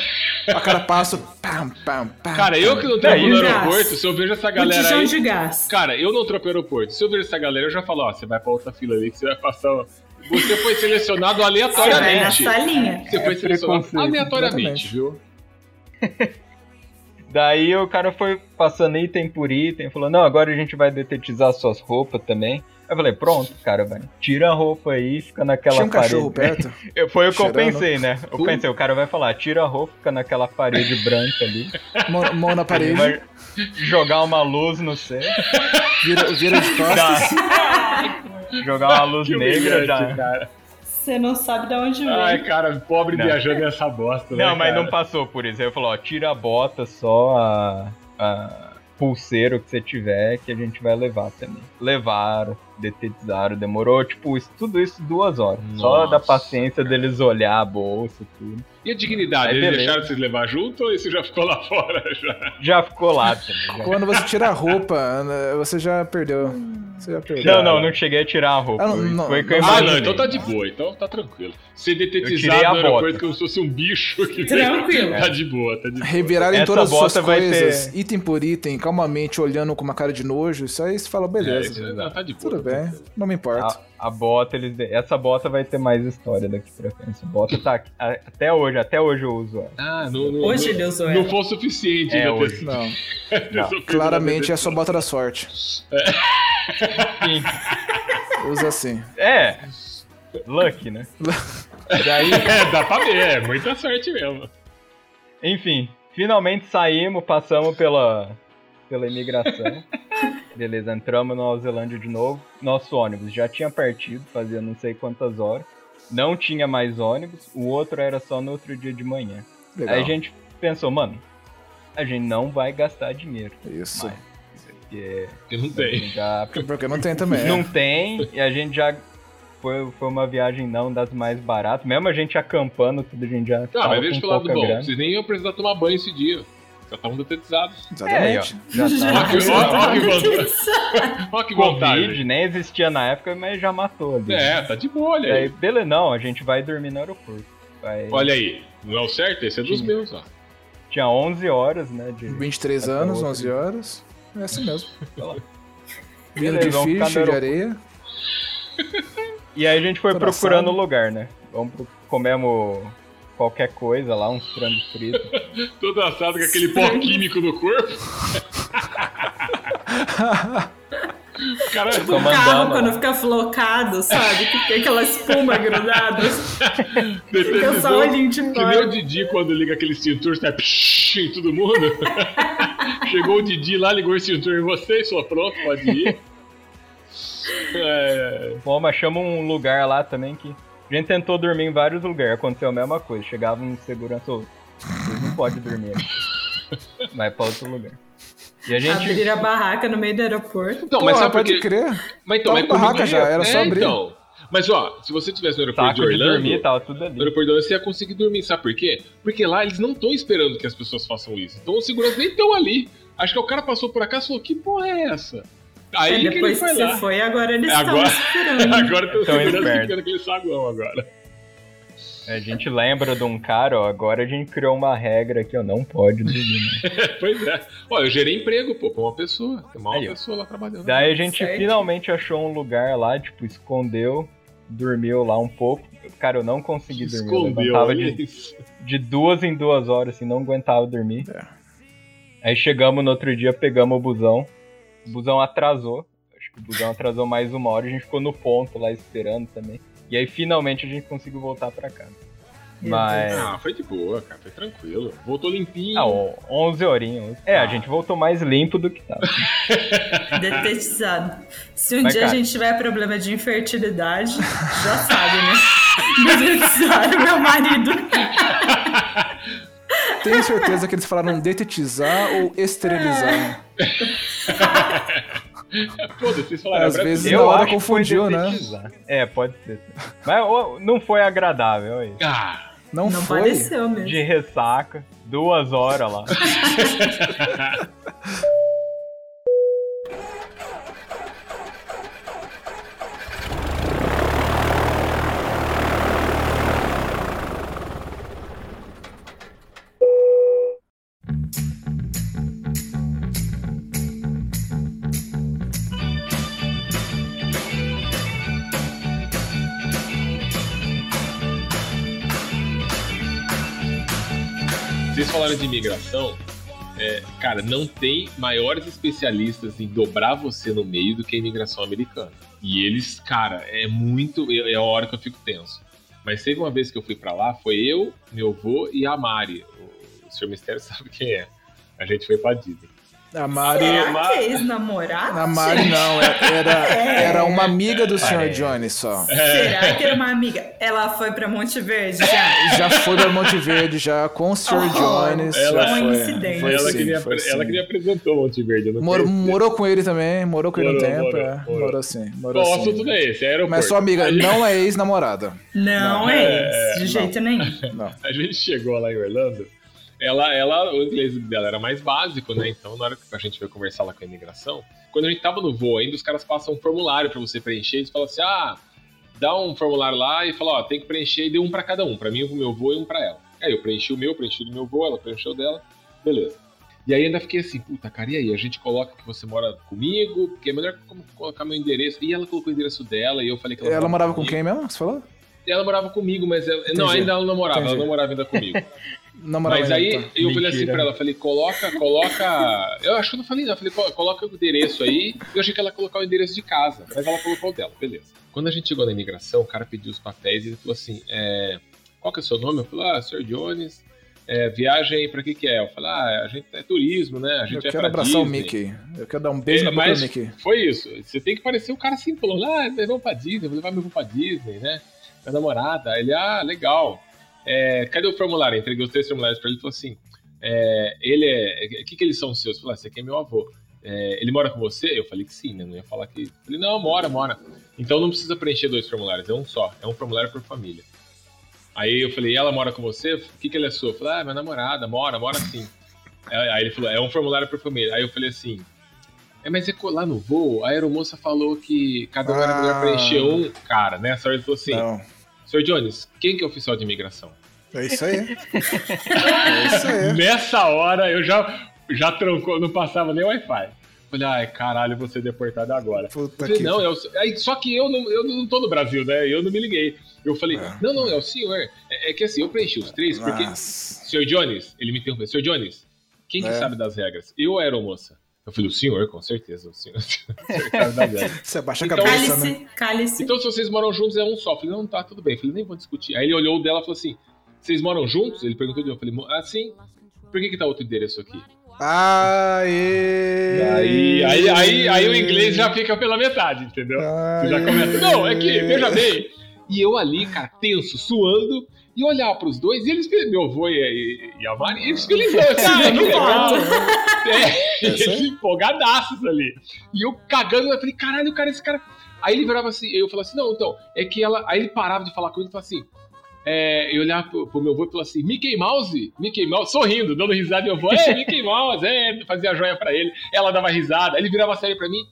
A cara passa, pam, pam, pam. Cara, eu que não trampo e no gás? aeroporto, se eu vejo essa galera aí. de gás. Cara, eu não trampo no aeroporto. Se eu vejo essa galera, eu já falo, ó, você vai pra outra fila ali que você vai passar. Você foi selecionado Você vai na aleatoriamente. salinha. Você foi É selecionado preconceito, aleatoriamente, viu? Daí o cara foi passando item por item, falou, não, agora a gente vai detetizar suas roupas também. Eu falei, pronto, cara, vai. Tira a roupa aí, fica naquela Tinha um parede. cachorro perto. Eu- Foi o que eu pensei, né? Eu pensei, o cara vai falar, tira a roupa, fica naquela parede branca ali. Mão, mão na parede, vai jogar uma luz no céu. vira, vira de costas. jogar uma luz Que negra já. cara. Você não sabe de onde vem. Ai, cara, pobre Não. viajando nessa bosta, né? Não, mas cara? não passou por isso. Aí eu falou, ó, tira a bota, só a, a pulseira que você tiver, que a gente vai levar também. Levaram, detetizaram, demorou, tipo, isso- tudo isso duas horas. Só Nossa. da paciência deles olhar a bolsa e tudo. E a dignidade? Aí, Eles beleza. deixaram vocês levar junto ou isso já ficou lá fora? Já? Já ficou lá também. já. Quando você tira a roupa, você já perdeu. Você já perdeu. Não, não, não cheguei a tirar a roupa. Ah, não, não, Foi que eu. Ah, não, então tá de boa, então tá tranquilo. Ser Eu tirei detetizado a no aeroporto bota. como se fosse um bicho que Tranquilo. Tá de boa, tá de boa. Revirarem Essa todas as suas coisas, ter- item por item, calmamente, olhando com uma cara de nojo, isso aí você fala, É, beleza. Não, tá de boa. Tudo bem, não me importa. A, a bota, eles. Essa bota vai ter mais história daqui pra frente. Essa bota tá aqui- a- até hoje, até hoje eu uso ela. Ah, não, não, Hoje não, ele usou não ela. foi o suficiente. É, né, hoje. ter- Não, sofrido claramente uma é só bota da sorte. Enfim, Usa assim. é. Lucky, né? Daí, É, dá pra ver, é muita sorte mesmo. enfim, finalmente saímos, passamos pela, pela imigração. Beleza, entramos na Nova Zelândia de novo. Nosso ônibus já tinha partido, fazia não sei quantas horas. Não tinha mais ônibus, o outro era só no outro dia de manhã. Legal. Aí a gente pensou, mano, a gente não vai gastar dinheiro. Isso. mais. Porque Que não a tem. gente já Porque não tem também. é. não tem, e a gente já. Foi, foi uma viagem não das mais baratas. Mesmo a gente acampando, tudo a gente já. Tava mas veja pelo lado bom. grana. Vocês nem iam precisar tomar banho esse dia. Já estavam detetizados. É, Exatamente. já Já. Ó que, que Covid nem existia na época, mas já matou ali. É, tá de boa, olha aí. beleza, não, a gente vai dormir no aeroporto. Vai- Olha aí. Não é o certo? Esse é dos Sim. meus, ó. Tinha 11 horas, né? De... 23 Até anos, outra. 11 horas. É assim mesmo. Vindo de ficha, de areia. E aí a gente foi procurando o lugar, né? Vamos pro... comemos qualquer coisa lá, uns frangos fritos. Todo assado com aquele pó químico no corpo. Cara, O Tô carro, quando fica flocado, sabe? Que tem aquela espuma grudada. Fica só olhinho de que nem o. Didi quando liga aquele extintor, sai psh, em todo mundo. Chegou o Didi lá, ligou o extintor em você e falou, pronto, pode ir. É, Bom, mas chama um lugar lá também que. A gente tentou dormir em vários lugares, aconteceu a mesma coisa. Chegava um segurança, vocês não podem dormir aqui. Vai pra outro lugar. E a gente. Abrir a barraca no meio do aeroporto. Então, mas Porra, sabe por pode quê? crer. Mas então, mas barraca já, era só é, abrir. Então. Mas ó, se você tivesse no aeroporto Saco de de Orlando, dormir, tava tudo no ali. aeroporto de Orlando você ia conseguir dormir, sabe por quê? Porque lá eles não estão esperando que as pessoas façam isso. Então os seguranças nem estão ali. Acho que o cara passou por cá e falou: que porra é essa? Aí É, que ele depois que foi você lá. foi, agora eles estão Agora- esperando. Agora tem o Tão segurança esperto. ficando aquele saguão agora. A gente lembra de um cara, ó, agora a gente criou uma regra que eu não pode dormir. pois é. Ó, eu gerei emprego, pô, pra uma pessoa. Tem uma Aí, pessoa lá trabalhando. Daí a gente Certo. finalmente achou um lugar lá, tipo, escondeu, dormiu lá um pouco. Cara, eu não consegui dormir. Eu Escondeu, levantava olha de, de duas em duas horas, assim, não aguentava dormir. É. Aí chegamos no outro dia, pegamos o busão. O busão atrasou. Acho que o busão atrasou mais uma hora. A gente ficou no ponto lá esperando também. E aí finalmente a gente conseguiu voltar pra casa. Mas. Ah, foi de boa, cara. Foi tranquilo. Voltou limpinho. Ah, ó, 11 horinhas. É, Ah. a gente voltou mais limpo do que tava. Detetizado. Se um Mas, dia cara- a gente tiver problema de infertilidade, já sabe, né? Detetizaram meu marido. Tenho certeza que eles falaram detetizar ou esterilizar. Foda-se, vocês falaram. Às é vezes na hora confundiu, né? É, pode ser. Mas ó, não foi agradável aí. Ah, Não, Não foi? pareceu mesmo. De ressaca, duas horas lá. falaram de imigração. é, cara, não tem maiores especialistas em dobrar você no meio do que a imigração americana. E eles, cara, é muito. É a hora que eu fico tenso. Mas teve uma vez que eu fui pra lá, foi eu, meu avô e a Mari. O, o senhor Mistério sabe quem é. A gente foi pra Disney. A Mari. Será que é ex-namorado? A Mari não, é- era, era uma amiga do Sr. Johnny só. Será que era uma amiga? Ela foi pra Monte Verde já? Já foi pra Monte Verde já com o Sr. Oh, Jones. ela- já foi. Coincidência. Foi ela, sim, queria, foi ela sim. que me apresentou Monte Verde. Não Mor- morou com ele também, morou com ele um tempo. morou, é. morou. Morou sim, morou Bom, o sim. assunto não é esse, é aeroporto. Mas sua amiga não é ex-namorada. Não, Não, é esse, de não. jeito nenhum. Não. A gente chegou lá em Orlando, ela, ela, o inglês dela era mais básico, né? Então, na hora que a gente foi conversar lá com a imigração, quando a gente tava no voo ainda, os caras passam um formulário pra você preencher. Eles falam assim: ah, dá um formulário lá e fala: ó, tem que preencher e deu um pra cada um. Pra mim, o meu voo e um pra ela. Aí eu preenchi o meu, preenchi o do meu voo, ela preencheu dela, beleza. E aí ainda fiquei assim, puta, cara, e aí? A gente coloca que você mora comigo, porque é melhor colocar meu endereço. E ela colocou o endereço dela e eu falei que ela, Ela morava com comigo. quem mesmo? Você falou? Ela morava comigo, mas ela, não, ainda ela não morava, Entendi. ela não morava ainda comigo. Morava Mas aí tá. eu falei assim pra ela, falei, coloca, coloca. Eu acho que eu não falei, não. Eu falei, "Co- coloca o endereço aí. Eu achei que ela ia colocar o endereço de casa, mas ela colocou o dela, beleza. Quando a gente chegou na imigração, o cara pediu os papéis e ele falou assim: é, qual que é o seu nome? Eu falei, ah, Sr. Jones. É, viagem pra que que é? Eu falei, ah, a gente é turismo, né? A gente Eu vai quero abraçar o Disney. Mickey. Eu quero dar um beijo É, na boca do Mickey. Foi isso. Você tem que parecer o cara assim, falando, ah, vamos pra Disney, vou levar meu avô pra Disney, né? Minha namorada. Ele, ah, legal. É, cadê o formulário? Entreguei os três formulários pra ele e falou assim: é, ele é. O que, que eles são seus? Eu falei, ah, esse aqui é meu avô. É, ele mora com você? Eu falei que sim, né? Não ia falar que. Falei, não, mora, mora. Então não precisa preencher dois formulários, é um só. É um formulário por família. Aí eu falei, ela mora com você? O que, que ele é sua? Eu falei, ah, minha namorada, mora, mora sim. Aí ele falou, é um formulário por família. Aí eu falei assim, é, mas é lá no voo, a aeromoça falou que cada um era melhor Ah. preencher um. Cara, nessa hora ele falou assim, Não. Sr. Jones, quem que é oficial de imigração? É isso aí. é isso aí. Nessa hora eu já, já trancou, não passava nem Wi-Fi. Falei, ai, caralho, vou ser deportado agora. Puta falei, que... não, é o... aí, só que eu não, eu não tô no Brasil, né? Eu não me liguei. Eu falei, É. não, não, é o senhor. É, é que assim, eu preenchi os três, porque. Nossa. Sr. Jones, ele me interrompeu. Sr. Jones, quem que É. sabe das regras? Eu ou a aeromoça? Eu falei, o senhor, com certeza, o senhor. Você abaixa a Então, cabeça, né? Cálice, cálice. Então, se vocês moram juntos, é um só. Eu falei, não, tá, tudo bem. Eu falei, nem vou discutir. Aí ele olhou o dela e falou assim: vocês moram juntos? Ele perguntou de novo. Eu falei, ah, sim. Por que, que tá outro endereço aqui? Aê! Aí, aí, aí, aí o inglês já fica pela metade, entendeu? Você já começa. Não, é que, veja bem. E eu ali, cara, tenso, suando. E olhar pros dois, e eles, meu avô e, e, e a Mari, eles felizão, cara, que legal. É, eles empolgadaços ali. E eu cagando, eu falei, caralho, cara, esse cara. Aí ele virava assim, eu falava assim, não, então, é que ela. Aí ele parava de falar comigo e falava assim. É, eu olhava pro, pro meu avô e falava assim, Mickey Mouse, Mickey Mouse, sorrindo, dando risada, e meu avô, é, Mickey Mouse, é, fazia a joia pra ele, ela dava risada, aí ele virava sério pra mim,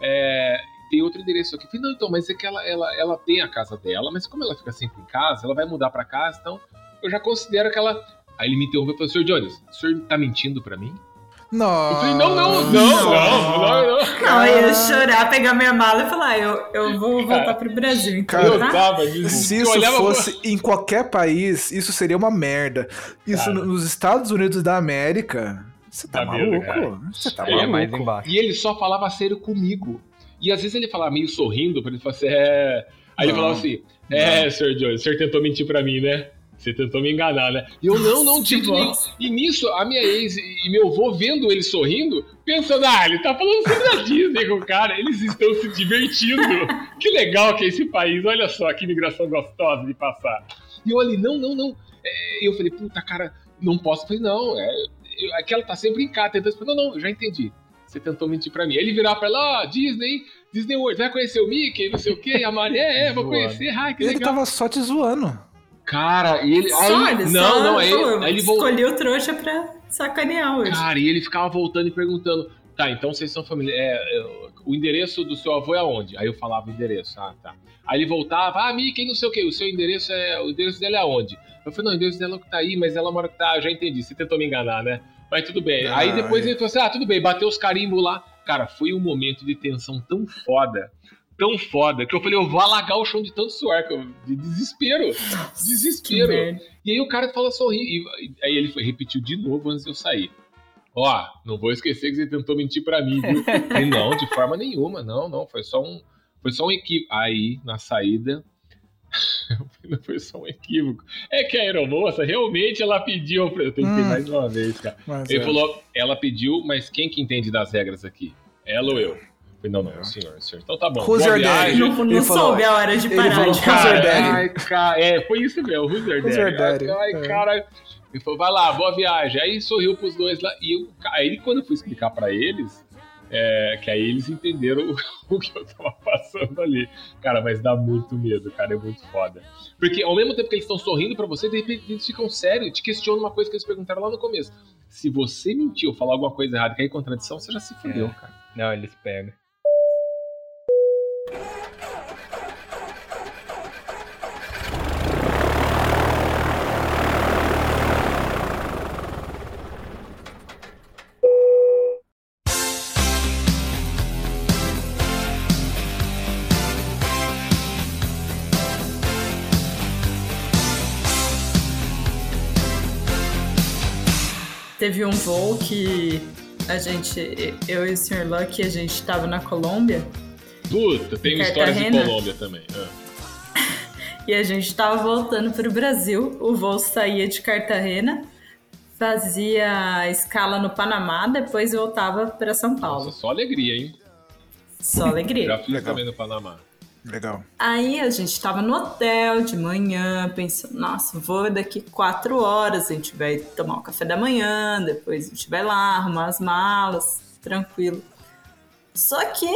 é, tem outro endereço aqui. Eu falei, não, então, mas é que ela, ela, ela tem a casa dela, mas como ela fica sempre em casa, ela vai mudar pra casa, então eu já considero que ela. Aí ele me interrompeu e falou, senhor Jones, o senhor tá mentindo pra mim? Não. Eu falei, não, não, não, não, não, não. Não, eu ia chorar, pegar minha mala e falar, eu, eu vou voltar pro Brasil, então, Cara, Eu tá? tava disso. Se Eu isso olhava pra- fosse em qualquer país, isso seria uma merda. Isso Cara. no- nos Estados Unidos da América, você tá Tá maluco? cara? Você tá Ele é É mais maluco? embaixo. E ele só falava sério comigo. E às vezes ele falava meio sorrindo, pra ele falar assim, é. Aí ele Não. falava assim, é, Sr. Jones, o senhor tentou mentir pra mim, né? Você tentou me enganar, né? E eu, não, não, nenhum. Nossa. E nisso, a minha ex e meu avô vendo ele sorrindo, pensando, ah, ele tá falando sobre a Disney com o cara, eles estão se divertindo. que legal que é esse país, olha só que imigração gostosa de passar. E eu ali, não, não, não. É, eu falei, puta, cara, não posso. Eu falei, não, é, aquela tá sempre em casa, tentando. Eu falei, não, não, eu já entendi. Você tentou mentir pra mim. Aí ele virava pra ela, ó, Disney, Disney World, vai conhecer o Mickey, não sei o quê, a Maria, é, vou conhecer, ai, que Ele legal. tava só te zoando. Cara, e ele. Só, aí, ele não, só não, aí, aí ele voltou. escolhi o trouxa pra sacanear hoje. Cara, e ele ficava voltando e perguntando: tá, então vocês são família. É, é, o endereço do seu avô é aonde? Aí eu falava o endereço, ah, tá. Aí ele voltava, ah, Mickey, não sei o quê, o seu endereço é. O endereço dela é aonde? Eu falei, não, o endereço dela é o que tá aí, mas ela mora que tá, eu já entendi, você tentou me enganar, né? Mas tudo bem. Ah, aí depois é. ele falou assim: ah, tudo bem, bateu os carimbos lá. Cara, foi um momento de tensão tão foda, tão foda, que eu falei, eu vou alagar o chão de tanto suor, que eu- de desespero. Desespero. E aí o cara fala sorrindo. E aí ele foi, repetiu de novo antes de eu sair. Ó, não vou esquecer que você tentou mentir pra mim, viu? E não, de forma nenhuma, não, não. Foi só um. Foi só um equívoco. Aí, na saída. Não foi só um equívoco. É que a aeromoça realmente ela pediu. Eu tentei Hum. mais uma vez, cara. Ele é. falou, ela pediu, mas quem que entende das regras aqui? Ela ou eu? Eu falei, não, não, o senhor, senhor. Então tá bom. Who's your daddy? Não, não Ele falou- soube a hora de ele parar falou, "Who's your falar. daddy?" Ai, cara, é, foi isso mesmo, Who's your Who's your daddy? daddy? Ai, É. cara. Ele falou, vai lá, boa viagem. Aí sorriu pros dois lá. E eu, aí quando eu fui explicar pra eles, é, que aí eles entenderam o, o que eu tava passando ali. Cara, mas dá muito medo, cara, é muito foda. Porque ao mesmo tempo que eles estão sorrindo pra você, de repente eles ficam sérios, te questionam uma coisa que eles perguntaram lá no começo. Se você mentiu falar alguma coisa errada, cair em contradição, você já se fudeu, É. cara. Não, eles pegam. Teve um voo que a gente, eu e o Sr. Lucky, a gente tava na Colômbia Puta, tem histórias de Colômbia também. Ah. e a gente tava voltando pro Brasil. O voo saía de Cartagena, fazia escala no Panamá, depois voltava para São Paulo. Nossa, só alegria, hein? Só alegria. Já fiz também no Panamá. Legal. Aí a gente tava no hotel de manhã, pensando, nossa, vou daqui quatro horas, a gente vai tomar o café da manhã, depois a gente vai lá arrumar as malas, tranquilo. Só que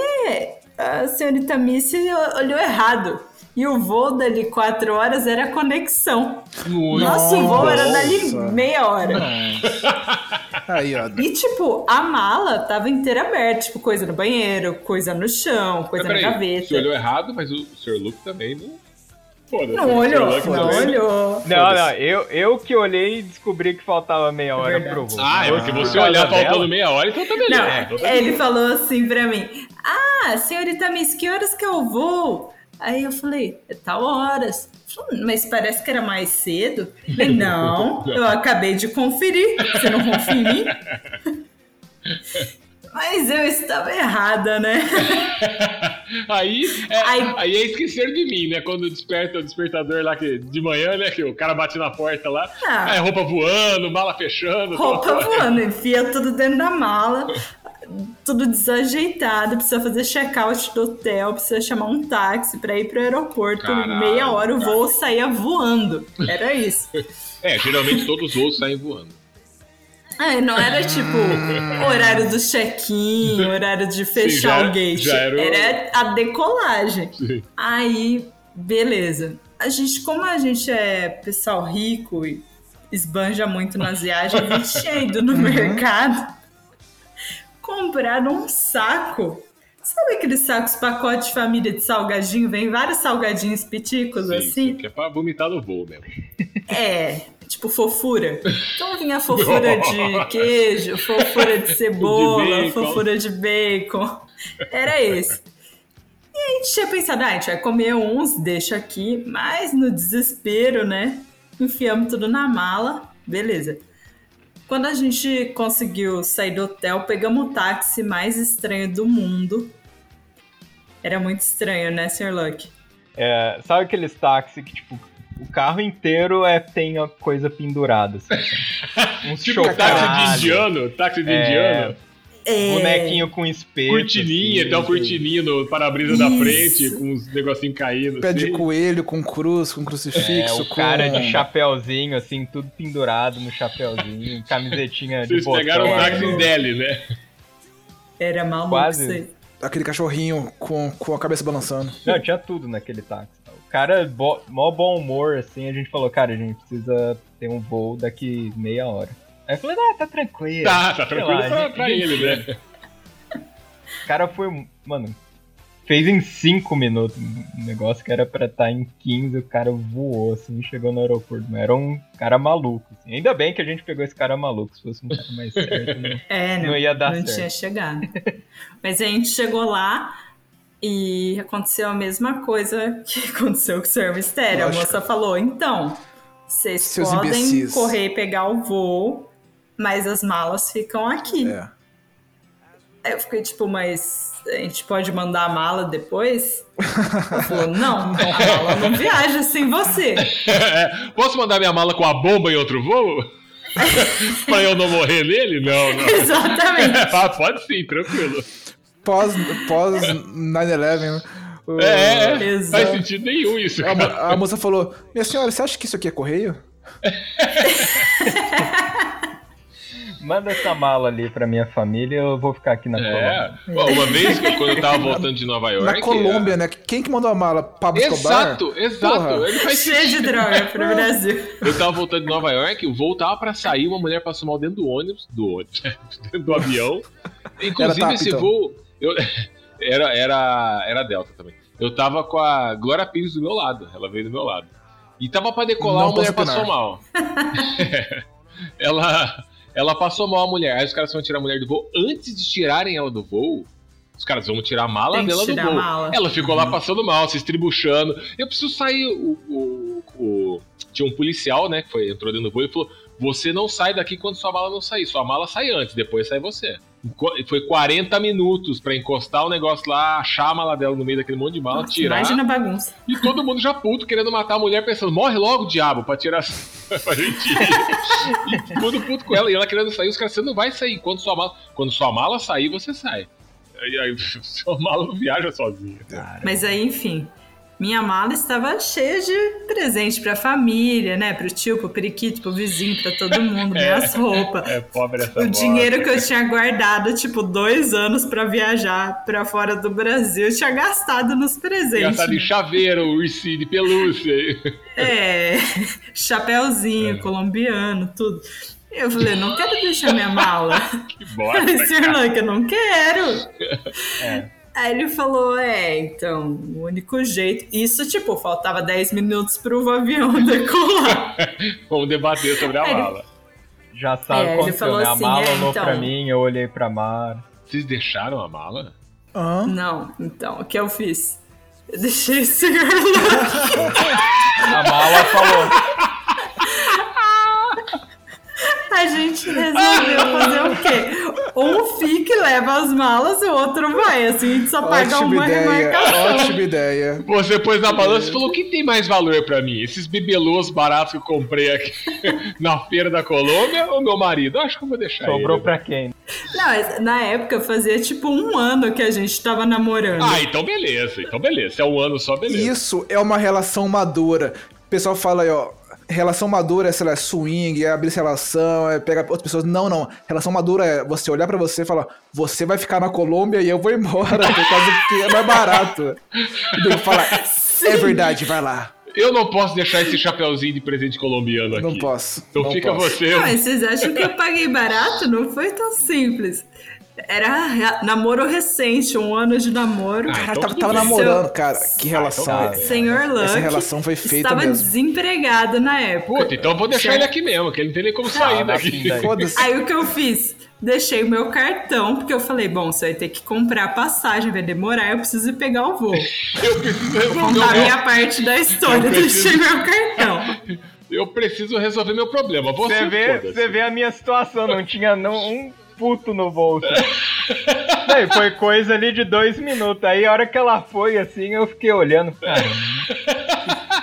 a senhorita Missy olhou errado. E o voo dali quatro horas era a conexão. Muito Nosso voo era dali Nossa. meia hora. Aí, ó. E, tipo, a mala tava inteira aberta, tipo, coisa no banheiro, coisa no chão, Mas coisa na gaveta. Você olhou errado, mas o Sr. Luke também não. Foda-se. Não Sr. olhou, não também- olhou. Não, não, eu, eu que olhei e descobri que faltava meia hora verdade. pro voo. Ah, é porque por você causa olhar faltando meia hora, então tá beleza. Não, tá ele falou assim pra mim: Ah, senhorita Miss, que horas que eu vou? Aí eu falei: É tal horas. Falei, Mas parece que era mais cedo. Falei, não, eu acabei de conferir. Você não confia em mim? Mas eu estava errada, né? Aí é, Aí- aí... é esquecer de mim, né? Quando desperta o despertador lá que, de manhã, né? Que o cara bate na porta lá. Ah. É roupa voando, mala fechando. Roupa voando, enfia tudo dentro da mala. Tudo desajeitado, precisa fazer check-out do hotel, precisa chamar um táxi pra ir pro aeroporto. Caralho, meia hora o cara. voo saía voando. Era isso. É, geralmente todos os voos saem voando. Ah, não era tipo horário do check-in, horário de fechar já- o gate. já era Era a decolagem. Sim. Aí, beleza. A gente, como a gente é pessoal rico e esbanja muito nas viagens, a gente tinha ido no mercado comprar um saco. Sabe aqueles sacos pacote de família de salgadinho? Vem vários salgadinhos piticos Sim, assim? Que é pra vomitar no voo mesmo. É, tipo fofura. Então vinha fofura de queijo, fofura de cebola, De fofura de bacon. Era esse. E a gente tinha pensado, ah, a gente vai comer uns, deixa aqui, mas no desespero, né? Enfiamos tudo na mala, beleza. Quando a gente conseguiu sair do hotel, pegamos o táxi mais estranho do mundo. Era muito estranho, né, Sr. Luck? É, sabe aqueles táxis que, tipo, o carro inteiro é, tem a coisa pendurada, assim. Uns Tipo táxi de indiano, táxi de É, indiano. É, Bonequinho com espeto. Cortininha, assim, tem uma assim. cortininha no para-brisa da frente, com uns negocinhos caindo. Pé de assim. coelho, com cruz, com É, crucifixo, o com... cara de chapéuzinho, assim, tudo pendurado no chapéuzinho, camisetinha de Vocês botão. pegaram o É. táxi em Delhi, né? Era maluco Quase. Aquele cachorrinho com, com a cabeça balançando. Não, tinha tudo naquele táxi. O cara, bo mó bom humor, assim, a gente falou, cara, a gente precisa ter um voo daqui meia hora. Aí eu falei, ah, tá tranquilo. Tá, tá tranquilo lá, pra, gente- pra ele, né? O cara foi, mano, fez em 5 minutos um negócio que era pra estar em 15, o cara voou, assim, e chegou no aeroporto. Mas era um cara maluco, assim. Ainda bem que a gente pegou esse cara maluco, se fosse um cara mais certo, né? É, não, Não ia dar não certo. tinha chegado. Mas a gente chegou lá e aconteceu a mesma coisa que aconteceu com o Sr. Mistério. Lógico. A moça falou: então, vocês podem imbecis." correr e pegar o voo, mas as malas ficam aqui. É. Aí eu fiquei tipo, mas a gente pode mandar a mala depois? Ela falou: não, a mala não viaja sem você. É, Posso mandar minha mala com a bomba em outro voo? pra eu não morrer nele? Não, não. Exatamente. Ah, pode sim, tranquilo. Pós, pós 9-11, o- É, é. Exato. faz sentido nenhum isso, a, cara. a moça falou: Minha senhora, você acha que isso aqui é correio? Manda essa mala ali pra minha família, eu vou ficar aqui na É. Colômbia. Uma vez, que quando eu tava voltando de Nova York. Na Colômbia, né? Quem que mandou a mala? Pablo Escobar? Exato, exato. Ele faz Cheio de droga pro Brasil. Eu tava voltando de Nova York, o voo tava pra sair, uma mulher passou mal dentro do ônibus, do ônibus, dentro do avião. Inclusive, TAP, esse então. voo. eu- era, era, era Delta também. Eu tava com a Glória Pires do meu lado, ela veio do meu lado. E tava pra decolar, Não a mulher passou mal. ela, ela passou mal a mulher. Aí os caras vão tirar a mulher do voo. Antes de tirarem ela do voo, os caras vão tirar a mala Tem que dela do voo. mala. Ela ficou lá passando mal, se estribuchando. Eu preciso sair. O, o- o- tinha um policial, né, que foi, entrou dentro do voo e falou: Você não sai daqui quando sua mala não sair. Sua mala sai antes, depois sai você. Foi 40 minutos pra encostar o negócio lá, achar a mala dela no meio daquele monte de mala, Nossa, tirar. Imagina a bagunça. E todo mundo já puto, querendo matar a mulher, pensando, morre logo, diabo, pra tirar pra gente ir. E todo mundo puto com ela, e ela querendo sair, os caras, você não vai sair. Quando sua mala, quando sua mala sair, você sai. Aí, aí sua mala não viaja sozinha. Mas aí, enfim, minha mala estava cheia de presente pra família, né? Pro tio, pro periquito, pro vizinho, pra todo mundo, minhas roupas. É pobre essa O bola. dinheiro que eu tinha guardado, tipo, dois anos pra viajar pra fora do Brasil, eu tinha gastado nos presentes. Gastado em chaveiro, ursinho de pelúcia. É, chapéuzinho colombiano, tudo. Eu falei, não quero deixar minha mala. Que bosta. Esse que eu não quero. É. Aí ele falou, é, então, o único jeito... Isso, tipo, faltava 10 minutos pro avião decolar. Vamos debater sobre a Aí ele- mala. Já sabe É, o ele falou né? A assim, mala é, olhou então. pra mim, eu olhei pra Mar. Vocês deixaram a mala? Hã? Não, então, o que eu fiz? Eu deixei o senhor lá. A mala falou, A gente resolveu fazer o quê? Um fica e leva as malas e o outro vai. Assim, a gente só paga Ótima uma ideia, remarcação. Ótima ideia. Você pôs na balança e falou: o que tem mais valor pra mim? Esses bibelôs baratos que eu comprei aqui na feira da Colômbia ou meu marido? Eu acho que eu vou deixar sobrou ele. pra quem? Não, Não, na época fazia tipo um ano que a gente tava namorando. Ah, então beleza, então beleza. Se é um ano só, beleza. Isso é uma relação madura. O pessoal fala aí, ó. Relação madura é, sei lá, é swing, é abrir relação, é pegar outras pessoas. Não, não. Relação madura é você olhar pra você e falar: você vai ficar na Colômbia e eu vou embora, por causa que é mais barato. E eu falar: é verdade, vai lá. Eu não posso deixar esse chapeuzinho de presente colombiano aqui. Não posso. Então não fica posso. você. Não, mas vocês acham que eu paguei barato? Não foi tão simples. Era namoro recente, um ano de namoro. Ah, Cara, então tava, tava namorando, cara. Que então relação. tá. é- Senhor Luck Essa relação foi feita estava mesmo. desempregado na época. Puta, então eu vou deixar ele aqui mesmo, que ele não tem nem como sair Ah, daqui. assim. Foda-se. Aí o que eu fiz? Deixei o meu cartão, porque eu falei, bom, você vai ter que comprar passagem, vai demorar, eu preciso ir pegar o voo. Eu preciso Vou resolver o contar a meu... minha parte da história, Eu preciso- deixei meu cartão. Eu preciso resolver meu problema. Você, Você vê, você vê a minha situação, não tinha não, um puto no bolso. Daí foi coisa ali de dois minutos. Aí a hora que ela foi assim, eu fiquei olhando, cara.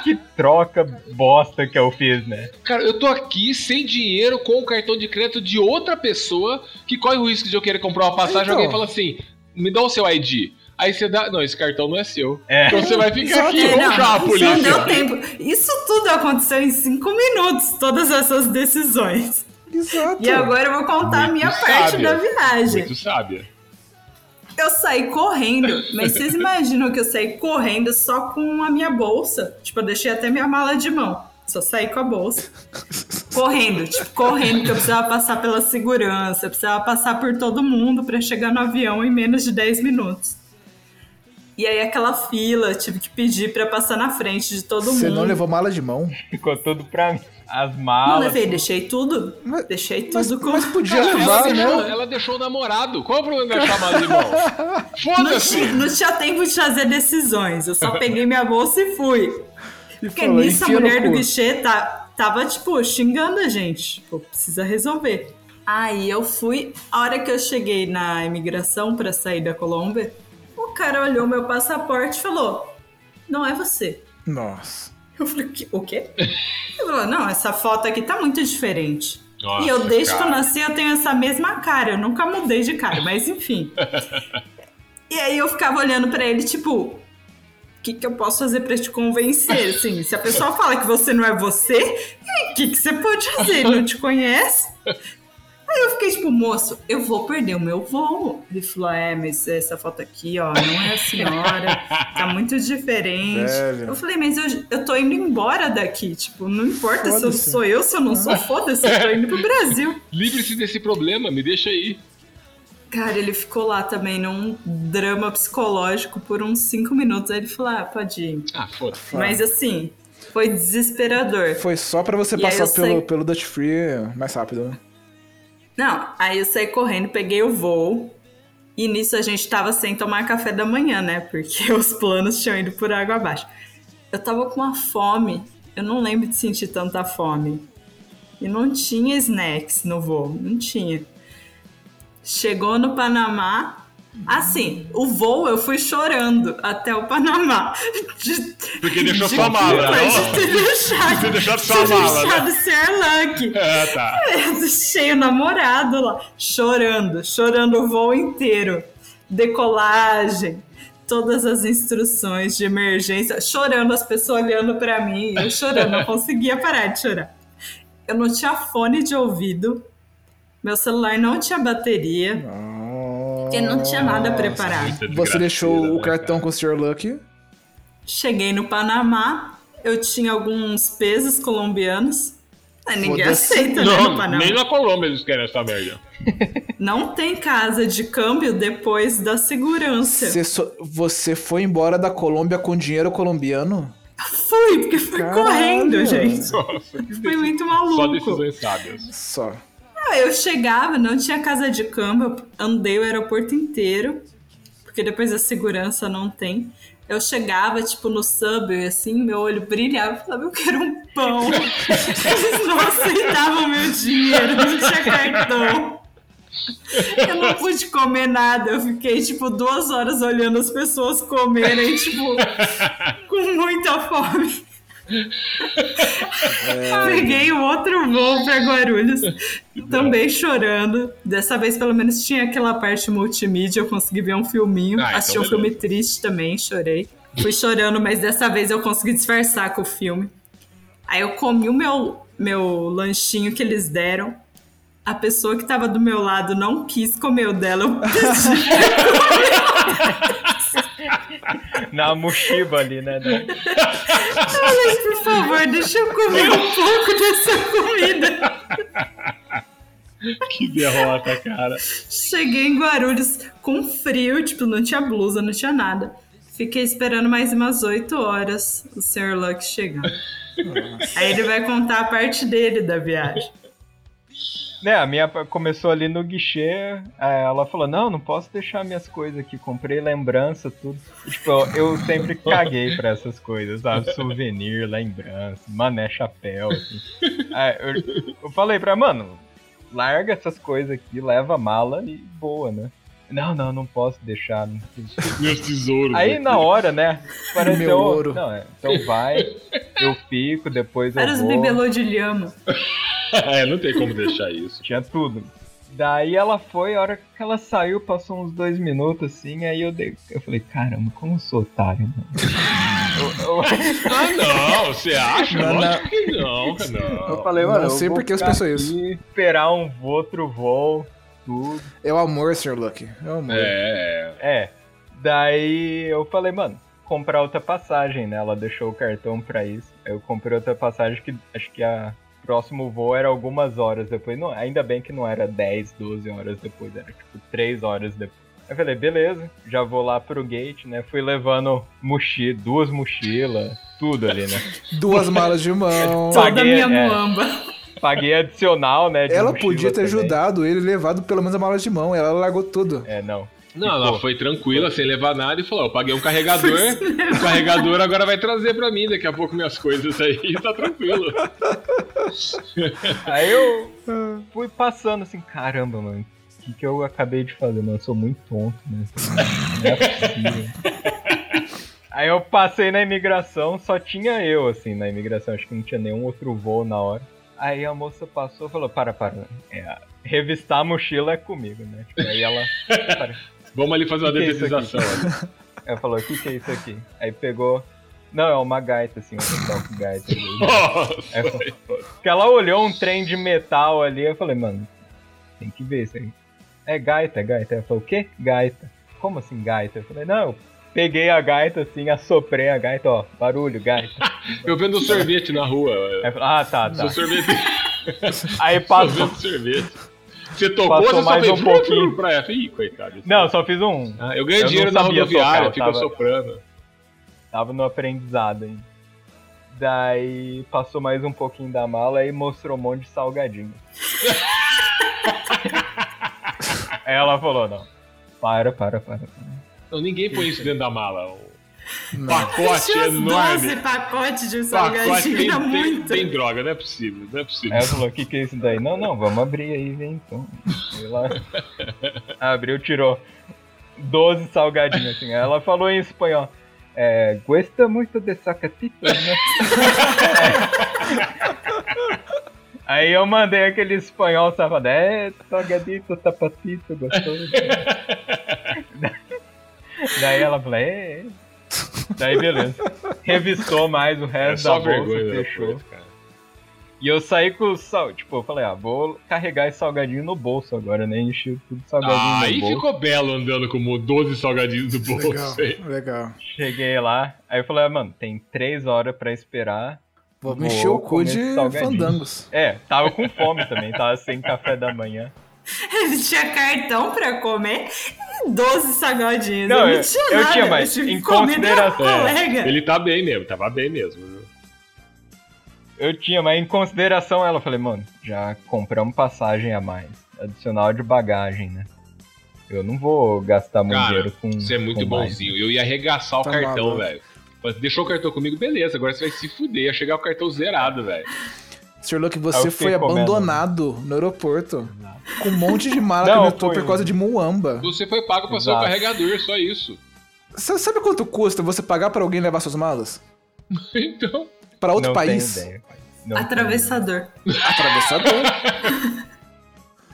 Que troca bosta que eu fiz, né? Cara, eu tô aqui sem dinheiro com o cartão de crédito de outra pessoa que corre o risco de eu querer comprar uma passagem Então. alguém fala assim: me dá o seu ID. Aí você dá. Não, esse cartão não é seu. É. Então você vai ficar aqui, É, vamos não, chamar a não polícia. deu tempo. Isso tudo aconteceu em cinco minutos, todas essas decisões. Exato. E agora eu vou contar a minha Muito parte sábia. da viagem. Muito sábia. Eu saí correndo, mas vocês imaginam que eu saí correndo só com a minha bolsa? Tipo, eu deixei até minha mala de mão. Só saí com a bolsa. Correndo, tipo, correndo, porque eu precisava passar pela segurança, eu precisava passar por todo mundo pra chegar no avião em menos de 10 minutos. E aí aquela fila, eu tive que pedir pra passar na frente de todo Você mundo. não levou mala de mão. Ficou tudo pra mim. As Não malas. levei, deixei tudo. Mas- Deixei Mas, tudo com. mas podia Ela, levar, deixou, né? ela deixou o namorado. Qual é o problema de deixar a mala de mão? Não Foda-se! tinha, não tinha tempo de fazer decisões. Eu só peguei minha bolsa e fui. E Porque falou, nisso a mulher do guichê tá, tava, tipo, xingando a gente. Tipo, precisa resolver. Aí eu fui. A hora que eu cheguei na imigração pra sair da Colômbia, cara olhou meu passaporte e falou: Não é você. Nossa. Eu falei: "Que- O quê? Ele falou: Não, essa foto aqui tá muito diferente. Nossa, e eu, desde que eu cara. nasci, eu tenho essa mesma cara. Eu nunca mudei de cara, mas enfim. e aí eu ficava olhando pra ele, tipo, o que, que eu posso fazer pra te convencer? Assim, se a pessoa fala que você não é você, o que, que você pode fazer? Ele não te conhece? Aí eu fiquei tipo, moço, eu vou perder o meu voo. Ele falou, é, mas essa foto aqui, ó, não é a senhora, tá muito diferente. Velho. Eu falei, mas eu, eu tô indo embora daqui, tipo, não importa se eu sou eu, se eu não sou, foda-se, eu tô indo pro Brasil. Livre-se desse problema, me deixa aí. Cara, ele ficou lá também num drama psicológico por uns cinco minutos. Aí ele falou, ah, pode ir. Ah, foda-se. Mas assim, foi desesperador. Foi só pra você E passar pelo, saí- pelo Dutch Free mais rápido, né? Não, aí eu saí correndo, peguei o voo. E nisso a gente tava sem tomar café da manhã, né? Porque os planos tinham ido por água abaixo. Eu tava com uma fome. Eu não lembro de sentir tanta fome. E não tinha snacks no voo. Não tinha. Chegou no Panamá. Assim, o voo eu fui chorando até o Panamá. De- Porque deixou de sua mala, não? De ter deixado, De ter deixado de sua mala, né? deixado ser lucky. Ah, tá. Cheio namorado lá, chorando, chorando o voo inteiro. Decolagem, todas as instruções de emergência, chorando, as pessoas olhando pra mim, eu chorando, não conseguia parar de chorar. Eu não tinha fone de ouvido, meu celular não tinha bateria, porque não tinha nada preparado. Você deixou o né, cartão cara? com o Sr. Lucky. Cheguei no Panamá, eu tinha alguns pesos colombianos. Ah, ninguém aceita, né, no Não, Panamá. nem na Colômbia eles querem essa merda. Não tem casa de câmbio depois da segurança. Você, so- você foi embora da Colômbia com dinheiro colombiano? Fui, porque fui Caralho. correndo, gente. Nossa, Foi muito só maluco. decisões sábias. Só. Ah, eu chegava, não tinha casa de câmbio, andei o aeroporto inteiro, porque depois a segurança não tem. Eu chegava, tipo, no subway, assim, meu olho brilhava, eu falava, eu quero um pão. Eles não aceitavam meu dinheiro, não tinha cartão. Eu não pude comer nada, eu fiquei, tipo, duas horas olhando as pessoas comerem, tipo, com muita fome. Peguei um outro voo pra Guarulhos, também chorando. Dessa vez, pelo menos, tinha aquela parte multimídia, eu consegui ver um filminho. Ah, então Assisti um beleza. filme triste também, chorei. Fui chorando, mas dessa vez eu consegui disfarçar com o filme. Aí eu comi o meu, meu lanchinho que eles deram. A pessoa que tava do meu lado não quis comer o dela. Eu pedi. Na mochiba ali, né? né? Falei, por favor, deixa eu comer um pouco dessa comida. Que derrota, cara. Cheguei em Guarulhos com frio, tipo, não tinha blusa, não tinha nada. Fiquei esperando mais umas 8 horas o Sr. Luck chegar. Aí ele vai contar a parte dele da viagem. Né, a minha começou ali no guichê, ela falou, não, não posso deixar minhas coisas aqui, comprei lembrança, tudo. Tipo, eu sempre caguei pra essas coisas, sabe? Souvenir, lembrança, mané chapéu, assim. Aí eu, eu falei pra mano, larga essas coisas aqui, leva a mala e boa, né? Não, não, não posso deixar. não. Meus tesouros. Aí aqui. na hora, né? Pareceu. Meu ouro. Não, é, então vai, eu fico, depois eu Era os bibelô de lhama. É, não tem como deixar isso. Tinha tudo. Daí ela foi, a hora que ela saiu, passou uns dois minutos assim, aí eu dei. Eu falei, caramba, como eu sou otário, mano. eu, eu- Ah, não, você acha? Não, Lógico que não, não. eu falei, Não mano, eu sei vou por que você ficar pensou isso. aqui, Esperar um outro voo, tudo. É o amor, Sr. Lucky. É o amor. É, É. Daí eu falei, mano, comprar outra passagem, né? Ela deixou o cartão pra isso. Aí eu comprei outra passagem que acho que a próximo voo era algumas horas depois. Não, ainda bem que não era 10, 12 horas depois, era tipo 3 horas depois. Eu falei, beleza, já vou lá pro gate, né? Fui levando mochi duas mochilas, tudo ali, né? Duas malas de mão. Toda Paguei, minha é. muamba. Paguei adicional, né? de Ela podia ter também. ajudado ele, levado pelo menos a mala de mão. Ela largou tudo. É, não. Não, ela foi tranquila, sem levar nada e falou: Eu paguei um carregador, o carregador agora vai trazer pra mim daqui a pouco minhas coisas aí, tá tranquilo. Aí eu fui passando assim, caramba, mano. O que, que eu acabei de fazer, mano? Eu sou muito tonto, né? Não é possível. Aí eu passei na imigração, só tinha eu, assim, na imigração. Acho que não tinha nenhum outro voo na hora. Aí a moça passou e falou, para, para. É, revistar a mochila é comigo, né? Tipo, aí ela... Vamos ali fazer uma é detetização. ali. Ela falou, o que, que é isso aqui? Aí pegou... Não, é uma gaita, assim, um com gaita. ali. Falou- Porque ela olhou um trem de metal ali, eu falei, mano, tem que ver isso aí. É gaita, é gaita. Ela falou, o quê? Gaita. Como assim gaita? Eu falei, não, eu peguei a gaita assim, assoprei a gaita, ó, barulho, gaita. eu vendo sorvete na rua. Falei, ah, tá, tá. Sorvete. Aí passou. sorvete. Você tocou, Passou você só mais fez um pouquinho. pra ela. Ih, coitado. Não, só fiz um. Ah, eu ganhei eu dinheiro na rodoviária, fico tava- soprando. Tava no aprendizado ainda. Daí passou mais um pouquinho da mala e mostrou um monte de salgadinho. Aí ela falou, não. Para, para, para. para. Não, ninguém põe isso dentro da mala. Não. pacote Tinha uns 12 enorme. pacotes de um Pacote salgadinho, tem, era tem, muito. tem droga, não é possível, não é possível. Ela falou, o que, que é isso daí? Não, não, vamos abrir aí, vem então. Foi lá. Abriu, tirou 12 salgadinhos assim. Ela falou em espanhol. É, gosta muito de sacatitas, né? Aí eu mandei aquele espanhol safado. É, salgadito, tapatito, gostoso. Daí ela falou, é, é. Daí beleza. Revistou mais o É resto só da bolsa, vergonha. né, fechou. coisa. E eu saí com o sal, tipo, eu falei, ah, vou carregar esse salgadinho no bolso agora, né? Enchi tudo de salgadinho Ah, no aí bolso. ficou belo andando com 12 salgadinhos do bolso. Legal, legal. Cheguei lá, aí eu falei, ah, mano, tem três horas pra esperar. Vou Vou encher o cu de fandangos. É, tava com fome também, tava sem café da manhã. Ele tinha cartão pra comer e 12 salgadinhos. Não, eu eu- não tinha eu nada. tinha, mas tive que em consideração- colega. Ele tá bem mesmo, tava bem mesmo. viu? Eu tinha, mas em consideração ela, eu falei, mano, já compramos passagem a mais. Adicional de bagagem, né? Eu não vou gastar muito Cara, dinheiro com. Você é muito com mais. bonzinho. Eu ia arregaçar o Tá cartão, velho. Mas Deixou o cartão comigo, beleza. Agora você vai se fuder. Ia chegar o cartão zerado, velho. Sr. Luke, Aí você foi comendo. abandonado no aeroporto. Com um monte de mala Não, que metrô foi- por causa de Muamba. Você foi pago pra ser o carregador, só isso. Sa- Sabe quanto custa você pagar pra alguém levar suas malas? Então, pra outro não país. Tenho ideia. Não Atravessador. Atravessador.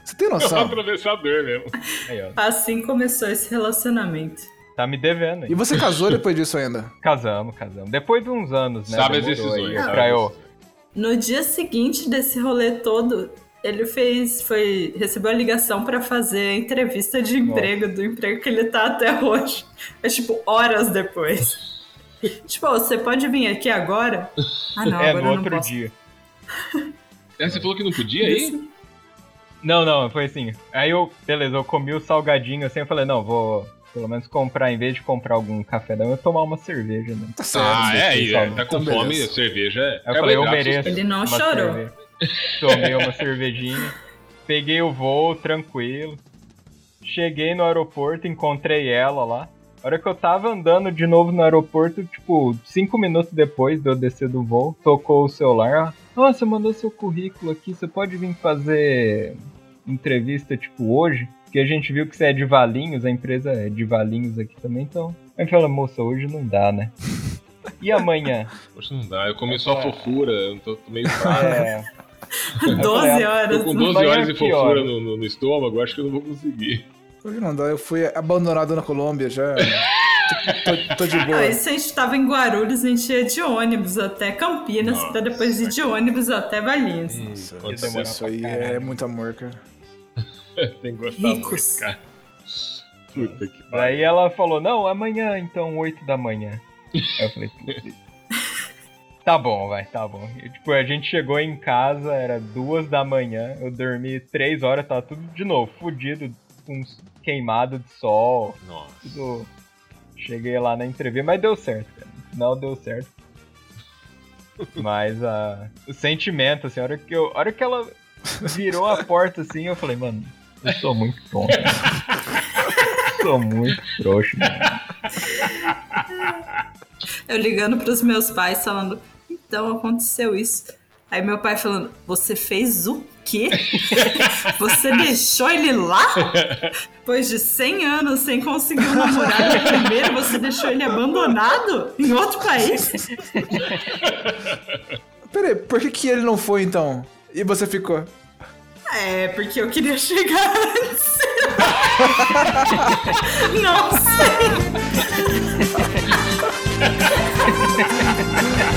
Você tem É um noção? atravessador mesmo. tenho. Aí, ó, Assim começou esse relacionamento. tá me devendo aí. E você casou depois disso ainda? Casamos, casamos. Depois de uns anos, né? Sabe as decisões. aí pra eu... No dia seguinte desse rolê todo, ele fez, foi, recebeu a ligação pra fazer a entrevista de emprego do emprego que ele tá até hoje. É tipo horas depois. tipo, "Ô, você pode vir aqui agora? Ah, não, é, agora no eu não outro posso. dia. É, você falou que não podia aí? Não, não, foi assim. Aí eu, beleza, eu comi o salgadinho assim, eu falei, não, vou pelo menos comprar, em vez de comprar algum café da manhã, eu tomar uma cerveja, né? Tá certo. Ah, é, aí, é, Então, tá com então fome, beleza. cerveja é. Eu é falei, eu mereço. Ele não uma chorou. cerveja. Tomei uma cervejinha, peguei o voo tranquilo, cheguei no aeroporto, encontrei ela lá. A hora que eu tava andando de novo no aeroporto, tipo, cinco minutos depois de eu descer do voo, tocou o celular. Nossa, mandou seu currículo aqui, você pode vir fazer entrevista, tipo, hoje? Porque a gente viu que você é de Valinhos, a empresa é de Valinhos aqui também, então. Aí fala, moça, hoje não dá, né? E amanhã? Poxa, não dá, eu comi só fofura, eu tô, tô meio fraco. É, 12 horas. Tô com 12 Amanhã horas de fofura no, no- no estômago, acho que eu não vou conseguir. Hoje não dá, eu fui abandonado na Colômbia já. tô, tô de boa. Ah, e se a gente tava em Guarulhos, a gente ia de ônibus até Campinas, Nossa. pra depois ir de ônibus até Valinhos. Demorar Isso aí é muito amor, cara. Tem que gostar Ricos. muito, cara. Puta que pariu. Daí ela falou, não, amanhã então, 8 da manhã. Aí eu falei, tá bom, vai, tá bom. E, tipo, a gente chegou em casa, era duas da manhã, eu dormi três horas, tava tudo de novo, fudido, com queimado de sol, Nossa. tudo. Cheguei lá na entrevista, mas deu certo, cara. No final deu certo. Mas a o sentimento, assim, a hora que, eu, a hora que ela virou a porta assim, eu falei, mano, eu sou muito tonto. sou muito trouxa, mano. Eu ligando pros meus pais falando, então aconteceu isso. Aí meu pai falando, você fez o quê? Você deixou ele lá? Depois de 100 anos sem conseguir um namorado de primeiro, você deixou ele abandonado em outro país? Peraí, por que, que ele não foi então? E você ficou? É, porque eu queria chegar antes. Não sei.